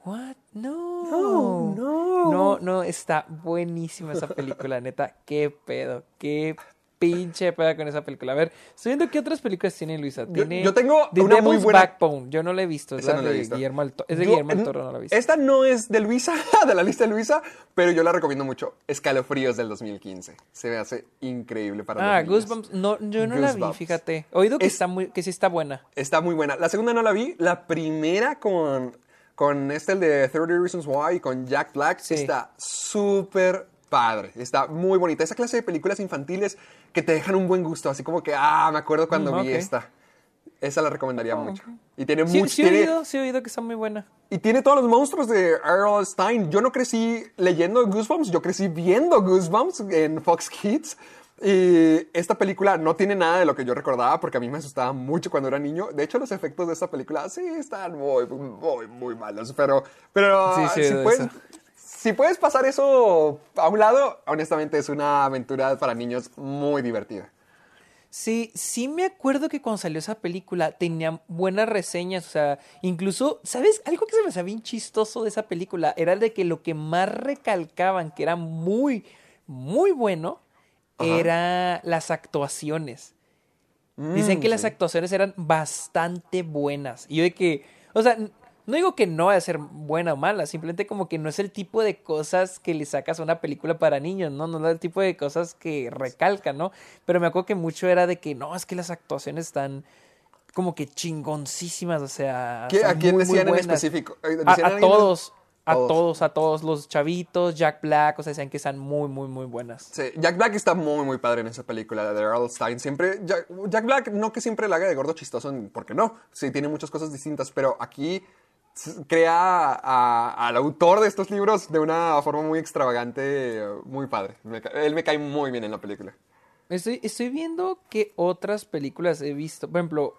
What? No. No, no. No, no, está buenísima esa película, neta. Qué pedo, qué pinche pedo con esa película. A ver, estoy viendo qué otras películas tiene Luisa. Tiene yo tengo The una muy buena- Backbone. Yo no la he visto. Es Esa la no la he de visto. Guillermo Toro. Es de Yo- Guillermo del Toro, no la he visto. Esta no es de Luisa, de la lista de Luisa, pero yo la recomiendo mucho. Escalofríos del 2015. Se me hace increíble para Ah. Goosebumps. No, yo no la vi, fíjate. He oído que, Es- está muy, que sí está buena. Está muy buena. La segunda no la vi. La primera con, con este, el de 30 Reasons Why, con Jack Black, Sí. está súper padre, está muy bonita. Esa clase de películas infantiles que te dejan un buen gusto, así como que, ah, me acuerdo cuando Mm, vi ok. esta. Esa la recomendaría mucho. Y tiene Sí, mucho. sí he tiene- oído, sí he oído que está muy buena. y tiene todos los monstruos de R.L. Stein. Yo no crecí leyendo Goosebumps, yo crecí viendo Goosebumps en Fox Kids. Y esta película no tiene nada de lo que yo recordaba porque a mí me asustaba mucho cuando era niño. De hecho, los efectos de esta película sí están muy, muy, muy malos. Pero, pero Sí, sí, si, de puedes. Si puedes pasar eso a un lado, honestamente es una aventura para niños muy divertida. Sí, sí me acuerdo que cuando salió esa película tenía buenas reseñas, o sea, incluso, ¿sabes? Algo que se me hacía bien chistoso de esa película era de que lo que más recalcaban que era muy, muy bueno Ajá. era las actuaciones. Dicen Mm, que las actuaciones eran bastante buenas. Y yo de que, o sea, no digo que no vaya a ser buena o mala, simplemente como que no es el tipo de cosas que le sacas a una película para niños, ¿no? No es el tipo de cosas que recalcan, ¿no? Pero me acuerdo que mucho era de que no, es que las actuaciones están como que chingoncísimas, o sea. ¿Qué- ¿A quién muy, muy decían en específico? A, ¿decían todos, a Todos. todos, a todos los chavitos, Jack Black, o sea, decían que están muy, muy, muy buenas. Sí, Jack Black está muy, muy padre en esa película la de Earl Stein. Siempre, Jack, Jack Black, no que siempre la haga de gordo chistoso, porque no, sí, tiene muchas cosas distintas, pero aquí crea a- al autor de estos libros de una forma muy extravagante, muy padre. Me él me cae muy bien en la película. Estoy, estoy viendo que otras películas he visto. Por ejemplo,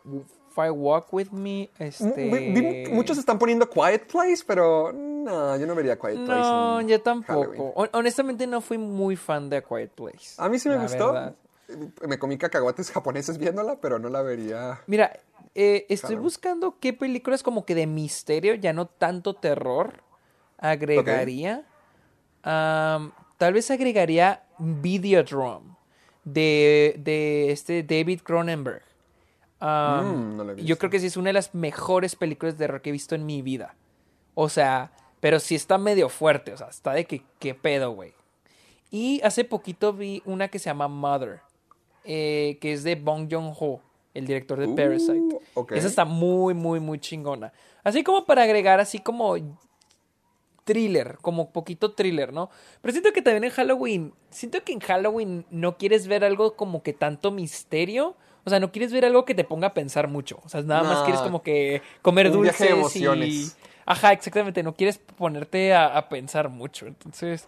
Fire Walk With Me. Este... Muchos están poniendo Quiet Place, pero no, yo no vería Quiet Place. No, yo tampoco. Halloween. Hon- Honestamente no fui muy fan de A Quiet Place. A mí sí me la gustó. verdad. Me comí cacahuates japoneses viéndola, pero no la vería. Mira, eh, estoy Claro. buscando qué películas como que de misterio, ya no tanto terror, agregaría. Tal vez agregaría Videodrome de, de este David Cronenberg. Mm, no yo creo que sí es una de las mejores películas de terror que he visto en mi vida. O sea, pero sí está medio fuerte, o sea, está de que qué pedo, güey. Y hace poquito vi una que se llama Mother, eh, que es de Bong Joon-ho, el director de Uh, Parasite. Esa está muy, muy, muy chingona. Así como para agregar así como thriller, como poquito thriller, ¿no? Pero siento que también en Halloween, siento que en Halloween no quieres ver algo como que tanto misterio. O sea, no quieres ver algo que te ponga a pensar mucho. O sea, nada más No. quieres como que comer Un dulces viaje de y... Ajá, exactamente. No quieres ponerte a, a pensar mucho. Entonces...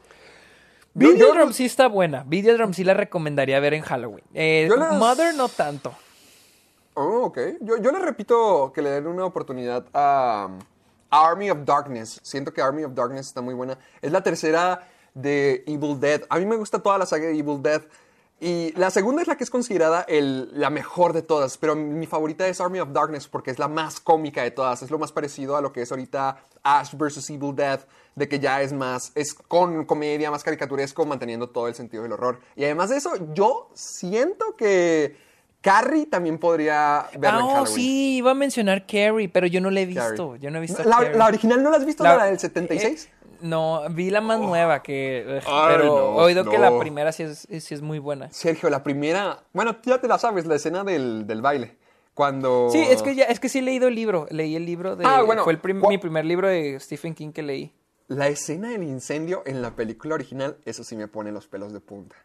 Yo- Videodrome sí está buena. Videodrome sí la recomendaría ver en Halloween. Eh, las- Mother no tanto. Oh, ok. Yo, yo le repito que le den una oportunidad a, Army of Darkness. Siento que Army of Darkness está muy buena. Es la tercera de Evil Dead. A mí me gusta toda la saga de Evil Dead. Y la segunda es la que es considerada la mejor de todas, pero mi favorita es Army of Darkness porque es la más cómica de todas. Es lo más parecido a lo que es ahorita Ash vs. Evil Dead, de que ya es más, es con comedia, más caricaturesco, manteniendo todo el sentido del horror. Y además de eso, yo siento que Carrie también podría verla Ah, oh, Halloween. sí, iba a mencionar Carrie, pero yo no la he visto. Carrie. Yo no he visto la, Carrie. la original no la has visto, La- la, del 76? eh, no, vi la más nueva que... Ay, pero no, he oído que la no. primera sí es, sí es muy buena. Sergio, la primera, bueno, ya te la sabes, la escena del, del baile. Cuando... Sí, es que ya, es que sí he leído el libro. Leí el libro de... Ah, bueno, Fue el prim- ¿cuál- mi primer libro de Stephen King que leí. La escena del incendio en la película original, eso sí me pone los pelos de punta.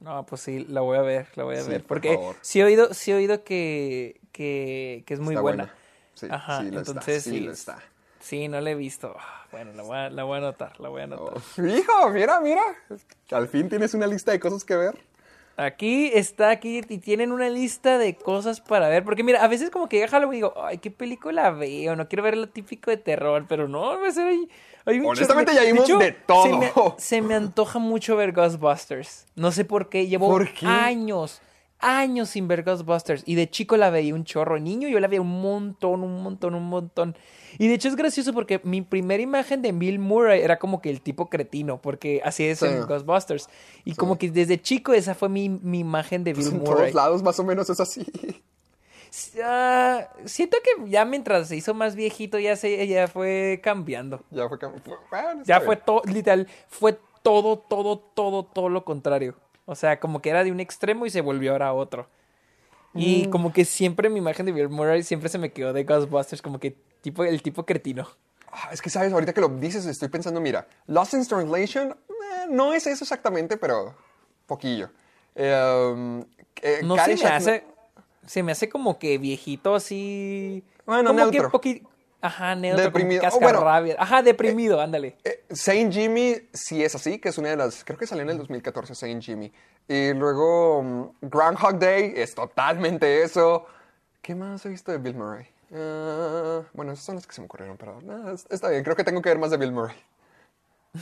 No, pues sí, la voy a ver, la voy a Sí, ver. por Porque favor. sí he oído, sí he oído que, que, que es muy Está buena. buena. Sí, Ajá, sí lo entonces está, sí sí. lo está. Sí, no la he visto. Ah, Bueno, la voy a, la voy a anotar, la voy a anotar. Oh, hijo, mira, mira. Al fin tienes una lista de cosas que ver. Aquí está, aquí y tienen una lista de cosas para ver. Porque mira, a veces como que llega Halloween y digo, ay, ¿qué película veo? No quiero ver lo típico de terror, pero no, a veces hay, Honestamente, ya vimos de todo. Se me, se me antoja mucho ver Ghostbusters. No sé por qué, llevo ¿Por qué? años, años sin ver Ghostbusters. Y de chico la veía un chorro. Niño yo la veía un montón, un montón, un montón. Y de hecho es gracioso porque mi primera imagen de Bill Murray era como que el tipo cretino, porque así es Sí. en Ghostbusters. Y como que desde chico esa fue mi, mi imagen de Bill Pues en Murray. todos lados más o menos es así. Ah, siento que ya mientras se hizo más viejito ya se ya fue cambiando. Ya fue... cam- fue- bueno, Ya fue todo, literal, fue todo, todo, todo, todo lo contrario. O sea, como que era de un extremo y se volvió ahora a otro. Y Mm. como que siempre mi imagen de Bill Murray siempre se me quedó de Ghostbusters, como que tipo, el tipo cretino. Ah, es que, ¿sabes? Ahorita que lo dices, estoy pensando, mira, Lost in Translation, eh, no es eso exactamente, pero poquillo. Eh, um, eh, No se me hace. Se me hace como que viejito así. Bueno, como neutro. que poqui- Ajá, neutro. Deprimido. Como Oh, bueno. Ajá, deprimido, ándale. Eh, Saint Jimmy sí es así, que es una de las. Creo que salió en el 2014 Saint Jimmy. Y luego um, Groundhog Day es totalmente eso. ¿Qué más he visto de Bill Murray? Ah, bueno, esas son las que se me ocurrieron, pero no, es- está bien. Creo que tengo que ver más de Bill Murray.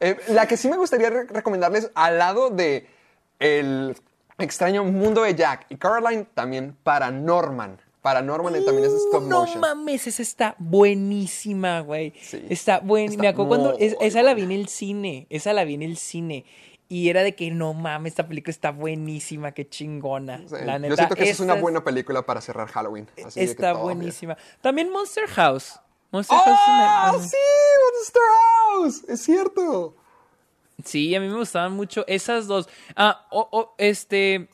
Eh, la que sí me gustaría re- recomendarles al lado de El extraño mundo de Jack y Caroline, también Paranorman. Paranorman eh, también es stop Uh, no motion. mames, esa está buenísima, güey. Sí. Está buena. Está Me acuerdo cuando es- esa la vi en el cine. Esa la vi en el cine. Y era de que no mames, esta película está buenísima, qué chingona. Sí, la neta, Yo siento que esa es una buena película para cerrar Halloween. así de que Está bien. buenísima. También Monster House. Monster House ¡Oh, bueno, sí! Monster House. Es cierto. Sí, a mí me gustaban mucho esas dos. Ah, o- o, este.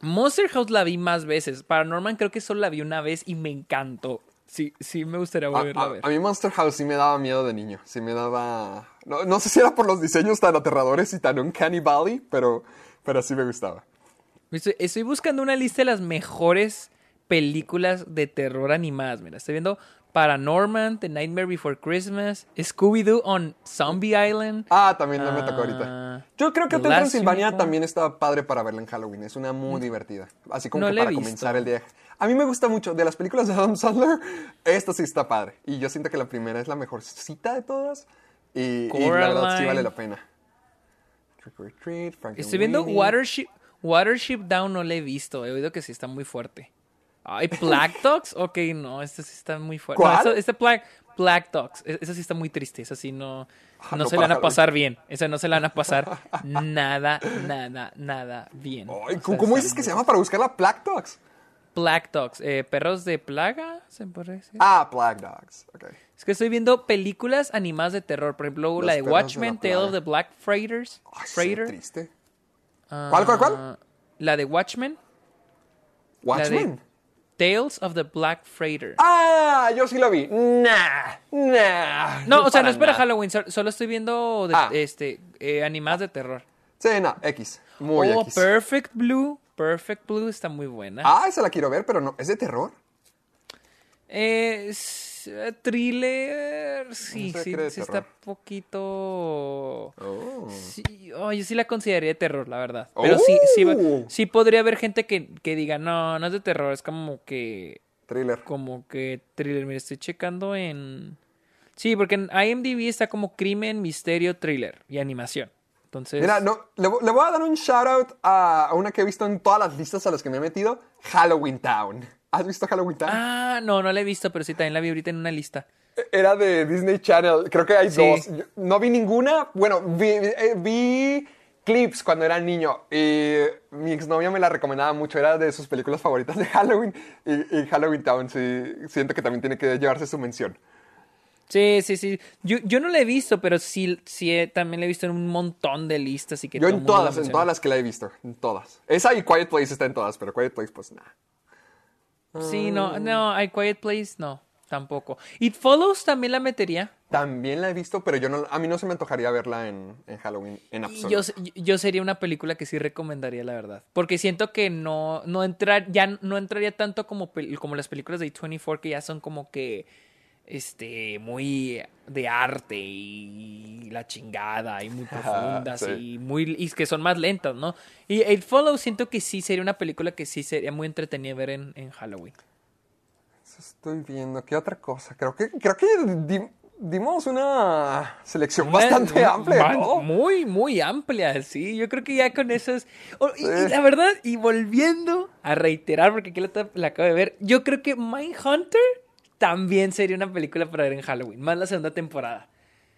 Monster House la vi más veces. Paranorman creo que solo la vi una vez y me encantó. Sí, sí, me gustaría A, volverla a, a- ver. a mí Monster House sí me daba miedo de niño. Sí me daba... No, no sé si era por los diseños tan aterradores y tan uncanny valley, pero, pero sí me gustaba. Estoy, estoy buscando una lista de las mejores películas de terror animadas. Mira, estoy viendo Paranorman, The Nightmare Before Christmas, Scooby-Doo on Zombie Island. Ah, también no me tocó Ah, ahorita. Yo creo que Hotel Transilvania también está padre para verla en Halloween. Es una muy divertida. Así como No que para comenzar el día. A mí me gusta mucho. De las películas de Adam Sandler, esta sí está padre. Y yo siento que la primera es la mejor cita de todas. Y, y la verdad sí vale la pena. Trick or Treat. Estoy viendo Watership, Watership Down, no la he visto. He oído que sí está muy fuerte. Ay, Black Dogs. Ok, no, este sí está muy fuerte. ¿Cuál? No, este Black, Black Dogs. e- Esa sí está muy triste. Esa sí no, Ah, no no se la van a pasar bien. Esa no se la van a pasar nada, nada, nada bien. Ay, O sea, ¿Cómo, dices que se llama para buscar la Black Dogs? Black Dogs. eh, perros de plaga, se puede decir. Ah, Black Dogs. Ok. Es que estoy viendo películas animadas de terror. Por ejemplo, Los la de Watchmen, la Tale of the Black Freighters. Ay, Freighter. triste. ¿Cuál, cuál, cuál? Ah, La de Watchmen. Watchmen. Tales of the Black Freighter. Ah, yo sí lo vi. Nah, nah. no, o sea, no es para. Halloween. so- Solo estoy viendo de- Ah. este, eh, animadas de terror. Sí, no, X. Muy oh, X. Perfect Blue. Perfect Blue está muy buena. Ah, esa la quiero ver, pero no. ¿Es de terror? Eh, eh, thriller. Sí, sí, sí está poquito. Oh. Sí, oh, yo sí la consideraría de terror, la verdad. Pero sí, sí, Oh. sí podría haber gente que, que diga, no, no es de terror, es como que, Thriller. como que thriller. Mira, estoy checando en... Sí, porque en IMDb está como crimen, misterio, thriller y animación. Entonces... Mira, no, le, le voy a dar un shout out a, a una que he visto en todas las listas a las que me he metido: Halloween Town. ¿Has visto Halloween Town? Ah, no, no la he visto, pero sí, también la vi ahorita en una lista. Era de Disney Channel. Creo que hay Sí. dos. Yo no vi ninguna. Bueno, vi, eh, vi clips cuando era niño. Y mi exnovia me la recomendaba mucho. Era de sus películas favoritas de Halloween. Y, y Halloween Town, sí, siento que también tiene que llevarse su mención. Sí, sí, sí. Yo, yo no la he visto, pero sí, sí eh, también la he visto en un montón de listas y que Yo en todas, en todas las que la he visto. En todas. Esa y Quiet Place está en todas, pero Quiet Place, pues nada. Sí, no, no, I Quiet Place, no, tampoco. It Follows también la metería. También la he visto, pero yo no, a mí no se me antojaría verla en, en Halloween en absoluto. yo, yo sería una película que sí recomendaría, la verdad. Porque siento que no, no, entrar, ya no entraría tanto como, pel- como las películas de A24, que ya son como que este muy de arte y la chingada y muy profundas sí. y muy y que son más lentas, ¿no? Y It Follows siento que sí sería una película que sí sería muy entretenida ver en, en Halloween. Estoy viendo, ¿qué otra cosa? Creo que, creo que di- dimos una selección bastante amplia. ¿no? Muy, muy amplia, sí. Yo creo que ya con eso es. oh, y, la verdad, y volviendo a reiterar, porque aquí la, la acabo de ver, yo creo que Mindhunter también sería una película para ver en Halloween, más la segunda temporada.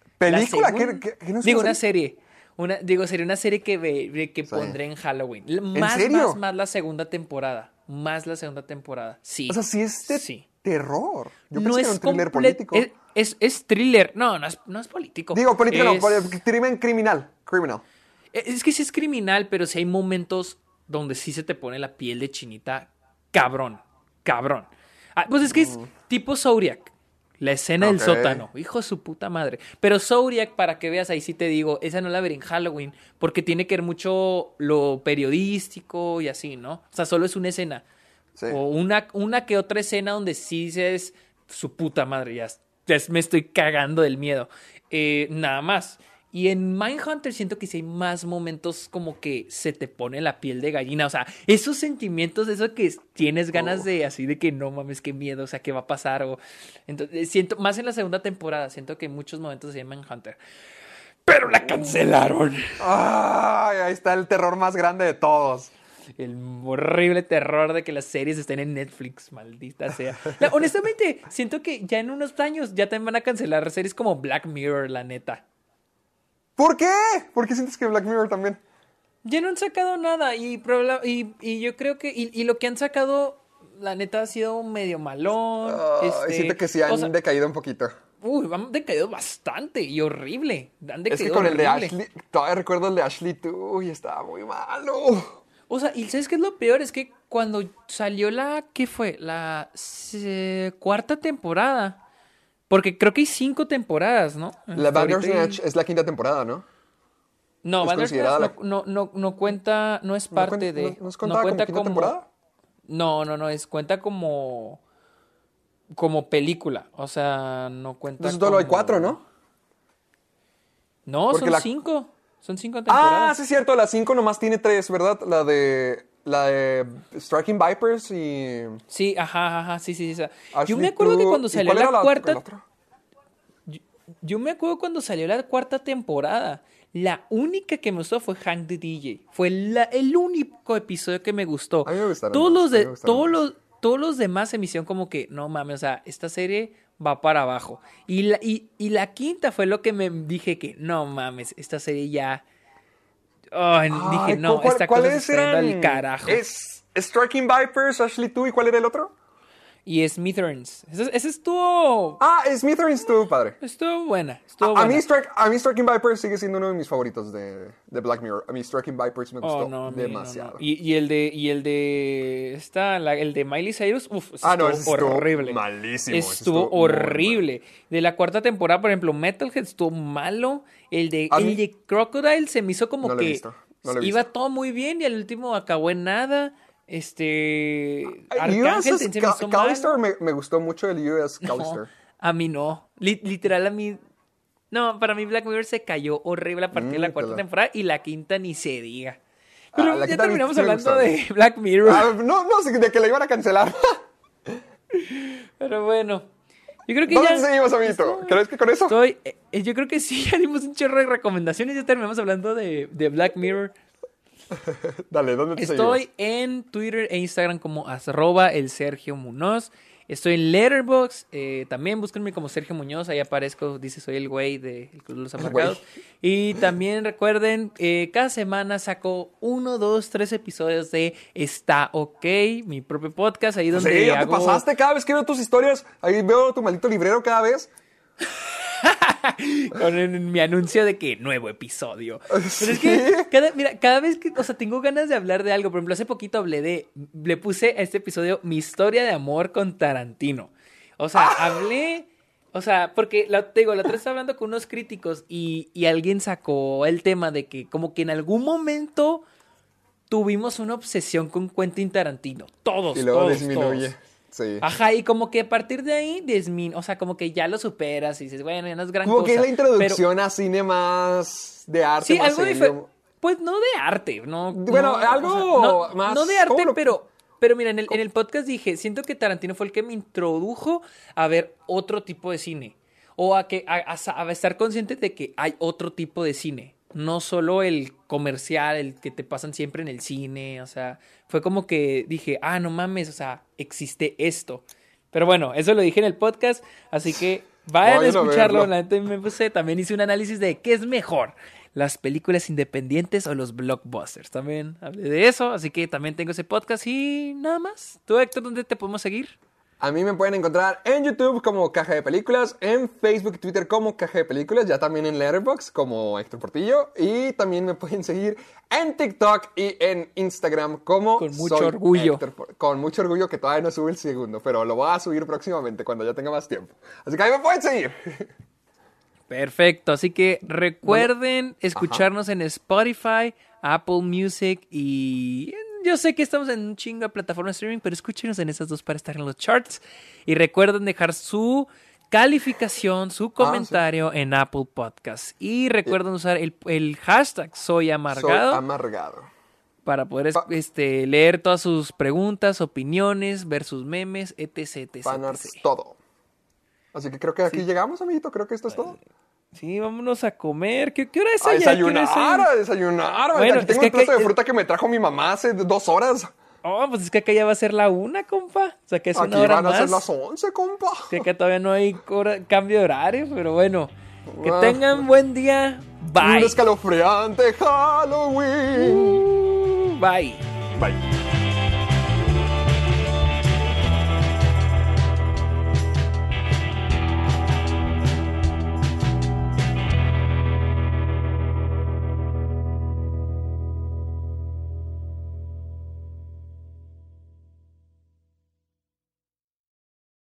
La ¿Película? segunda- ¿Qué, qué- no digo, una serie. Una, digo, sería una serie que, ve- que Sí. pondré en Halloween. Más, serio? más, más la segunda temporada. Más la segunda temporada. Sí. O sea, sí es de Sí. terror. Yo no pensé que es era un thriller político. Es, es, es thriller. No, no es, no es político. Digo, político no, Es- poli- crimen criminal. Criminal. Es que sí es criminal, pero sí hay momentos donde sí se te pone la piel de chinita cabrón, cabrón. Ah, pues es que es tipo Zodiac. La escena del sótano. Hijo de su puta madre. Pero Zodiac, para que veas, ahí sí te digo, esa no la veré en Halloween. Porque tiene que ver mucho lo periodístico y así, ¿no? O sea, solo es una escena. Sí. O una, una que otra escena donde sí dices, su puta madre, ya, ya me estoy cagando del miedo. Eh, nada más. Y en Mindhunter siento que sí hay más momentos como que se te pone la piel de gallina. O sea, esos sentimientos, eso que tienes ganas Oh. de así de que no mames, qué miedo, o sea, qué va a pasar. O, entonces, siento, más en la segunda temporada, siento que hay muchos momentos de Mindhunter. Pero la cancelaron. Ay, ahí está el terror más grande de todos. El horrible terror de que las series estén en Netflix, maldita sea. La- honestamente, siento que ya en unos años ya también van a cancelar series como Black Mirror, la neta. ¿Por qué? ¿Por qué sientes que Black Mirror también? Ya no han sacado nada y, y, y yo creo que... Y, y lo que han sacado, la neta, ha sido medio malón. Ay, este, siento que sí han o sea, decaído un poquito. Uy, han decaído bastante y horrible. Han Es que con el de. Ashley, todavía recuerdo el de Ashley, tú, uy, estaba muy malo. O sea, y ¿sabes qué es lo peor? Es que cuando salió la, ¿qué fue? La cuarta temporada. Porque creo que hay cinco temporadas, ¿no? La Hasta Bandersnatch hay- es la quinta temporada, ¿no? No, es Bandersnatch considerada no, no, no, no cuenta, no es ¿No parte de... no- ¿No es contada como quinta temporada? No, no, no, es cuenta como... Como película. O sea, no cuenta Entonces solo hay como- cuatro, ¿no? No, Porque son la- cinco. Son cinco Ah, temporadas. sí es cierto, la cinco nomás tiene tres, ¿verdad? La de la de Striking Vipers y Sí, ajá, ajá, sí, sí, sí. Yo me acuerdo que cuando ¿y salió la cuarta... Yo me acuerdo cuando salió la cuarta temporada. La única que me gustó fue Hank the DJ. Fue la- el único episodio que me gustó. A mí me gustaron Todos más, los de, todos más. los, todos los demás se me hicieron como que, no mames, o sea, esta serie va para abajo. Y la, y, y la quinta fue lo que me dije que, no mames, esta serie ya. Ay, dije, no, ¿cuál- esta cosa se ¿cuáles yendo eran? al carajo. Es Striking Vipers, Ashley Tú, ¿y cuál era el otro? Y Smithereens. Ese, ese estuvo. Ah, Smithereens estuvo padre. Estuvo buena. Estuvo A, a buena. mí Strike- a mí Striking Vipers sigue siendo uno de mis favoritos de, de Black Mirror. A mí Striking Vipers me gustó Oh, no, a mí no, demasiado. no. Y, y el de y el de esta la- el de Miley Cyrus, uf, ese Ah, no, estuvo ese estuvo horrible. malísimo, Estuvo, estuvo horrible. De la cuarta temporada, por ejemplo, Metalhead estuvo malo. El de A el mí- de Crocodile se me hizo como que iba todo muy bien y al último acabó en nada. Este Arcángel se me hizo Callister me, me gustó mucho el US No, Callister. a mí no. Li- literal a mí no, para mí Black Mirror se cayó horrible a partir de la Mm, cuarta temporada y la quinta ni se diga. Ah, Pero ya terminamos hablando de Black Mirror. Ah, no, no, de que la iban a cancelar. Pero bueno. Yo creo que ¿Dónde ya. seguimos, amiguito? ¿Crees que con eso? Estoy, eh, yo creo que sí, ya dimos un chorro de recomendaciones. Ya terminamos hablando de, de Black Mirror. Dale, ¿dónde te Estoy en Twitter e Instagram como arroba el Sergio Munoz. Estoy en Letterboxd. eh, también búsquenme como Sergio Muñoz. Ahí aparezco. Dice soy el güey del Club de los Amargados. Y también recuerden, eh, cada semana saco uno, dos, tres episodios de Está OK, mi propio podcast. Ahí donde Sí, ya te hago... pasaste cada vez que veo tus historias. Ahí veo tu maldito librero cada vez. con mi anuncio de que nuevo episodio. Pero es que cada, mira, cada vez que, o sea, tengo ganas de hablar de algo. Por ejemplo, hace poquito hablé de, le puse a este episodio mi historia de amor con Tarantino. O sea, hablé, o sea, porque la, te digo, la otra vez estaba hablando con unos críticos y, y alguien sacó el tema de que como que en algún momento tuvimos una obsesión con Quentin Tarantino. Todos, Y luego todos, disminuye. todos. Sí. Ajá, y como que a partir de ahí, desmin, o sea, como que ya lo superas y dices, bueno, ya no es gran Como cosa. que es la pero- introducción a cine más de arte. Sí, más algo serio. diferente. Pues no de arte, no. Bueno, no, algo no, más- No de arte, ¿cómo lo- pero. Pero mira, en el, en el podcast dije, siento que Tarantino fue el que me introdujo a ver otro tipo de cine. O a que a, a estar consciente de que hay otro tipo de cine. No solo el comercial, el que te pasan siempre en el cine. O sea, fue como que dije, ah, no mames, o sea, existe esto. Pero bueno, eso lo dije en el podcast, así que vayan a escucharlo. La me puse, también hice un análisis de qué es mejor, las películas independientes o los blockbusters. También hablé de eso, así que también tengo ese podcast y nada más. ¿Tú, Héctor, dónde te podemos seguir? A mí me pueden encontrar en YouTube como Caja de Películas, en Facebook y Twitter como Caja de Películas, ya también en Letterboxd como Héctor Portillo y también me pueden seguir en TikTok y en Instagram como Con mucho Soy orgullo. Héctor con mucho orgullo que todavía no sube el segundo, pero lo voy a subir próximamente cuando ya tenga más tiempo. Así que ahí me pueden seguir. Perfecto, así que recuerden escucharnos en Spotify, Apple Music y yo sé que estamos en un chingo de plataformas de streaming, pero escúchenos en esas dos para estar en los charts y recuerden dejar su calificación, su comentario en Apple Podcast y recuerden usar el, el hashtag soy amargado Soy amargado. para poder Pa- este, leer todas sus preguntas, opiniones, ver sus memes, etc, etc, etc. todo. Así que creo que aquí llegamos, amiguito. Creo que esto es todo. Sí, vámonos a comer. ¿Qué, qué hora es A allá? ¿Qué hora desayunar, es a desayunar. Bueno, aquí es tengo que un plato acá- de fruta que me trajo mi mamá hace dos horas. Oh, pues es que acá ya va a ser la una, compa. O sea, que es Aquí una hora van a más. ser las 11, compa. Que acá todavía no hay cambio de horario, pero bueno. Que Ah. tengan buen día. Un Bye. escalofriante Halloween. Uh, Bye. Bye.